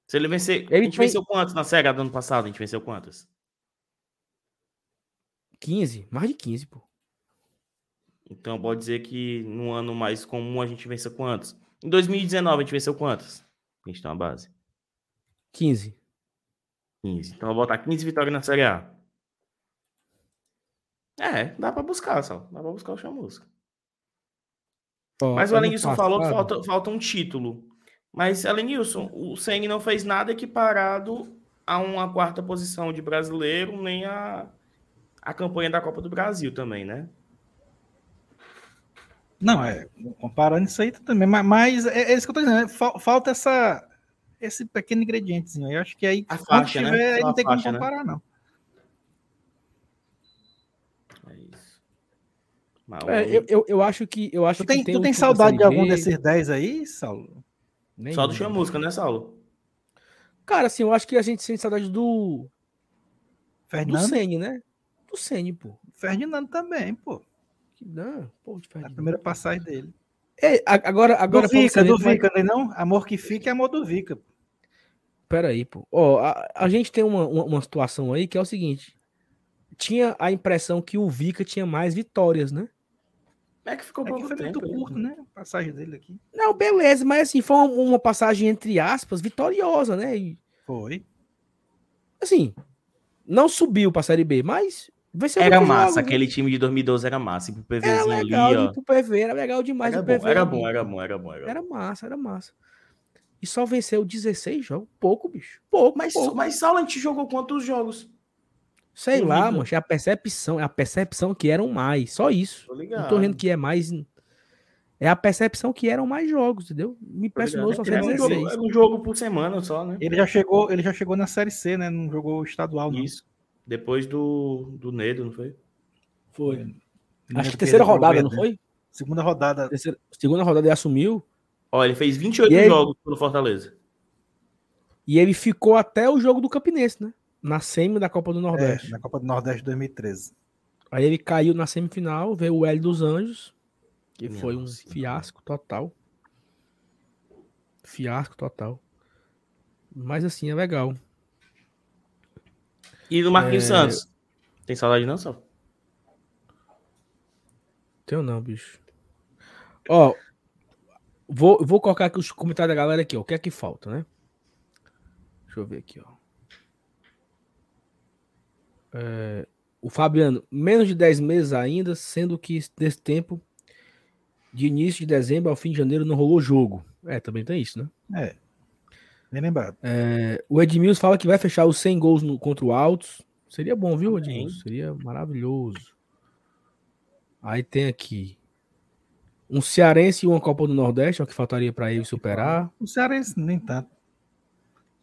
Se ele vencer. Ele a gente tem... venceu quantos na SEGA do ano passado? A gente venceu quantas? 15, mais de 15, pô. Então pode dizer que no ano mais comum a gente venceu quantos? Em 2019 a gente venceu quantas? A gente tem uma base. 15. 15. Então eu vou botar 15 vitórias na Série A. É, dá pra buscar, só. Dá pra buscar o Chamusca. Oh, Mas o Alenilson falou que falta, falta um título. Mas, Alenilson, o Seng não fez nada equiparado a uma quarta posição de brasileiro, nem a, a campanha da Copa do Brasil também, né? Não, é, comparando isso aí também, mas, mas é, é, isso que eu tô dizendo, né? falta essa, esse pequeno ingredientezinho. Eu acho que aí, a faixa, tiver, né? aí não tem como né? comparar, né? não. É isso. É, eu, eu, eu, acho que. Eu acho tu tem, que tem, tu tem saudade de algum desses 10 aí, Saulo? Nem Só do Chamusca, né, Saulo? Cara, assim, eu acho que a gente sente saudade do. Fernando? Do Sene, né? Do Sene, pô. Ferdinando também, pô. Que não, pô, de Ferdinando. A primeira passagem dele. É, agora, agora. Do Vica, do Vica, mas... não? Amor que fica é amor do Vica. Pera aí, pô. Ó, a, a gente tem uma, uma, uma, situação aí que é o seguinte. Tinha a impressão que o Vica tinha mais vitórias, né? É que ficou é pouco que foi tempo, muito curto, né? A passagem dele aqui. Não, beleza, mas assim, foi uma, uma passagem, entre aspas, vitoriosa, né? E, foi. Assim, não subiu pra Série B, mas era massa, aquele time de 2012 era massa. E pro PVzinho era legal, ali, ó. Pro PV era legal demais. Era bom, PV, era bom, era bom, era bom, era bom. Era massa, era massa. E só venceu 16 jogos. Pouco, bicho. Pouco, mas, pouco. Mas Saulo, a gente jogou quantos jogos? Sei Tô lá, mano. É a percepção. É a percepção que eram mais. Só isso. Tô Não tô vendo que é mais. É a percepção que eram mais jogos, entendeu? Me impressionou só ser 16. Um jogo, é um jogo por semana só, né? Ele já chegou, ele já chegou na Série C, né? Não jogou estadual, não. Isso. Depois do, do Nedo, não foi? Foi. Acho que terceira rodada, não foi? Segunda rodada. Terceira, segunda rodada ele assumiu. Olha, ele fez 28 ele... jogos pelo Fortaleza. E ele ficou até o jogo do Campinense, né? Na semi da Copa do Nordeste. É, na Copa do Nordeste 2013. Aí ele caiu na semifinal, veio o L dos Anjos, que Minha foi um nossa. fiasco total. Fiasco total. Mas assim, é legal. E do Marquinhos é... Santos? Tem saudade não, só? Tenho não, bicho. Ó, vou, vou colocar aqui os comentários da galera aqui, ó. O que é que falta, né? Deixa eu ver aqui, ó. É, o Fabiano, menos de 10 meses ainda, sendo que nesse tempo, de início de dezembro ao fim de janeiro, não rolou jogo. É, também tem isso, né? É. Bem lembrado. É, o Edmilson fala que vai fechar os 100 gols no, contra o Altos. Seria bom, viu, Edmilson? Seria maravilhoso. Aí tem aqui. Um cearense e uma Copa do Nordeste, é o que faltaria para ele superar. Um cearense, nem tanto.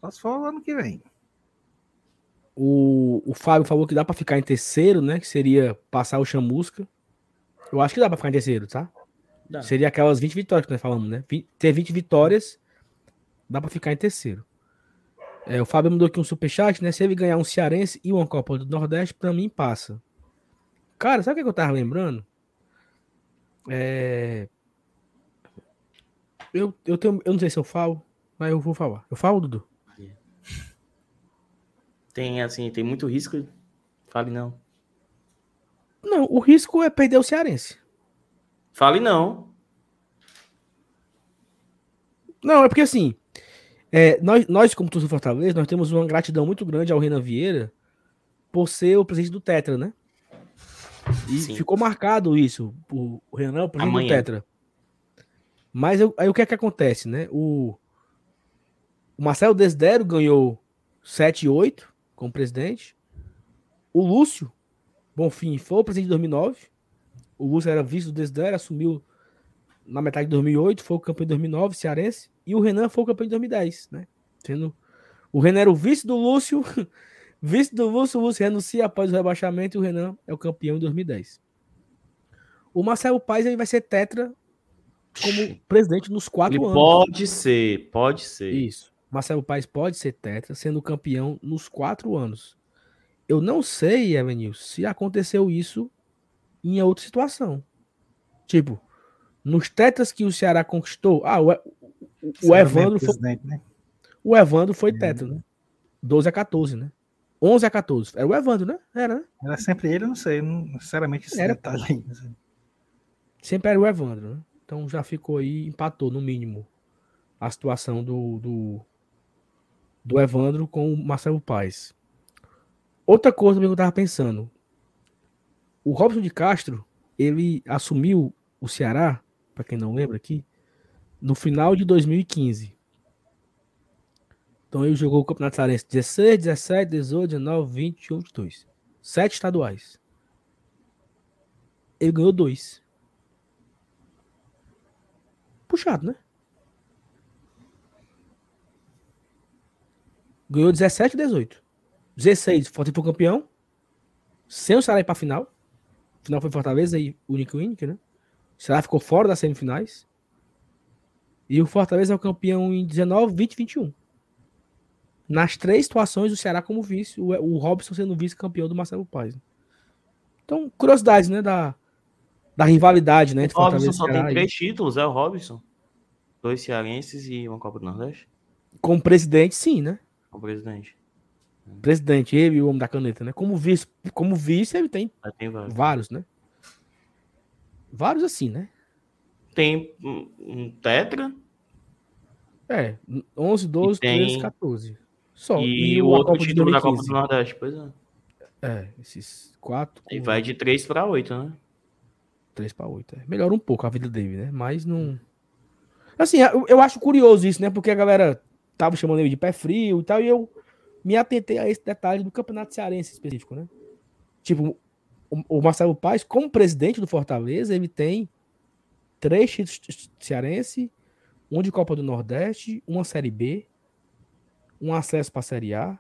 Só se for ano que vem. O, o Fábio falou que dá para ficar em terceiro, né? Que seria passar o Chamusca. Eu acho que dá para ficar em terceiro, tá? Dá. Seria aquelas 20 vitórias que nós falamos, né? Ter 20 vitórias dá para ficar em terceiro. É, o Fábio mandou aqui um superchat, né? Se ele ganhar um Cearense e uma Copa do Nordeste, para mim passa. Cara, sabe o que eu tava lembrando? É... Eu, eu, tenho, eu não sei se eu falo, mas eu vou falar. Eu falo, Dudu? Tem, assim, tem muito risco? Fale não. Não, o risco é perder o Cearense. Fale não. Não, é porque assim, é, nós, nós, como torcedor Fortaleza, nós temos uma gratidão muito grande ao Renan Vieira por ser o presidente do Tetra, né? E Sim. ficou marcado isso, o Renan, o presidente Amanhã. do Tetra. Mas eu, aí o que é que acontece, né? O, o Marcelo Desdero ganhou 7 e 8 como presidente. O Lúcio Bonfim foi o presidente de 2009. O Lúcio era vice do Desdero, assumiu na metade de 2008, foi o campeão de 2009, cearense. E o Renan foi o campeão de 2010, né? Sendo o Renan era o vice do Lúcio, [laughs] vice do Lúcio, o Lúcio renuncia após o rebaixamento e o Renan é o campeão em 2010. O Marcelo Paes ele vai ser tetra como presidente nos quatro Ele anos. Pode ser, pode ser. Isso. Marcelo Paes pode ser tetra, sendo campeão nos quatro anos. Eu não sei, Evanil, se aconteceu isso em outra situação. Tipo, nos tetras que o Ceará conquistou. Ah, o, o, o Evandro foi. Né? O Evandro foi tetra, né? 12 a 14, né? 11 a 14. Era o Evandro, né? Era, né? Era sempre ele, eu não sei. Não, sinceramente, esse era, detalhe aí. Sempre era o Evandro, né? Então já ficou aí, empatou no mínimo a situação do, do, do Evandro com o Marcelo Paes. Outra coisa que eu tava pensando. O Robson de Castro, ele assumiu o Ceará, para quem não lembra aqui, no final de 2015. Então ele jogou o Campeonato Cearense 16, 17, 18, 19, 20, 21, 22. Sete estaduais. Ele ganhou dois. Puxado, né? Ganhou 17 e 18. 16, Fortaleza foi campeão. Sem o Ceará ir pra final. Final foi Fortaleza e único único, né? O Ceará ficou fora das semifinais. E o Fortaleza é o campeão em 19, 20 e 21. Nas três situações, o Ceará como vice, o, Robson sendo vice-campeão do Marcelo Paes. Então, curiosidades, né, da, da rivalidade, né? O Robson só tem três títulos, é o Robson. Dois cearenses e uma Copa do Nordeste. Como presidente, sim, né? Como presidente. Presidente, ele e o homem da caneta, né? Como vice, como vice ele tem, tem vários. vários, né? Vários assim, né? Tem um tetra. É, 11, 12, tem... 13, 14. Só. E, e o outro título da Copa do Nordeste, pois é. É, esses quatro. E vai de 3 para 8, né? 3 para 8. É. Melhora um pouco a vida dele, né? Mas não. Assim, eu, eu acho curioso isso, né? Porque a galera tava chamando ele de pé frio e tal, e eu me atentei a esse detalhe do Campeonato Cearense específico, né? Tipo, o, Marcelo Paes, como presidente do Fortaleza, ele tem três títulos cearense, um de Copa do Nordeste, uma Série B, um acesso para a Série A,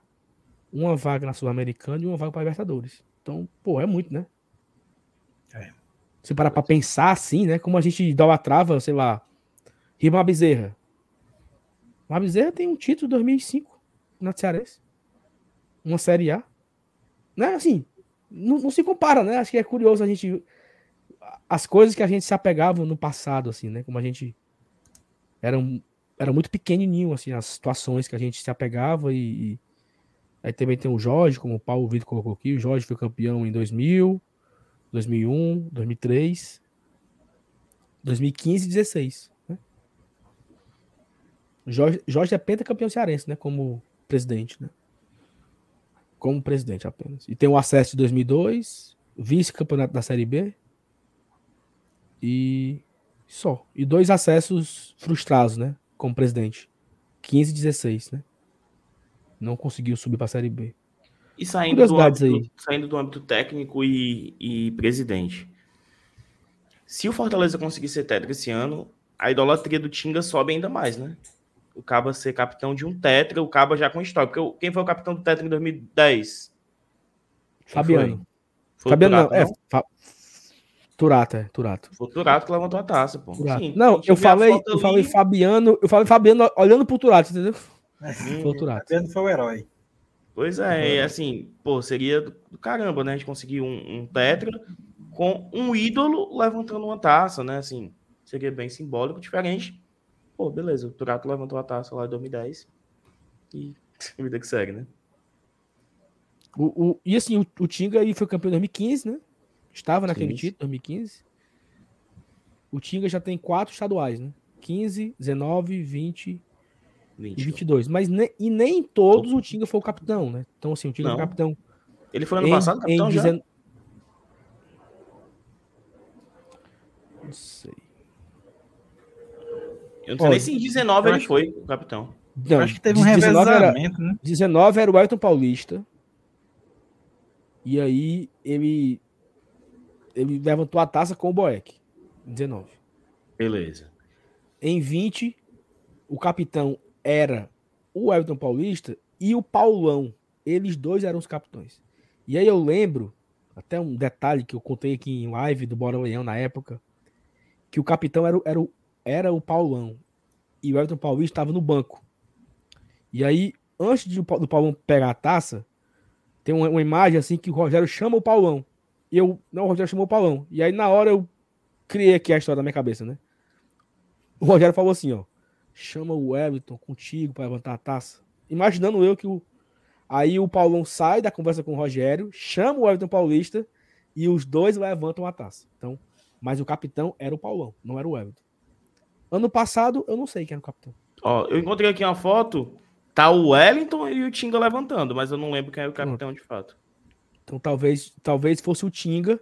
uma vaga na Sul-Americana e uma vaga para Libertadores. Então, pô, é muito, né? É. Se parar para pensar assim, né? Como a gente idolatrava, sei lá, Rima Bezerra. Rima Bezerra tem um título de 2005 na Cearense uma Série A. Né? Assim, não, não, se compara, né? Acho que é curioso a gente. As coisas que a gente se apegava no passado, assim, né? Como a gente era, um, era muito pequenininho, assim, as situações que a gente se apegava e, e... Aí também tem o Jorge, como o Paulo Vitor colocou aqui. O Jorge foi campeão em 2000, 2001, 2003, 2015 e 2016. Jorge, Jorge é pentacampeão cearense, né? Como presidente, né? como presidente apenas. E tem o acesso de 2002, vice-campeonato da Série B e só. E dois acessos frustrados, né? Como presidente. 15 e 16, né? Não conseguiu subir para a Série B. E saindo do, âmbito, aí. saindo do âmbito técnico e, e presidente. Se o Fortaleza conseguir ser técnico esse ano, a idolatria do Tinga sobe ainda mais, né? O Caba ser capitão de um Tetra, o Caba já com história. Porque quem foi o capitão do Tetra em 2010? Fabiano. Foi? Fabiano, Turato, não, é. Fa... Turato, é, Turato. Foi o Turato que levantou a taça, pô. Sim, não, eu falei, eu ali... falei Fabiano, eu falei Fabiano olhando pro Turato, entendeu? Hum, foi o Turato. Fabiano foi o herói. Pois é, uhum. assim, pô, seria do caramba, né? A gente conseguir um, um Tetra com um ídolo levantando uma taça, né? Assim, seria bem simbólico, diferente. Pô, beleza, o Turato levantou a taça lá em 2010 e [laughs] a vida que segue, né? O, o, e assim, o, o Tinga aí foi campeão em 2015, né? Estava naquele título, 2015. O Tinga já tem quatro estaduais, né? 15, 19, 20 20, e 22. Mas ne, e nem todos o Tinga foi o capitão, né? Então, assim, o Tinga foi o capitão. Ele foi ano em, passado capitão em já? Não sei. Eu não sei nem se em 19 ele foi o capitão. Não, acho que teve um 19 era, né? 19 era o Elton Paulista. E aí ele ele levantou a taça com o Boeck. 19. Beleza. Em 20, o capitão era o Everton Paulista e o Paulão. Eles dois eram os capitães. E aí eu lembro, até um detalhe que eu contei aqui em live do Bora Leão na época, que o capitão era, era, o, era o Paulão. E o Everton Paulista estava no banco. E aí, antes de, do Paulão pegar a taça, tem uma, uma, imagem assim que o Rogério chama o Paulão. E eu, não, o Rogério chamou o Paulão. E aí, na hora, eu criei aqui a história da minha cabeça, né? O Rogério falou assim, ó chama o Everton contigo para levantar a taça. Imaginando eu que o. Aí o Paulão sai da conversa com o Rogério, chama o Everton Paulista e os dois levantam a taça. Então, mas o capitão era o Paulão, não era o Everton. Ano passado, eu não sei quem era o capitão. Ó, eu encontrei aqui uma foto, tá o Wellington e o Tinga levantando, mas eu não lembro quem era o capitão de fato. Então talvez, talvez fosse o Tinga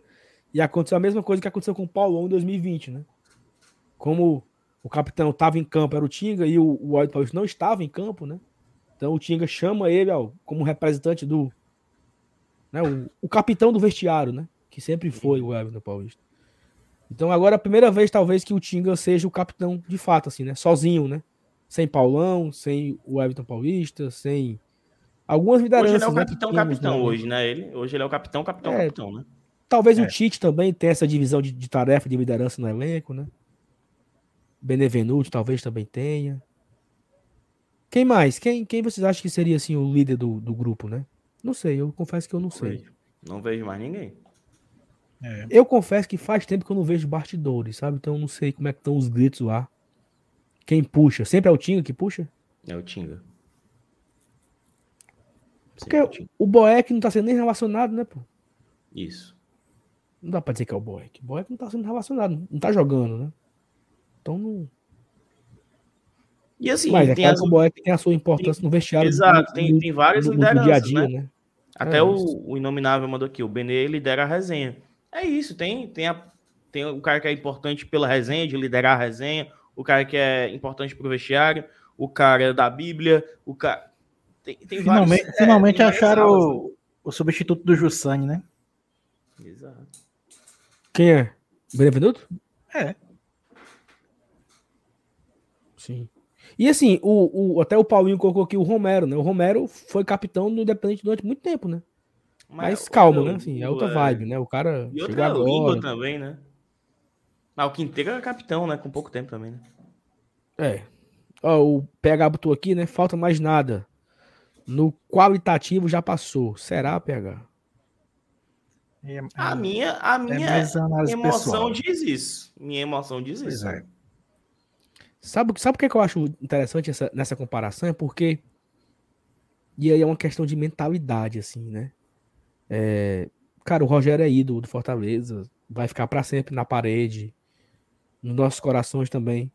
e aconteceu a mesma coisa que aconteceu com o Paulão em 2020, né? Como o capitão estava em campo, era o Tinga, e o, o Wellington Paulista não estava em campo, né? Então o Tinga chama ele ó, como representante do. Né, o, o, capitão do vestiário, né? Que sempre foi o Everton Paulista. Então agora é a primeira vez, talvez, que o Tinga seja o capitão de fato, assim, né? Sozinho, né? Sem Paulão, sem o Everton Paulista, sem algumas lideranças. Hoje ele é o né, capitão, né, capitão, né? hoje, né? Ele, hoje ele é o capitão, capitão, é, capitão, né? Talvez é. o Tite também tenha essa divisão de, de tarefa de liderança no elenco, né? Benevenuto talvez também tenha. Quem mais? Quem, quem vocês acham que seria assim o líder do, do grupo, né? Não sei, eu confesso que eu não, não sei. Vejo. Não vejo mais ninguém. É. Eu confesso que faz tempo que eu não vejo bastidores, sabe? Então eu não sei como é que estão os gritos lá. Quem puxa? Sempre é o Tinga que puxa? É o Tinga. Porque é o, Tinga. o Boeck não tá sendo nem relacionado, né, pô? Isso. Não dá pra dizer que é o Boeck. O Boeck não tá sendo relacionado, não tá jogando, né? Então não. E assim, Mas é tem, as... o tem a sua importância tem, no vestiário. Exato, tem, tem várias no, lideranças. dia a dia, né? né? Até é o, o Inominável mandou aqui, o Benê lidera a resenha. É isso, tem, tem, a, tem o cara que é importante pela resenha, de liderar a resenha, o cara que é importante pro vestiário, o cara da Bíblia, o cara. Tem, tem finalmente vários, finalmente é, acharam o, né? o substituto do Jussani, né? Exato. Quem é? Benevenuto? É. Sim. E assim, o, o, até o Paulinho colocou aqui o Romero, né? O Romero foi capitão do Independente durante muito tempo, né? Mas, Mas calma, né? Assim, é outra é. vibe, né? O cara. E outra agora. língua também, né? Mas o Quinteiro era capitão, né? Com pouco tempo também, né? É. Ó, o PH botou aqui, né? Falta mais nada. No qualitativo já passou. Será, PH? É, a minha, a é minha é emoção pessoal. diz isso. Minha emoção diz pois isso. É. Sabe, sabe o que, é que eu acho interessante essa, nessa comparação? É porque. E aí é uma questão de mentalidade, assim, né? É, cara, o Rogério é ídolo do Fortaleza. Vai ficar para sempre na parede. Nos nossos corações também.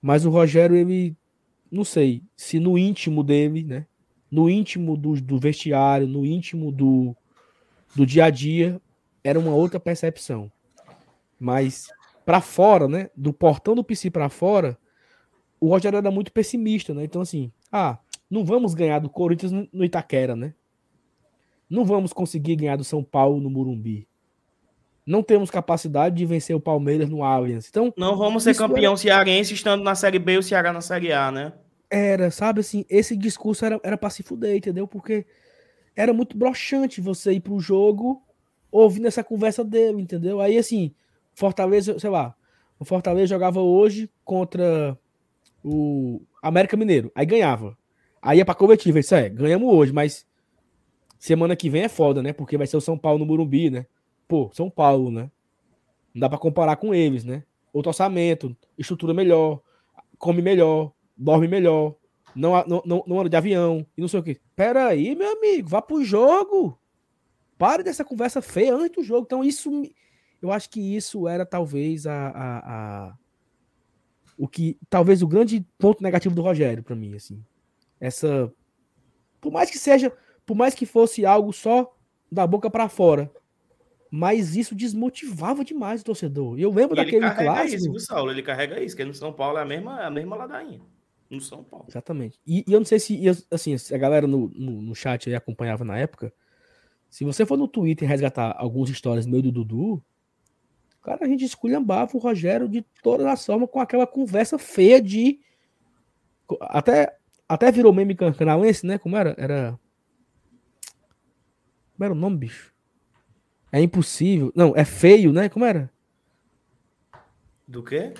Mas o Rogério, ele. Não sei se no íntimo dele, né? No íntimo do, do vestiário, no íntimo do, do dia a dia, era uma outra percepção. Mas para fora, né? Do portão do PC para fora, o Rogério era muito pessimista, né? Então, assim, ah, não vamos ganhar do Corinthians no Itaquera, né? Não vamos conseguir ganhar do São Paulo no Murumbi. Não temos capacidade de vencer o Palmeiras no Allianz. Então, não vamos ser campeão era... cearense estando na Série B e o Ceará na Série A, né? Era, sabe assim, esse discurso era, era pra se fuder, entendeu? Porque era muito broxante você ir pro jogo ouvindo essa conversa dele, entendeu? Aí, assim, Fortaleza, sei lá, o Fortaleza jogava hoje contra o América Mineiro, aí ganhava. Aí ia pra coletiva, isso é, ganhamos hoje, mas semana que vem é foda, né? Porque vai ser o São Paulo no Morumbi, né? pô, São Paulo, né? Não dá para comparar com eles, né? Outro orçamento, estrutura melhor, come melhor, dorme melhor, não, não, não, não anda de avião e não sei o quê. Pera aí, meu amigo, vá pro jogo. Pare dessa conversa feia antes do jogo. Então, isso. Eu acho que isso era talvez a, a, a o que. Talvez o grande ponto negativo do Rogério, para mim, assim. Essa. Por mais que seja. Por mais que fosse algo só da boca para fora. Mas isso desmotivava demais o torcedor. Eu lembro e daquele ele clássico. Isso, Saulo, ele carrega isso, que no São Paulo é a mesma, a mesma ladainha no São Paulo. Exatamente. E, e eu não sei se, assim, se a galera no, no, no, chat aí acompanhava na época. Se você for no Twitter resgatar algumas histórias meio do Dudu, cara, a gente esculhambava o Rogério de todas as formas com aquela conversa feia de. Até, até virou meme canalense, né? Como era? Era. Como era o nome, bicho? É impossível. Não, é feio, né? Como era? Do quê?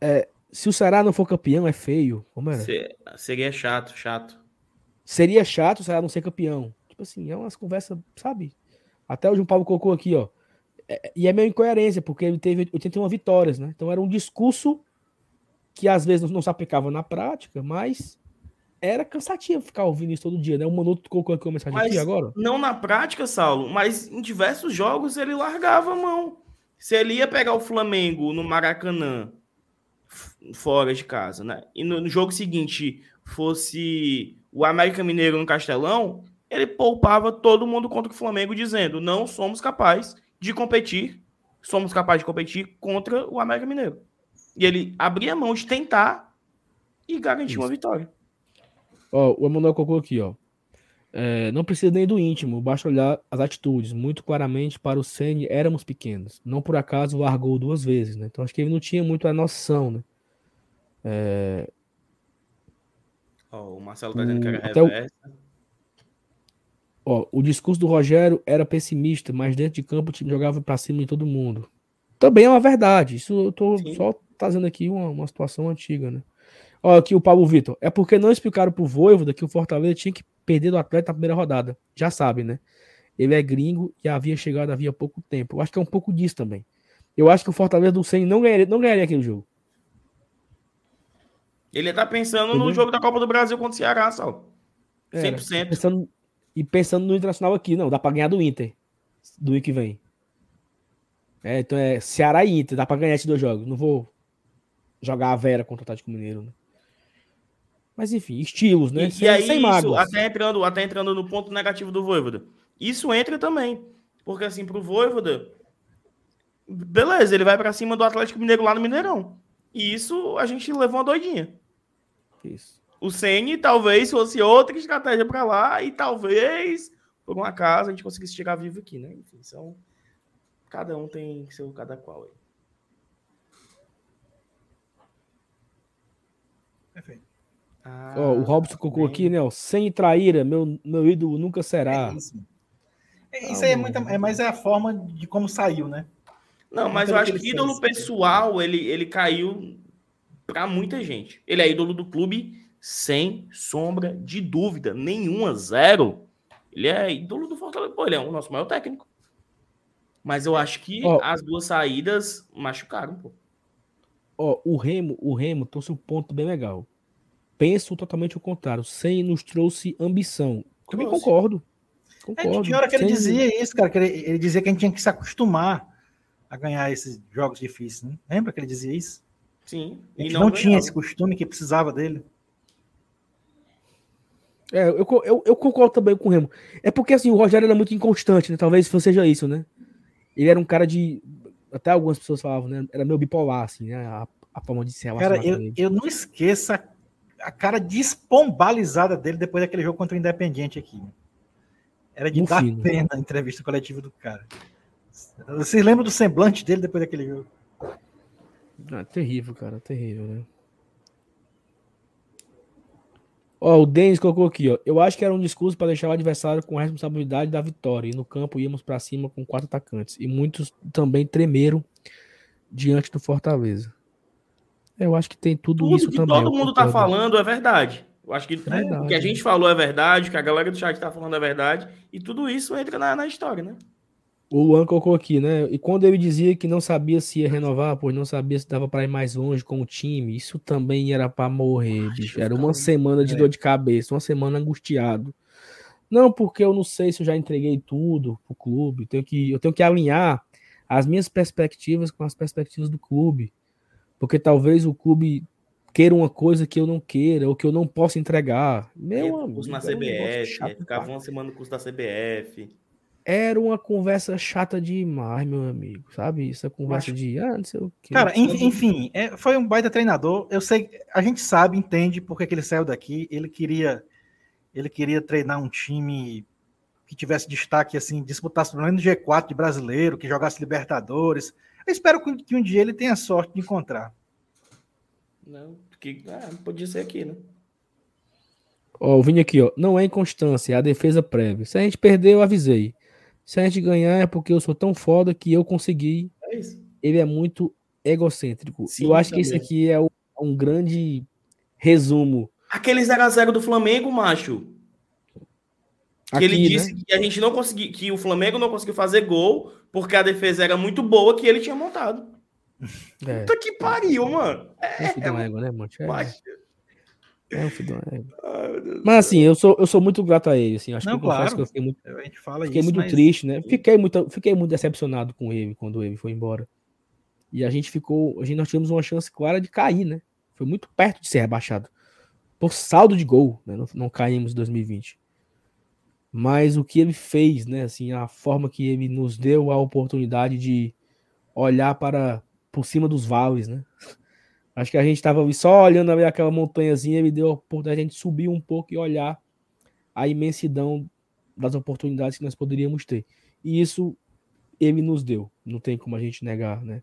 É, se o Ceará não for campeão, é feio. Como era? Seria chato, chato. Seria chato o Ceará não ser campeão. Tipo assim, é umas conversas, sabe? Até o João Paulo colocou aqui, ó. É, e é meio incoerência, porque ele teve 81 vitórias, né? Então era um discurso que às vezes não se aplicava na prática, mas era cansativo ficar ouvindo isso todo dia, né? O Manoto colocou aqui uma mensagem mas aqui agora. Não na prática, Saulo, mas em diversos jogos ele largava a mão. Se ele ia pegar o Flamengo no Maracanã fora de casa, né? E no, no, jogo seguinte fosse o América Mineiro no Castelão, ele poupava todo mundo contra o Flamengo, dizendo: não somos capazes de competir, somos capazes de competir contra o América Mineiro. E ele abria mão de tentar e garantir uma vitória. Ó, o Emanuel colocou aqui, ó. É, não precisa nem do íntimo, basta olhar as atitudes. Muito claramente, para o Ceni éramos pequenos. Não por acaso largou duas vezes, né? Então acho que ele não tinha muito a noção, né? É... Oh, o Marcelo tá dizendo que era reversa. O... Ó, o discurso do Rogério era pessimista, mas dentro de campo o time jogava para cima de todo mundo. Também é uma verdade. Isso eu tô Sim. só trazendo aqui uma, uma situação antiga, né? Ó, aqui o Pablo Vitor. É porque não explicaram pro Voivoda que o Fortaleza tinha que perder do Atlético na primeira rodada. Já sabe, né? Ele é gringo e havia chegado havia pouco tempo. Eu acho que é um pouco disso também. Eu acho que o Fortaleza do 100 não ganharia, não ganharia aquele jogo. Ele tá pensando Entendeu? no jogo da Copa do Brasil contra o Ceará, Sal. 100%. É, pensando, e pensando no Internacional aqui, não, dá pra ganhar do Inter do ano que vem. É, então é Ceará e Inter, dá pra ganhar esses dois jogos. Não vou jogar a Vera contra o Atlético Mineiro, né? Mas enfim, estilos, né? E, sem, e aí, sem isso, até entrando, até entrando no ponto negativo do Voivoda. Isso entra também. Porque assim, pro Voivoda, beleza, ele vai para cima do Atlético Mineiro lá no Mineirão. E isso a gente levou uma doidinha. Isso. O Ceni talvez fosse outra estratégia para lá e talvez, por um acaso, a gente conseguisse chegar vivo aqui, né? Enfim, são. Cada um tem seu cada qual aí. Perfeito. Ah, oh, o Robson colocou aqui, né? Sem traíra, meu, meu ídolo nunca será. É isso. É, isso aí é, muita, é mais é a forma de como saiu, né? Não, mas eu acho que ídolo pessoal, ele, ele caiu para muita gente. Ele é ídolo do clube sem sombra de dúvida nenhuma, zero. Ele é ídolo do Fortaleza. Pô, ele é o nosso maior técnico. Mas eu acho que oh. as duas saídas machucaram, pô. Ó, oh, o Remo, o Remo trouxe um ponto bem legal. Penso totalmente o contrário. Sem nos trouxe ambição. Também concordo. concordo. É, tinha hora que ele dizia isso, cara. Que ele, ele dizia que a gente tinha que se acostumar a ganhar esses jogos difíceis, né? Lembra que ele dizia isso? Sim. A gente não, não tinha esse costume que precisava dele. É, eu, eu, eu, concordo também com o Remo. É porque assim, o Rogério era muito inconstante, né? Talvez seja isso, né? Ele era um cara de. Até algumas pessoas falavam, né? Era meio bipolar, assim, né? A, a forma de relacionar. Cara, eu, eu não esqueço a, a, cara despombalizada dele depois daquele jogo contra o Independiente aqui. Era de dar fino. pena a entrevista coletiva do cara. Vocês lembram do semblante dele depois daquele jogo? Ah, terrível, cara, terrível, né? Ó, o Denis colocou aqui, ó. Eu acho que era um discurso para deixar o adversário com a responsabilidade da vitória. E no campo íamos para cima com quatro atacantes. E muitos também tremeram diante do Fortaleza. Eu acho que tem tudo, tudo isso que também. Todo mundo tá falando é verdade. Eu acho que é o que a gente falou é verdade, o que a galera do chat tá falando é verdade. E tudo isso entra na, na história, né? O Luan colocou aqui, né? E quando ele dizia que não sabia se ia renovar, pois não sabia se dava para ir mais longe com o time, isso também era para morrer, bicho. Era uma semana de é. dor de cabeça, uma semana angustiado. Não, porque eu não sei se eu já entreguei tudo pro clube. Eu tenho que, eu tenho que alinhar as minhas perspectivas com as perspectivas do clube. Porque talvez o clube queira uma coisa que eu não queira, ou que eu não possa entregar. Meu amigo, na CBF, um ficava uma semana no curso da CBF. Era uma conversa chata demais, meu amigo, sabe? Essa conversa de, ah, não sei o quê. Cara, enfim, é, foi um baita treinador. Eu sei, a gente sabe, entende porque que ele saiu daqui. Ele queria, ele queria treinar um time que tivesse destaque, assim, disputasse pelo menos G4 de brasileiro, que jogasse Libertadores. Eu espero que um dia ele tenha sorte de encontrar. Não, porque ah, podia ser aqui, né? Ó, o Vini aqui, ó. Não é inconstância, é a defesa prévia. Se a gente perder, eu avisei. Se a gente ganhar, é porque eu sou tão foda que eu consegui. É isso. Ele é muito egocêntrico. Sim, eu acho também. que esse aqui é um grande resumo. Aquele 0x0 do Flamengo, macho. Que aqui, ele disse né? que a gente não conseguiu, que o Flamengo não conseguiu fazer gol porque a defesa era muito boa que ele tinha montado. É. Puta que pariu, mano. É, é, é um égua, né, mano? É, é um filho Mas assim, eu sou, eu sou muito grato a ele, assim. Acho não, que eu claro. que eu fiquei muito, a gente fala fiquei isso, muito mas... triste, né? Fiquei muito, fiquei muito decepcionado com ele quando ele foi embora. E a gente ficou, a gente nós tivemos uma chance clara de cair, né? Foi muito perto de ser rebaixado. Por saldo de gol, né? Não, não caímos em 2020. Mas o que ele fez, né? Assim, a forma que ele nos deu a oportunidade de olhar para por cima dos vales, né? [laughs] Acho que a gente estava só olhando ali aquela montanhazinha, ele deu a oportunidade de a gente subir um pouco e olhar a imensidão das oportunidades que nós poderíamos ter. E isso ele nos deu, não tem como a gente negar, né?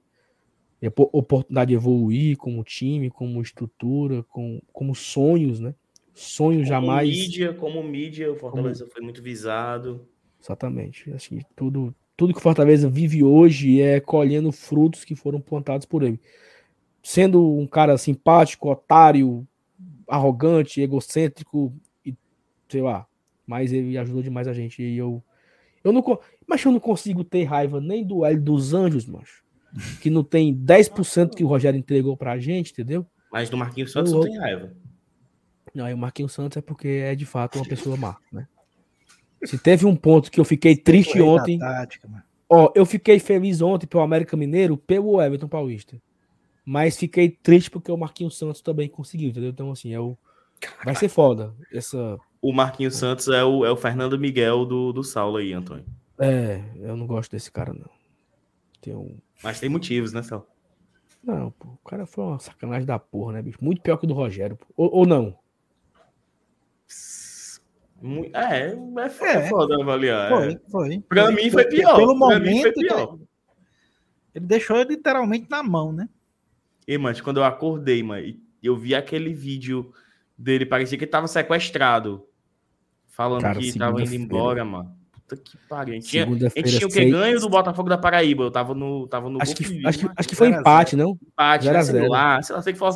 É oportunidade de evoluir como time, como estrutura, com, como sonhos, né? Sonhos como jamais. Mídia, como mídia, o Fortaleza como... foi muito visado. Exatamente. Acho que tudo, tudo que o Fortaleza vive hoje é colhendo frutos que foram plantados por ele. Sendo um cara simpático, otário, arrogante, egocêntrico e sei lá, mas ele ajudou demais a gente e eu eu não mas eu não consigo ter raiva nem do Hélio dos Anjos, macho. Que não tem 10% que o Rogério entregou pra gente, entendeu? Mas do Marquinhos Santos eu, não tem raiva. Não, o Marquinhos Santos é porque é de fato uma pessoa má, né? Se teve um ponto que eu fiquei triste ontem. Tática, ó, eu fiquei feliz ontem pelo América Mineiro, pelo Everton Paulista. Mas fiquei triste porque o Marquinhos Santos também conseguiu, entendeu? Então, assim, é o. Vai ser foda. Essa... O Marquinhos Santos é o, é o Fernando Miguel do, do Saulo aí, Antônio. É, eu não gosto desse cara, não. Tem um... Mas tem motivos, né, Saulo? Não, pô, o cara foi uma sacanagem da porra, né, bicho? Muito pior que o do Rogério. Ou, ou não? É, é foda, é foda avaliar. Foi, é. foi. Pra mim foi pior. Pelo momento, foi pior. Ele deixou literalmente na mão, né? E, mas quando eu acordei, mano, eu vi aquele vídeo dele, parecia que ele tava sequestrado. Falando Cara, que tava indo embora, mano. Puta que pariu. A gente tinha, a gente tinha o que ganho do Botafogo da Paraíba. Eu tava no, tava no acho, que, acho, que, acho que foi empate, não? Empate, zero né? Sei lá, sei lá, sei que foi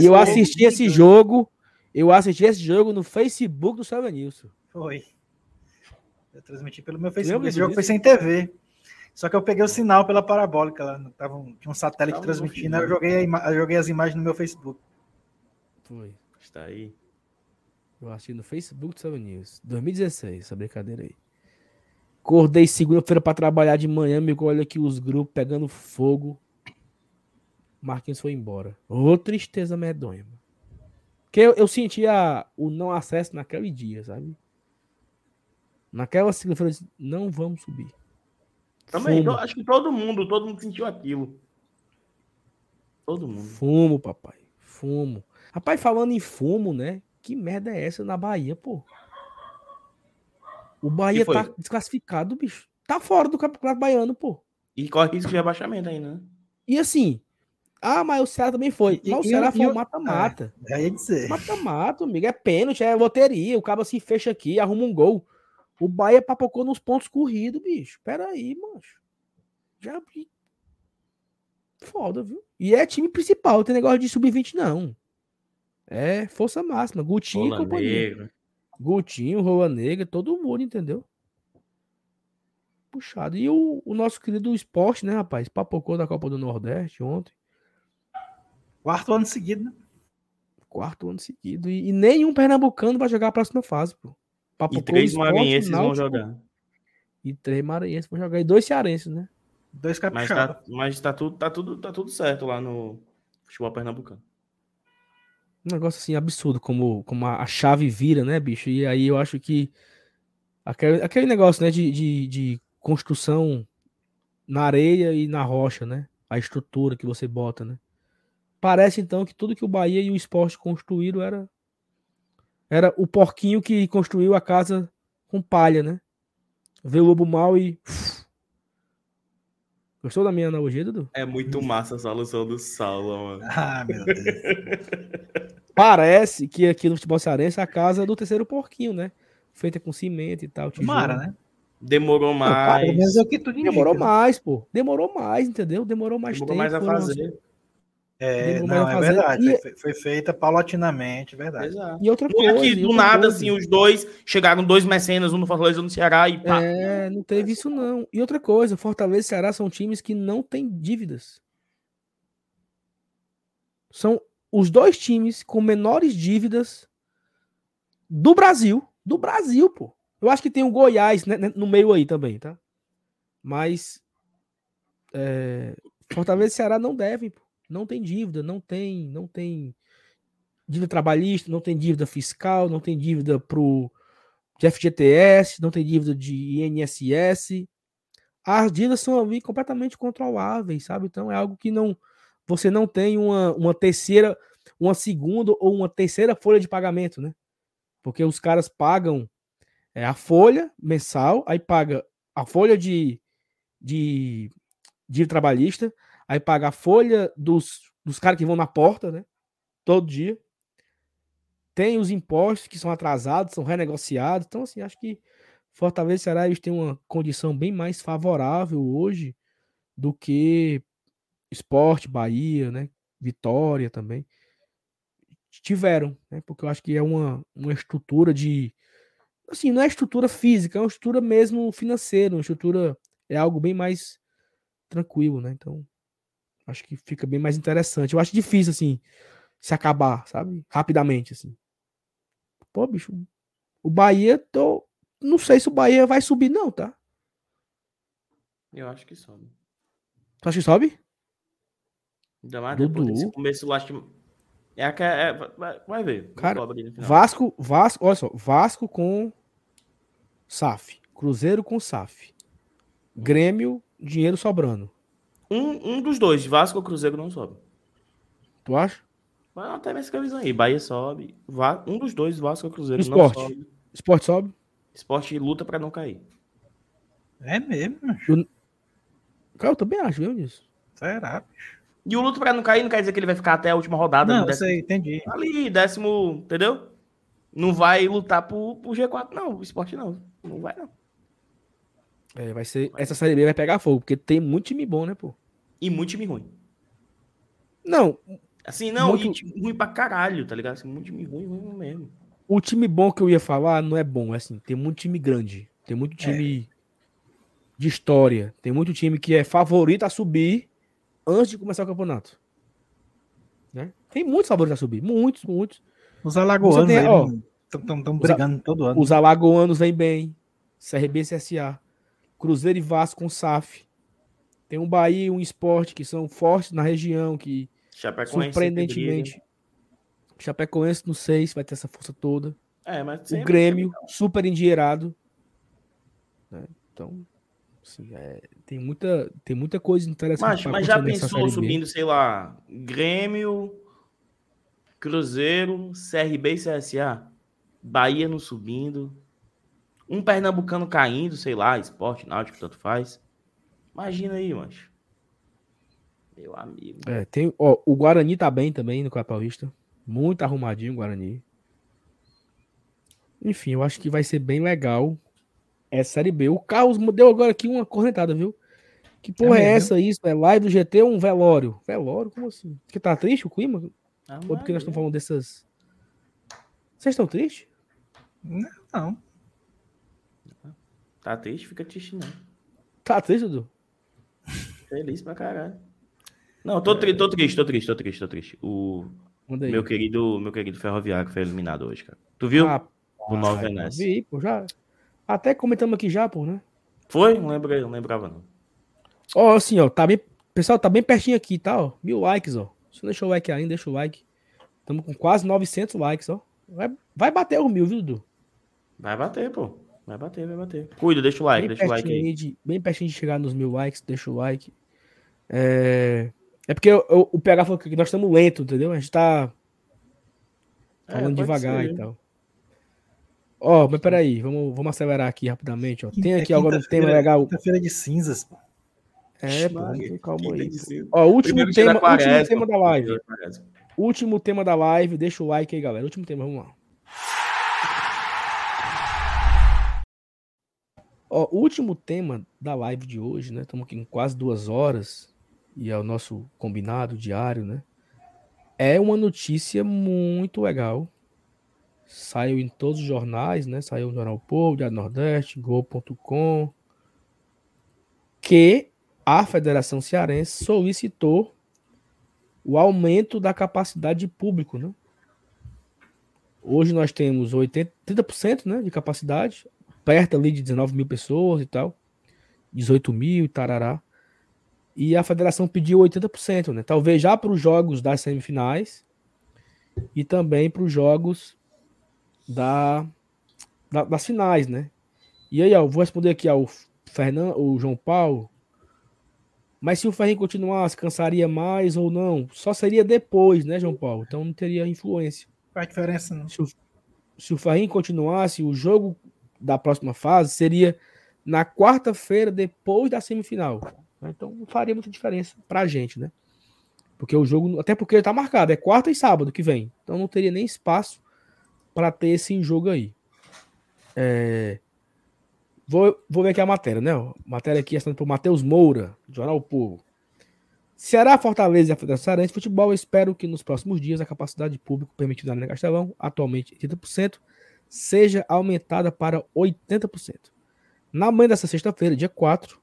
E eu assisti esse jogo eu assisti esse jogo no Facebook do Silvio Nilson. Foi. Eu transmiti pelo meu Facebook. Esse jogo foi sem TV. Só que eu peguei o sinal pela parabólica lá. Tava um, tinha um satélite Tava transmitindo, eu joguei, eu joguei as imagens no meu Facebook. Foi. Está aí. Eu assisti no Facebook do Silvio News. 2016, essa brincadeira aí. Acordei segunda-feira para trabalhar de manhã, me olha aqui os grupos pegando fogo. Marquinhos foi embora. Ô, tristeza medonha. Mano. Que eu, eu sentia o não acesso naquele dia, sabe? Naquela segunda-feira, não vamos subir. Também, Fumo. acho que todo mundo, todo mundo sentiu aquilo. Todo mundo. Fumo, papai. Fumo. Rapaz, falando em fumo, né? Que merda é essa na Bahia, pô? O Bahia tá desclassificado, bicho. Tá fora do campeonato baiano, pô. E corre risco de rebaixamento ainda, né? E assim, ah, mas o Ceará também foi. Mas o Ceará foi um mata-mata. É, dizer. Mata-mata, amigo. É pênalti, é loteria. O cara se fecha aqui, arruma um gol. O Bahia papocou nos pontos corridos, bicho. Pera aí, mancho. Já vi. Foda, viu? E é time principal, não tem negócio de sub-20, não. É força máxima. Gutinho Rola e companhia. Negra. Gutinho, Rola Negra, todo mundo, entendeu? puxado. E o, o nosso querido esporte, né, rapaz? Papocou da Copa do Nordeste ontem. Quarto ano seguido, né? Quarto ano seguido. E, e nenhum pernambucano vai jogar a próxima fase, pô. Papocou, e três maranhenses vão jogar. E três maranhenses vão jogar. E dois cearenses, né? Dois capixabas. Mas, tá, mas tá, tudo, tá, tudo, tá tudo certo lá no futebol pernambucano. Um negócio assim absurdo, como, como a, a chave vira, né, bicho? E aí eu acho que aquele, aquele negócio, né, de, de, de construção na areia e na rocha, né? A estrutura que você bota, né? Parece então que tudo que o Bahia e o esporte construíram era era o porquinho que construiu a casa com palha, né? Vê o lobo mal e Gostou da minha analogia, Dudu? É muito massa essa alusão do Saulo, mano. [laughs] Ah, meu Deus. Parece que aqui no futebol cearense é a casa do terceiro porquinho, né? Feita com cimento e tal. Tomara, né? Demorou mais. Não, cara, é o que tu Demorou indica, mais, pô. Demorou mais, entendeu? Demorou mais Demorou tempo. Demorou mais a fazer. É, não, é verdade. E... Foi, foi, feita paulatinamente, verdade. Exato. E outra coisa. Não é que do nada, coisa. assim, os dois chegaram dois mecenas, um no Fortaleza, um no Ceará e pá. É, não teve isso não. E outra coisa, Fortaleza e Ceará são times que não têm dívidas. São os dois times com menores dívidas do Brasil. Do Brasil, pô. Eu acho que tem o Goiás né, né no meio aí também, tá? Mas é, Fortaleza e Ceará não devem, pô. Não tem dívida, não tem, não tem dívida trabalhista, não tem dívida fiscal, não tem dívida pro de FGTS, não tem dívida de INSS. As dívidas são ali completamente controláveis, sabe? Então é algo que não você não tem uma, uma terceira, uma segunda ou uma terceira folha de pagamento, né? Porque os caras pagam é, a folha mensal, aí paga a folha de, de dívida trabalhista, aí paga a folha dos, dos caras que vão na porta, né? Todo dia. Tem os impostos que são atrasados, são renegociados. Então, assim, acho que Fortaleza e Ceará eles têm uma condição bem mais favorável hoje do que Esporte, Bahia, né? Vitória também. Tiveram, né? Porque eu acho que é uma, uma estrutura de. Assim, não é estrutura física, é uma estrutura mesmo financeira, uma estrutura. É algo bem mais tranquilo, né? Então, Acho que fica bem mais interessante. Eu acho difícil, assim, se acabar, sabe? Rapidamente, assim. Pô, bicho, o Bahia, tô... não sei se o Bahia vai subir, não, tá? Eu acho que sobe. Tu acha que sobe? Ainda mais Dudu. depois começo lá. É, é, é, vai ver. Cara, Vasco, Vasco, olha só, Vasco com SAF, Cruzeiro com SAF, Grêmio, dinheiro sobrando. Um, um dos dois, Vasco ou Cruzeiro, não sobe. Tu acha? Mas até minha visão aí. Bahia sobe. Um dos dois, Vasco ou Cruzeiro, Esporte. não sobe. Esporte sobe? Esporte luta pra não cair. É mesmo, eu... Cara, eu também acho, viu, disso. Será, bicho? E o luto pra não cair não quer dizer que ele vai ficar até a última rodada. Não, décimo... sei, entendi. Ali, décimo, entendeu? Não vai lutar pro, pro G4, não. O esporte não. Não vai, não. É, vai ser. Essa série B vai pegar fogo, porque tem muito time bom, né, pô? E muito time ruim. Não. Assim, não, muito... time ruim pra caralho, tá ligado? Assim, muito time ruim, ruim mesmo. O time bom que eu ia falar não é bom, é assim, tem muito time grande. Tem muito time é. de história. Tem muito time que é favorito a subir antes de começar o campeonato. Né? Tem muitos favoritos a subir. Muitos, muitos. Os alagoanos estão brigando todo ano. Os alagoanos vêm bem. CRB e CSA. Cruzeiro e Vasco com SAF. Tem um Bahia e um esporte que são fortes na região, que surpreendentemente. Chapecoense, não sei se vai ter essa força toda. É, mas o Grêmio, super endinheirado. Né? Então, assim, é, tem, muita, tem muita coisa interessante. Mas, mas já pensou subindo, sei lá, Grêmio, Cruzeiro, CRB e CSA? Bahia não subindo. Um pernambucano caindo, sei lá, esporte, náutico, tanto faz. Imagina aí, mancho. Meu amigo. É, tem, ó, o Guarani tá bem também no Campeonato Paulista. Muito arrumadinho o Guarani. Enfim, eu acho que vai ser bem legal essa Série B. O Carlos deu agora aqui uma cornetada, viu? Que porra é, é essa isso? É live do GT ou um velório? Velório? Como assim? Porque tá triste o clima? Ah, ou porque nós estamos falando dessas. Vocês estão tristes? Não, não. Tá triste? Fica triste, não. Tá triste, Dudu? Feliz pra caralho. Não, tô, tri tô triste, tô triste, tô triste, tô triste. O meu querido, meu querido Ferroviário foi eliminado hoje, cara. Tu viu? Ah, o Nova Venécia. Vi, pô, já. Até comentamos aqui já, pô, né? Foi? Não lembrei, não lembrava, não. Ó, assim, ó, tá bem. Pessoal, tá bem pertinho aqui, tá? Ó, mil likes, ó. Se não deixou o like ainda, deixa o like. Estamos com quase 900 likes, ó. Vai, vai bater o mil, viu, Dudu? Vai bater, pô. Vai bater, vai bater. Cuida, deixa o like, bem deixa o like aí. De, bem pertinho de chegar nos mil likes, deixa o like. É, é porque eu, eu, o PH falou que nós estamos lento, entendeu? A gente tá falando é, devagar ser. e tal. Ó, oh, mas peraí, vamos, vamos acelerar aqui rapidamente, ó. Tem aqui é agora um tema legal. Quinta-feira de cinzas, pô. É, pô, calma aí. Ó, último tema, último tema da live. Último tema da live, deixa o like aí, galera. Último tema, vamos lá. Ó, último tema da live de hoje, né? Estamos aqui em quase duas horas e é o nosso combinado diário, né? É uma notícia muito legal. Saiu em todos os jornais, né? Saiu no Jornal Povo, Diário Nordeste, Globo.com, que a Federação Cearense solicitou o aumento da capacidade de público, né? Hoje nós temos 80, 30% né, de capacidade, perto ali de 19 mil pessoas e tal, 18 mil e tarará. E a federação pediu 80%, né? Talvez já para os jogos das semifinais e também para os jogos da, da, das finais, né? E aí, ó, vou responder aqui ao Fernando, o João Paulo, mas se o Ferrinho continuasse, cansaria mais ou não? Só seria depois, né, João Paulo? Então não teria influência. Faz diferença, não. Se o, se o Ferrinho continuasse, o jogo da próxima fase seria na quarta-feira, depois da semifinal. Então não faria muita diferença pra gente, né? Porque o jogo, até porque ele tá marcado, é quarta e sábado que vem. Então não teria nem espaço para ter esse jogo aí. É... Vou, vou ver aqui a matéria, né? Matéria aqui assinada por Matheus Moura, Jornal Povo. Ceará, Fortaleza e a Federação de Futebol espero que nos próximos dias a capacidade de público permitida na Castelão, atualmente 80%, seja aumentada para 80%. Na manhã dessa sexta-feira, dia 4,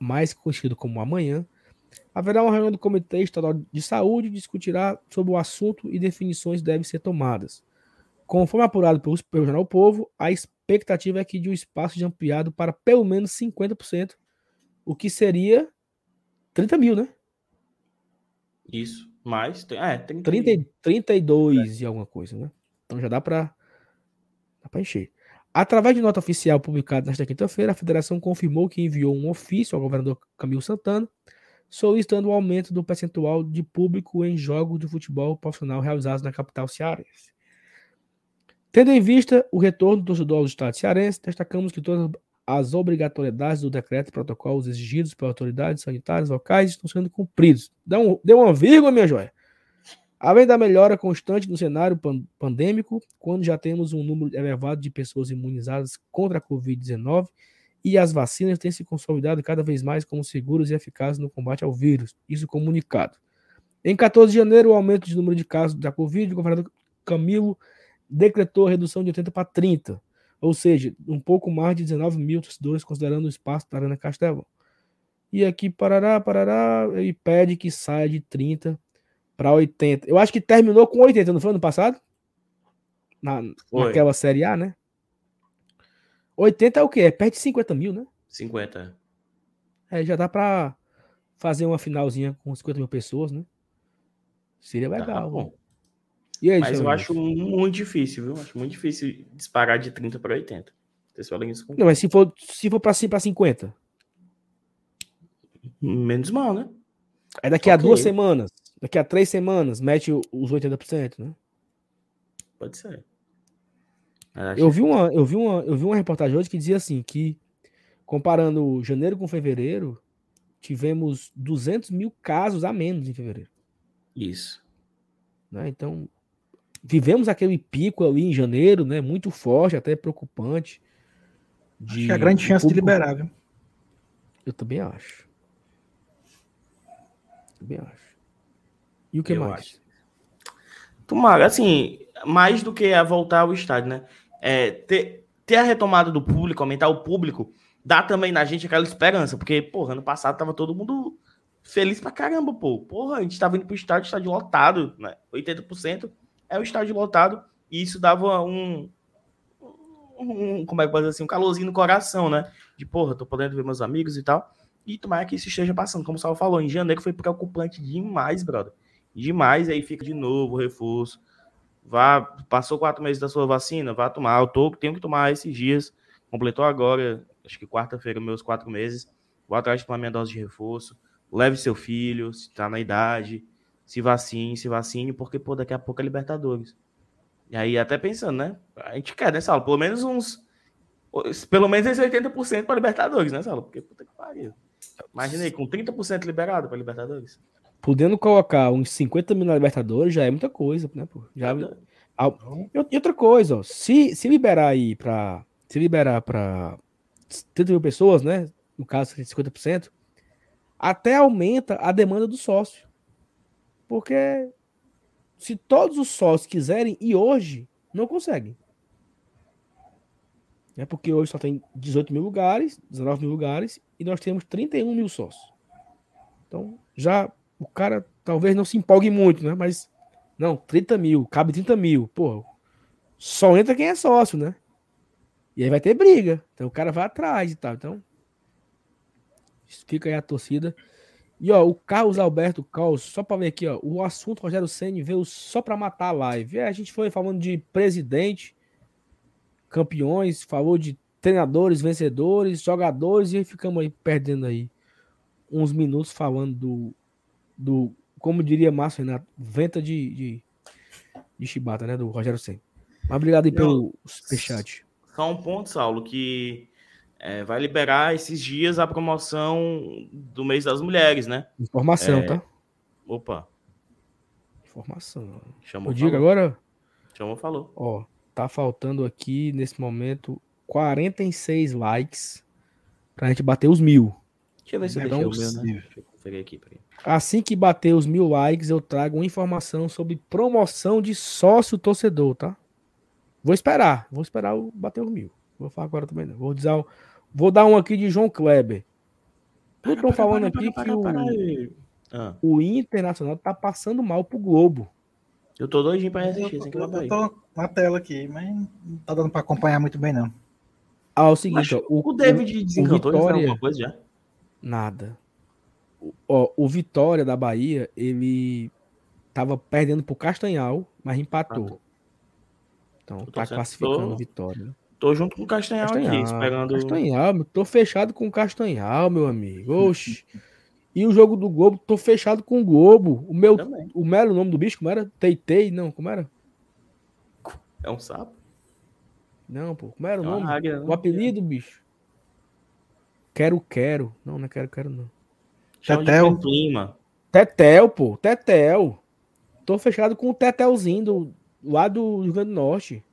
mais conhecido como amanhã, haverá uma reunião do Comitê Estadual de Saúde discutirá sobre o assunto e definições devem ser tomadas. Conforme apurado pelo, pelo Jornal Povo, a expectativa é que de um espaço de ampliado para pelo menos 50%, o que seria 30 mil, né? Isso, mais, é, 30 30, 32 é. e alguma coisa, né? Então já dá para dá encher. Através de nota oficial publicada nesta quinta-feira, a federação confirmou que enviou um ofício ao governador Camilo Santana solicitando o aumento do percentual de público em jogos de futebol profissional realizados na capital cearense. Tendo em vista o retorno do torcedor ao Estado cearense, destacamos que todas as obrigatoriedades do decreto e protocolos exigidos pelas autoridades sanitárias locais estão sendo cumpridos. Deu, um, deu uma vírgula, minha joia. Além da melhora constante no cenário pandêmico, quando já temos um número elevado de pessoas imunizadas contra a Covid-19 e as vacinas têm se consolidado cada vez mais como seguras e eficazes no combate ao vírus. Isso comunicado. Em 14 de janeiro, o aumento de número de casos da Covid, o governador Camilo decretou a redução de 80 para 30, ou seja, um pouco mais de 19 mil torcedores, considerando o espaço da Arena Castelão. E aqui, parará, parará, e pede que saia de 30 para 80. Eu acho que terminou com 80, não foi ano passado? Na, naquela Série A, né? 80 é o quê? É perto de 50 mil, né? 50. É, já dá para fazer uma finalzinha com 50 mil pessoas, né? Seria legal. Tá bom. Aí, Mas eu acho muito difícil, viu? Acho muito difícil disparar de 30 para 80. Vocês falam isso com... Não, mas se for, se for para 50. Menos mal, né? É daqui okay. a duas semanas, daqui a três semanas, mete os 80%, né? Pode ser. Eu vi, uma, eu, vi uma, eu vi uma reportagem hoje que dizia assim, que comparando janeiro com fevereiro, tivemos 200 mil casos a menos em fevereiro. Isso. Né? Então, vivemos aquele pico ali em janeiro, né? Muito forte, até preocupante. De, acho que é a grande chance público... de liberar, viu? Eu também acho. Também acho. E o que Eu mais? Acho. Tomara, assim, mais do que a voltar ao estádio, né? É, ter, ter a retomada do público, aumentar o público, dá também na gente aquela esperança, porque, porra, ano passado tava todo mundo feliz pra caramba, pô. Porra, a gente tava indo pro estádio, estádio lotado, né? 80% é o estádio lotado, e isso dava um, um como é que pode dizer assim, um calorzinho no coração, né? De, porra, tô podendo ver meus amigos e tal. E tomara que isso esteja passando. Como o Salvo falou, em janeiro foi preocupante demais, brother. Demais, aí fica de novo o reforço. Vá, passou quatro meses da sua vacina, vá tomar. Eu tô, tenho que tomar esses dias. Completou agora, acho que quarta-feira, meus quatro meses. Vou atrás de tomar minha dose de reforço. Leve seu filho, se tá na idade. Se vacine, se vacine, porque, pô, daqui a pouco é Libertadores. E aí, até pensando, né? A gente quer, né, Saulo? Pelo menos uns. Pelo menos esse 80% para Libertadores, né, Saulo? Porque puta que pariu. Imagina aí, com 30% liberado para Libertadores. Podendo colocar uns 50 mil na Libertadores já é muita coisa, né, pô? Já... E outra coisa, ó, se, se liberar aí para se liberar para 30 mil pessoas, né? No caso, 50%, até aumenta a demanda do sócio. Porque se todos os sócios quiserem, e hoje, não conseguem. É porque hoje só tem 18 mil lugares, 19 mil lugares, e nós temos 31 mil sócios. Então, já o cara talvez não se empolgue muito, né? Mas, não, 30 mil, cabe 30 mil. Pô, só entra quem é sócio, né? E aí vai ter briga. Então o cara vai atrás e tal. Então, fica aí a torcida. E ó, o Carlos Alberto Caos, só para ver aqui, ó, o assunto Rogério Ceni veio só para matar a live. É, a gente foi falando de presidente, campeões, falou de treinadores, vencedores, jogadores e ficamos aí perdendo aí uns minutos falando do, do como diria Márcio Renato, venta de, de, de chibata, né, do Rogério Ceni. Mas obrigado aí pelo superchat. Só um ponto, Saulo, que é, vai liberar esses dias a promoção do mês das mulheres, né? Informação, é... tá? Opa. Informação. Chamou, Eu digo agora? Chamou, falou. Ó, tá faltando aqui, nesse momento, 46 likes pra gente bater os mil. Deixa eu ver se eu então, deixei o meu, né? Eu conferir aqui. Peraí. Assim que bater os mil likes, eu trago uma informação sobre promoção de sócio torcedor, tá? Vou esperar, vou esperar bater os mil. Vou falar agora também não. Vou, dizer, vou dar um aqui de João Kleber. Eu tô falando para, aqui para, para, que o, ah. o Internacional tá passando mal pro Globo. Eu tô doidinho pra assistir. Eu, tô, eu tô na tela aqui, mas não tá dando pra acompanhar muito bem, não. Ah, é o seguinte, ó, o, o David desencantou Vitória... alguma coisa já? Nada. O, ó, o Vitória da Bahia, ele tava perdendo pro Castanhal, mas empatou. Então tá classificando tô, Vitória. Né? Tô junto com o Castanhal, Castanhal aqui, esperando. Castanhal, tô fechado com o Castanhal, meu amigo. Oxi. E o jogo do Globo, tô fechado com o Globo. O meu, Também. o Melo, o nome do bicho, como era? Teitei? Não, como era? É um sapo? Não, pô, como era o é nome? Águia, o apelido, bicho? Quero, quero. Não, não é quero, quero, não. Tetel. Clima. Tetel, pô, Tetel. Tô fechado com o Tetelzinho do, lá do Rio Grande do Norte.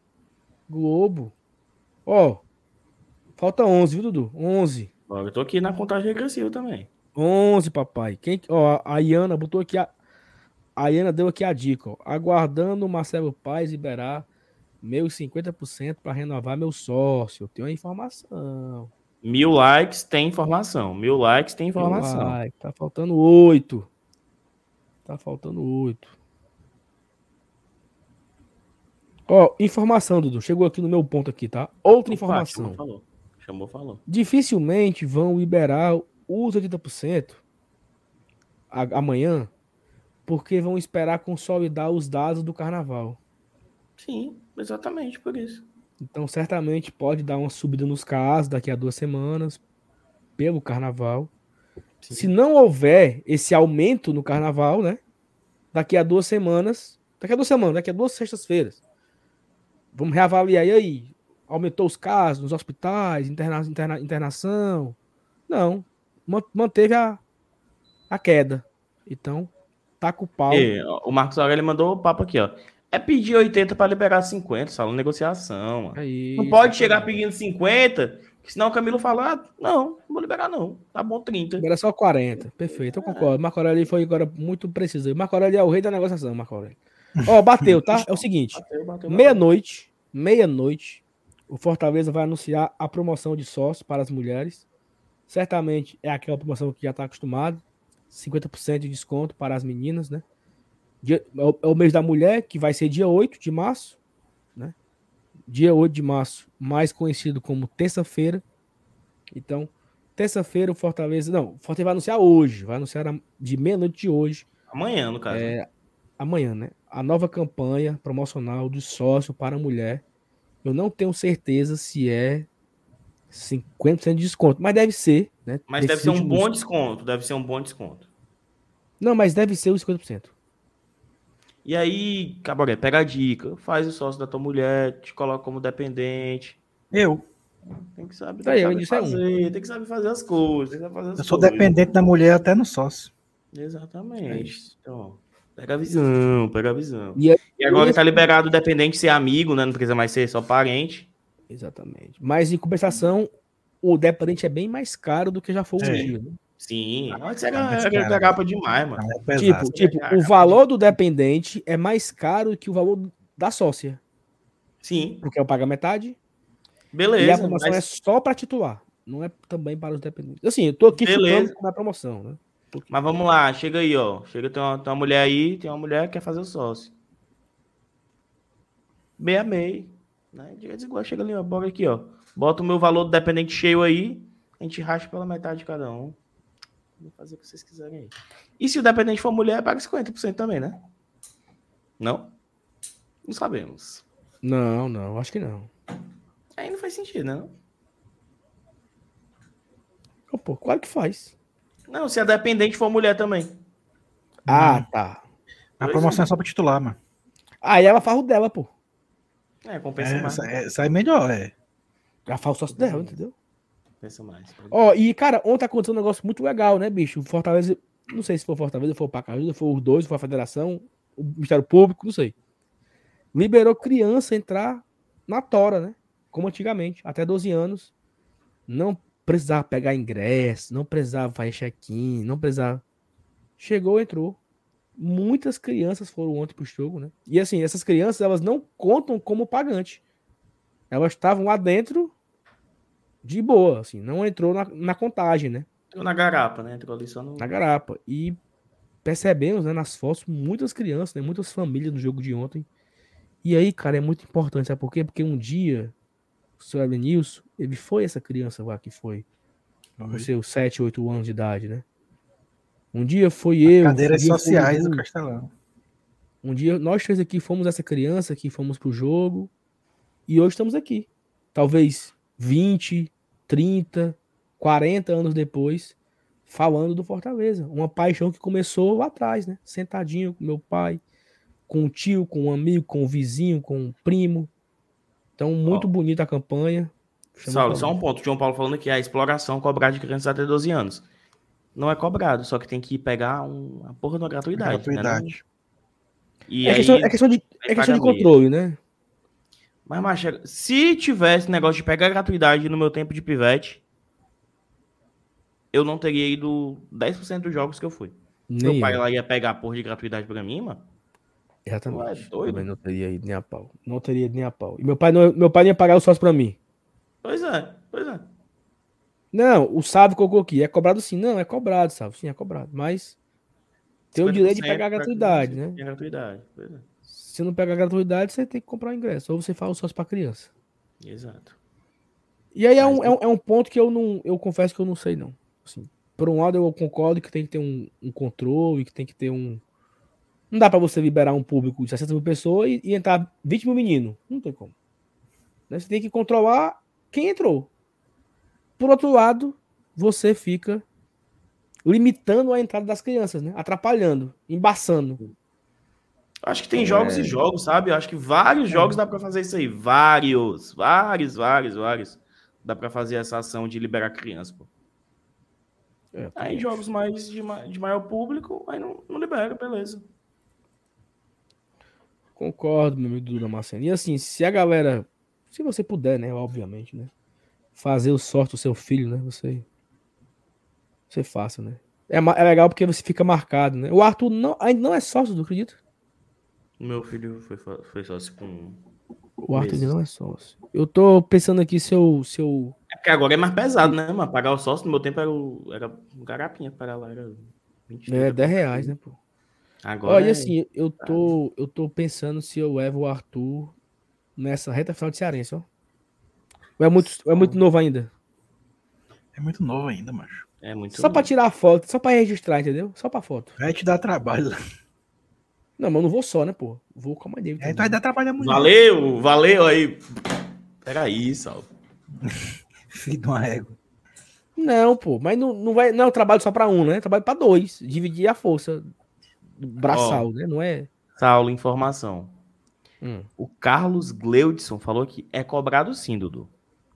Globo. Ó, falta 11, viu, Dudu? 11. Eu tô aqui na contagem regressiva também. 11, papai. Quem, ó, a Iana botou aqui a. A Iana deu aqui a dica, ó. Aguardando o Marcelo Paz liberar meus 50% para renovar meu sócio. Eu tenho a informação. Mil likes tem informação. Mil likes tem informação. Like. Tá faltando oito. Tá faltando oito. Ó, informação, Dudu. Chegou aqui no meu ponto aqui, tá? Outra Opa, informação. Chamou, falou. Chamou, falou. Dificilmente vão liberar os 80% amanhã, porque vão esperar consolidar os dados do carnaval. Sim, exatamente por isso. Então, certamente pode dar uma subida nos casos daqui a duas semanas, pelo carnaval. Sim. Se não houver esse aumento no carnaval, né? Daqui a duas semanas. Daqui a duas semanas, daqui a duas sextas-feiras. Vamos reavaliar. E aí? Aumentou os casos nos hospitais, interna, interna, internação? Não. Manteve a, a queda. Então, tá com o pau. E, o Marcos Aurélio mandou o papo aqui, ó. É pedir 80 para liberar 50, sala negociação. É isso, não pode chegar pedindo 50, senão o Camilo falar, ah, não, não vou liberar não, tá bom 30. Libera só 40, perfeito, eu concordo. Marco Aurélio foi agora muito preciso. Marco Aurélio é o rei da negociação, Marco Aurélio. Ó, oh, bateu, tá? É o seguinte, meia-noite, meia-noite, o Fortaleza vai anunciar a promoção de sócios para as mulheres. Certamente é aquela promoção que já está acostumado. 50% de desconto para as meninas, né? Dia, é o mês da mulher, que vai ser dia 8 de março, né? Dia 8 de março, mais conhecido como terça-feira. Então, terça-feira o Fortaleza. Não, o Fortaleza vai anunciar hoje. Vai anunciar de meia-noite de hoje. Amanhã, no caso. É, amanhã, né? A nova campanha promocional de sócio para a mulher. Eu não tenho certeza se é 50% de desconto, mas deve ser, né? Mas deve ser um bom desconto, deve ser um bom desconto. Não, mas deve ser os 50%. E aí, Cabaré, pega a dica, faz o sócio da tua mulher, te coloca como dependente. Eu. Tem que saber, tem que saber fazer, tem que saber fazer as coisas. Fazer as eu sou coisas. dependente da mulher até no sócio. Exatamente. É então, pega a visão, pega a visão. E, e agora tá liberado o dependente ser amigo, né? Não precisa mais ser só parente. Exatamente. Mas em compensação, o dependente é bem mais caro do que já foi o é. dia, né? Sim, era, era, era capa demais, mano. É tipo, tipo o valor do dependente é mais caro que o valor da sócia. Sim. Porque eu pago a metade. Beleza. E a promoção mas... é só para titular. Não é também para os dependentes. Assim, eu tô aqui Beleza. com a promoção, né? Mas vamos lá, chega aí, ó. Chega, tem uma, tem uma mulher aí, tem uma mulher que quer fazer o sócio. Meia meia. Né? Desigual, chega ali, ó. Bora aqui, ó. Bota o meu valor do dependente cheio aí. A gente racha pela metade de cada um. Vou fazer o que vocês quiserem aí. E se o dependente for mulher, paga 50% também, né? Não? Não sabemos. Não, não, acho que não. Aí não faz sentido, né? Oh, pô, claro que faz. Não, se a dependente for mulher também. Ah, hum. tá. A promoção é só pra titular, mano. Aí ela faz o dela, pô. É, compensa é, mais. É, sai melhor, é. Ela faz o sócio dela, entendeu? Pensa mais. Ó, oh, e cara, ontem aconteceu um negócio muito legal, né, bicho? O Fortaleza, não sei se foi o Fortaleza, foi o Pacajuda, foi os dois, foi a Federação, o Ministério Público, não sei. Liberou criança entrar na tora, né? Como antigamente, até 12 anos. Não precisava pegar ingresso, não precisava fazer check-in, não precisava. Chegou, entrou. Muitas crianças foram ontem pro jogo, né? E assim, essas crianças, elas não contam como pagante. Elas estavam lá dentro de boa, assim, não entrou na, na contagem, né? Entrou na garapa, né? Entrou ali só no... Na garapa. E percebemos, né, nas fotos, muitas crianças, né, muitas famílias no jogo de ontem. E aí, cara, é muito importante, sabe por quê? Porque um dia, o seu Elenilson, ele foi essa criança lá que foi, com seus 7, 8 anos de idade, né? Um dia foi eu. Cadeiras sociais do Castelão. Um dia nós três aqui fomos essa criança que fomos pro jogo. E hoje estamos aqui. Talvez 20, 30, 40 anos depois, falando do Fortaleza. Uma paixão que começou lá atrás, né? Sentadinho com meu pai, com o tio, com um amigo, com o vizinho, com o primo. Então, muito oh. bonita a campanha. Saulo, só um ponto. O João Paulo falando que a exploração cobrar de crianças até 12 anos. Não é cobrado, só que tem que pegar um, a porra da gratuidade. gratuidade. Né? E é, aí, questão, é questão de, é questão de controle, né? Mas, macho, se tivesse negócio de pegar gratuidade no meu tempo de pivete, eu não teria ido 10% dos jogos que eu fui. Nem meu pai eu. lá ia pegar a porra de gratuidade pra mim, mano. Exatamente. É doido. Também não teria ido nem a pau. Não teria ido nem a pau. E meu pai não, meu pai não ia pagar o sócio pra mim. Pois é, pois é. Não, o sábio colocou aqui. É cobrado sim. Não, é cobrado, sabe? Sim, é cobrado. Mas tem o direito de pegar a gratuidade, né? Tem gratuidade, pois é. Se não pega a gratuidade, você tem que comprar o ingresso. Ou você o sócio para criança. Exato. E aí é um, é um, é, um, ponto que eu não. Eu confesso que eu não sei, não. Assim, por um lado, eu concordo que tem que ter um, um controle, que tem que ter um. Não dá para você liberar um público de 60 mil pessoas e, e entrar 20 mil meninos. Não tem como. Né, você tem que controlar quem entrou. Por outro lado, você fica limitando a entrada das crianças, né? Atrapalhando, embaçando. Acho que tem é... jogos e jogos, sabe? Acho que vários é. jogos dá para fazer isso aí. Vários, vários, vários, vários. Dá para fazer essa ação de liberar criança, pô. É, aí jogos mais de, de, maior público, aí não, não libera, beleza. Concordo, meu amigo Duda Marcelo. E assim, se a galera, se você puder, né, obviamente, né, fazer o sorte do seu filho, né, você, você faça, né. É, é legal porque você fica marcado, né. O Arthur não, ainda não é sócio, do acredito? Meu filho foi, foi sócio com, O Arthur não é sócio. Eu tô pensando aqui se eu. Se eu... É porque agora é mais pesado, né, mano? Pagar o sócio no meu tempo era, o, era um garapinha para lá. Era 20, é, 10 reais, né, pô? Agora. Olha, é... assim, eu tô, eu tô pensando se eu levo o Arthur nessa reta final de Cearense, ó. Ou é muito, é muito novo ainda? É muito novo ainda, macho. É muito Só novo. pra tirar foto, só pra registrar, entendeu? Só pra foto. Vai te dar trabalho. Não, mas eu não vou só, né, pô? Vou com a mãe dele. É, tu vai dar trabalho muito. Valeu, valeu aí. Peraí, Sal. [laughs] Filho de uma régua. Não, pô, mas não, não, vai, não é um trabalho só pra um, né? É trabalho pra dois. Dividir a força do braçal, oh, né? Não é. Saulo, informação. Hum. O Carlos Gleudson falou que é cobrado sim, Dudu.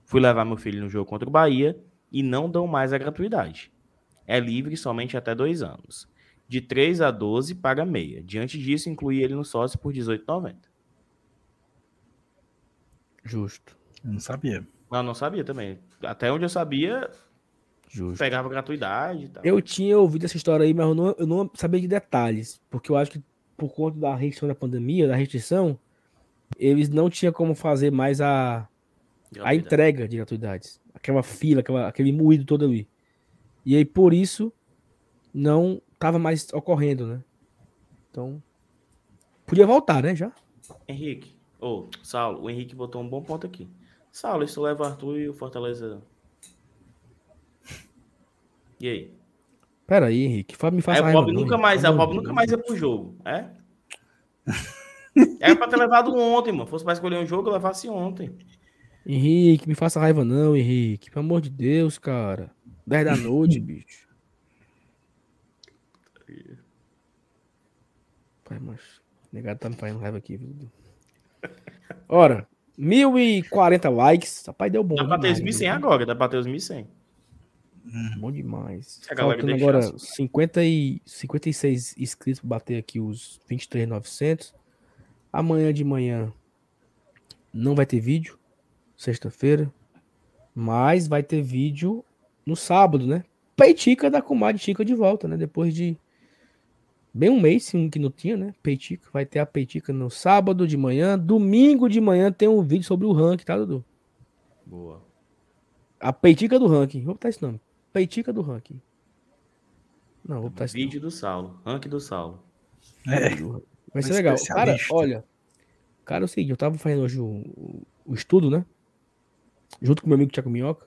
Fui levar meu filho no jogo contra o Bahia e não dão mais a gratuidade. É livre somente até dois anos. De 3 a 12, paga meia. Diante disso, inclui ele no sócio por R$18,90. Justo. Eu não sabia. Não, não sabia também. Até onde eu sabia, Justo. pegava gratuidade tal. Eu tinha ouvido essa história aí, mas eu não, eu não sabia de detalhes. Porque eu acho que por conta da restrição da pandemia, da restrição, eles não tinham como fazer mais a, a entrega de gratuidades. Aquela fila, aquela, aquele moído todo ali. E aí, por isso, não tava mais ocorrendo, né? Então, podia voltar, né, já? Henrique, ou oh, Saulo, o Henrique botou um bom ponto aqui. Saulo, isso leva o Arthur e o Fortaleza. E aí? Pera aí, Henrique, me faça é, Bob nunca mais, a Bob nunca mais ia pro jogo, é? [laughs] Era pra ter levado ontem, mano. Fosse pra escolher um jogo, eu levasse ontem. Henrique, me faça raiva não, Henrique. Pelo amor de Deus, cara. 10 da noite, [laughs] bicho. Pai, mas negado tá me fazendo raiva aqui, viu? Ora, 1040 likes. Rapaz, deu bom. Dá pra ter os 1100 agora, dá pra ter os 1100. Hum, bom demais. Faltando agora 50 e 56 inscritos pra bater aqui os 23,900. Amanhã de manhã não vai ter vídeo, sexta-feira, mas vai ter vídeo no sábado, né? Peitica da comadre Tica de volta, né? Depois de bem um mês que não tinha, né? Peitica, vai ter a Peitica no sábado de manhã, domingo de manhã tem um vídeo sobre o ranking, tá, Dudu? Boa. A Peitica do ranking, vou botar esse nome. Peitica do ranking. Não, vou botar esse Vídeo nome. do Saulo, ranking do Saulo. É. Vai ser legal. Cara, olha. Cara, é o seguinte, eu tava fazendo hoje o, o estudo, né? Junto com meu amigo Tiago Minhoca.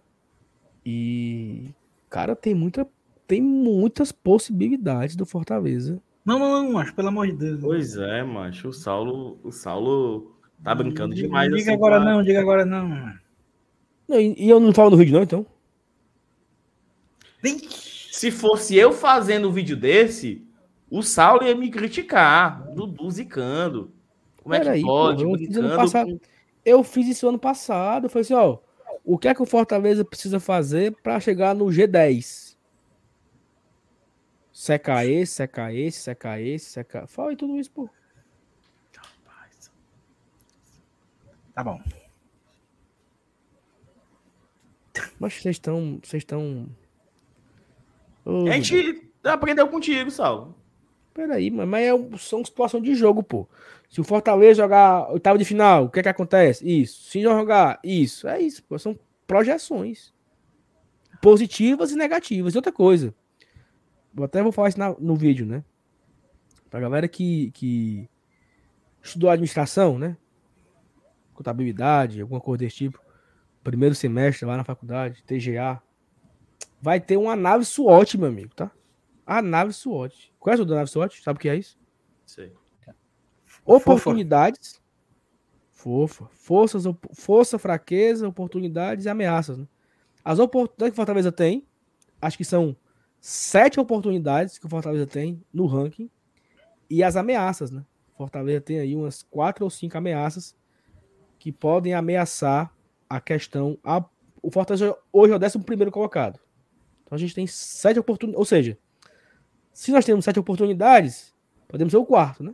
E. Cara, tem muita. Tem muitas possibilidades do Fortaleza. Não, não, não, macho, pelo amor de Deus. Pois é, macho. O Saulo. O Saulo tá brincando diga, demais. Diga assim, agora não, diga agora não. não e, e, eu não falo no vídeo, não, então. Se fosse eu fazendo um vídeo desse, o Saulo ia me criticar, Dudu zicando. Como Pera é que aí, pode? Pô, eu, fiz passado, eu, fiz isso ano passado. Eu falei assim: ó, o que é que o Fortaleza precisa fazer para chegar no G10? Secar esse, secar esse, secar esse, secar. Falei tudo isso, pô. Tá bom. Mas vocês estão. Vocês estão. Oh, a gente aprendeu contigo, Sal. Peraí, mas, mas é, são situações de jogo, pô. Se o Fortaleza jogar oitavo de final, o que é que acontece? Isso. Se não jogar, isso. É isso, pô. São projeções. Positivas e negativas. E outra coisa. Eu até vou falar isso na, no vídeo, né? Pra galera que, que estudou administração, né? Contabilidade, alguma coisa desse tipo. Primeiro semestre lá na faculdade, TGA. Vai ter uma nave SWOT, meu amigo, tá? A nave SWOT. Conhece o da nave SWOT? Sabe o que é isso? Sei. Oportunidades. Fofa. Forças, força, fraqueza, oportunidades e ameaças. Né? As oportunidades que Fortaleza tem, acho que são sete oportunidades que o Fortaleza tem no ranking. E as ameaças, né? Fortaleza tem aí umas quatro ou cinco ameaças que podem ameaçar a questão. A, o Fortaleza hoje é o décimo primeiro colocado. Então a gente tem sete oportunidades. Ou seja, se nós temos sete oportunidades, podemos ser o quarto, né?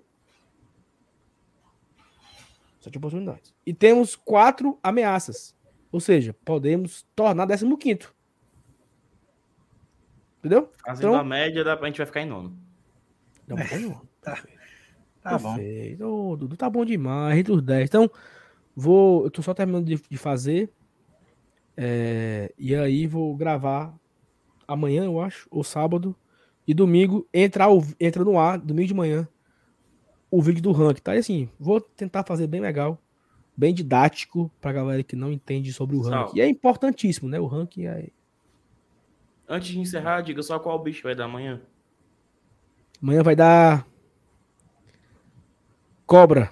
Sete oportunidades. E temos quatro ameaças. Ou seja, podemos tornar décimo quinto. Entendeu? Fazendo então, a média, a gente vai ficar em nono. Não, é, nono. Tá, tá bom. Ô, Dudu tá bom demais, entre os dez. Então, Vou, eu tô só terminando de, de fazer. É, e aí vou gravar amanhã, eu acho, ou sábado. E domingo entra, entra no ar, domingo de manhã, o vídeo do ranking, tá? E assim, vou tentar fazer bem legal, bem didático pra galera que não entende sobre o ranking. E é importantíssimo, né? O ranking é. Antes de encerrar, diga só qual bicho vai dar amanhã. Amanhã vai dar. Cobra.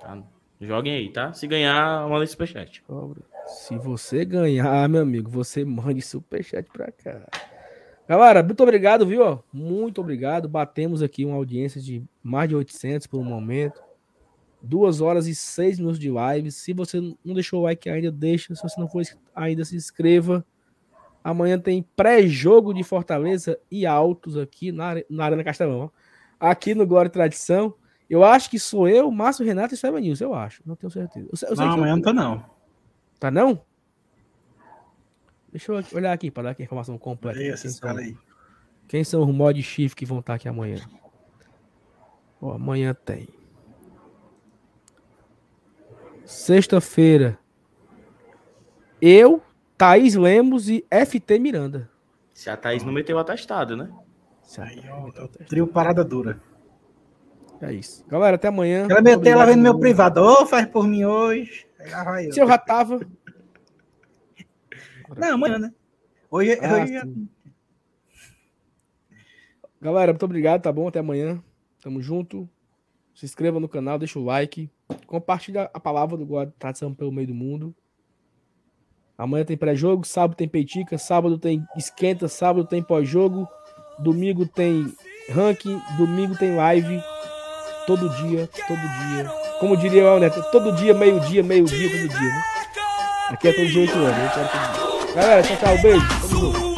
Tá. Joguem aí, tá? Se ganhar, manda superchat. Cobra. Se você ganhar, meu amigo, você mande superchat pra cá. Galera, muito obrigado, viu? Muito obrigado. Batemos aqui uma audiência de mais de 800 por um momento. Duas horas e seis minutos de live. Se você não deixou o like ainda, deixa. Se você não for ainda, se inscreva. Amanhã tem pré-jogo de Fortaleza e Altos aqui na, na Arena Castelão. Aqui no Glória e Tradição. Eu acho que sou eu, Márcio Renato e Seba News, eu acho. Não tenho certeza. Eu, eu não, amanhã não tá não. Tá não? Deixa eu olhar aqui para dar aqui a informação completa. quem, são, aí. quem são os mod shift que vão estar aqui amanhã? Ó, amanhã tem. Sexta-feira. Eu, Thaís Lemos e FT Miranda. Se a Thaís não meteu atestado, né? Aí, ó, trio parada dura. É isso. Galera, até amanhã. Ela meteu ela vendo meu privado. Ô, oh, faz por mim hoje. Se eu já tava. [laughs] Não, amanhã, né? Hoje, ah, hoje... Galera, muito obrigado, tá bom? Até amanhã. Tamo junto. Se inscreva no canal, deixa o like. Compartilha a palavra do God Tradição pelo meio do mundo. Amanhã tem pré-jogo, sábado tem peitica, sábado tem esquenta, sábado tem pós-jogo, domingo tem ranking, domingo tem live. Todo dia, todo dia. Como diria o Neto, todo dia, meio-dia, meio-dia, todo dia, né? Aqui é todo dia 8 anos. Galera, tchau, tchau, beijo.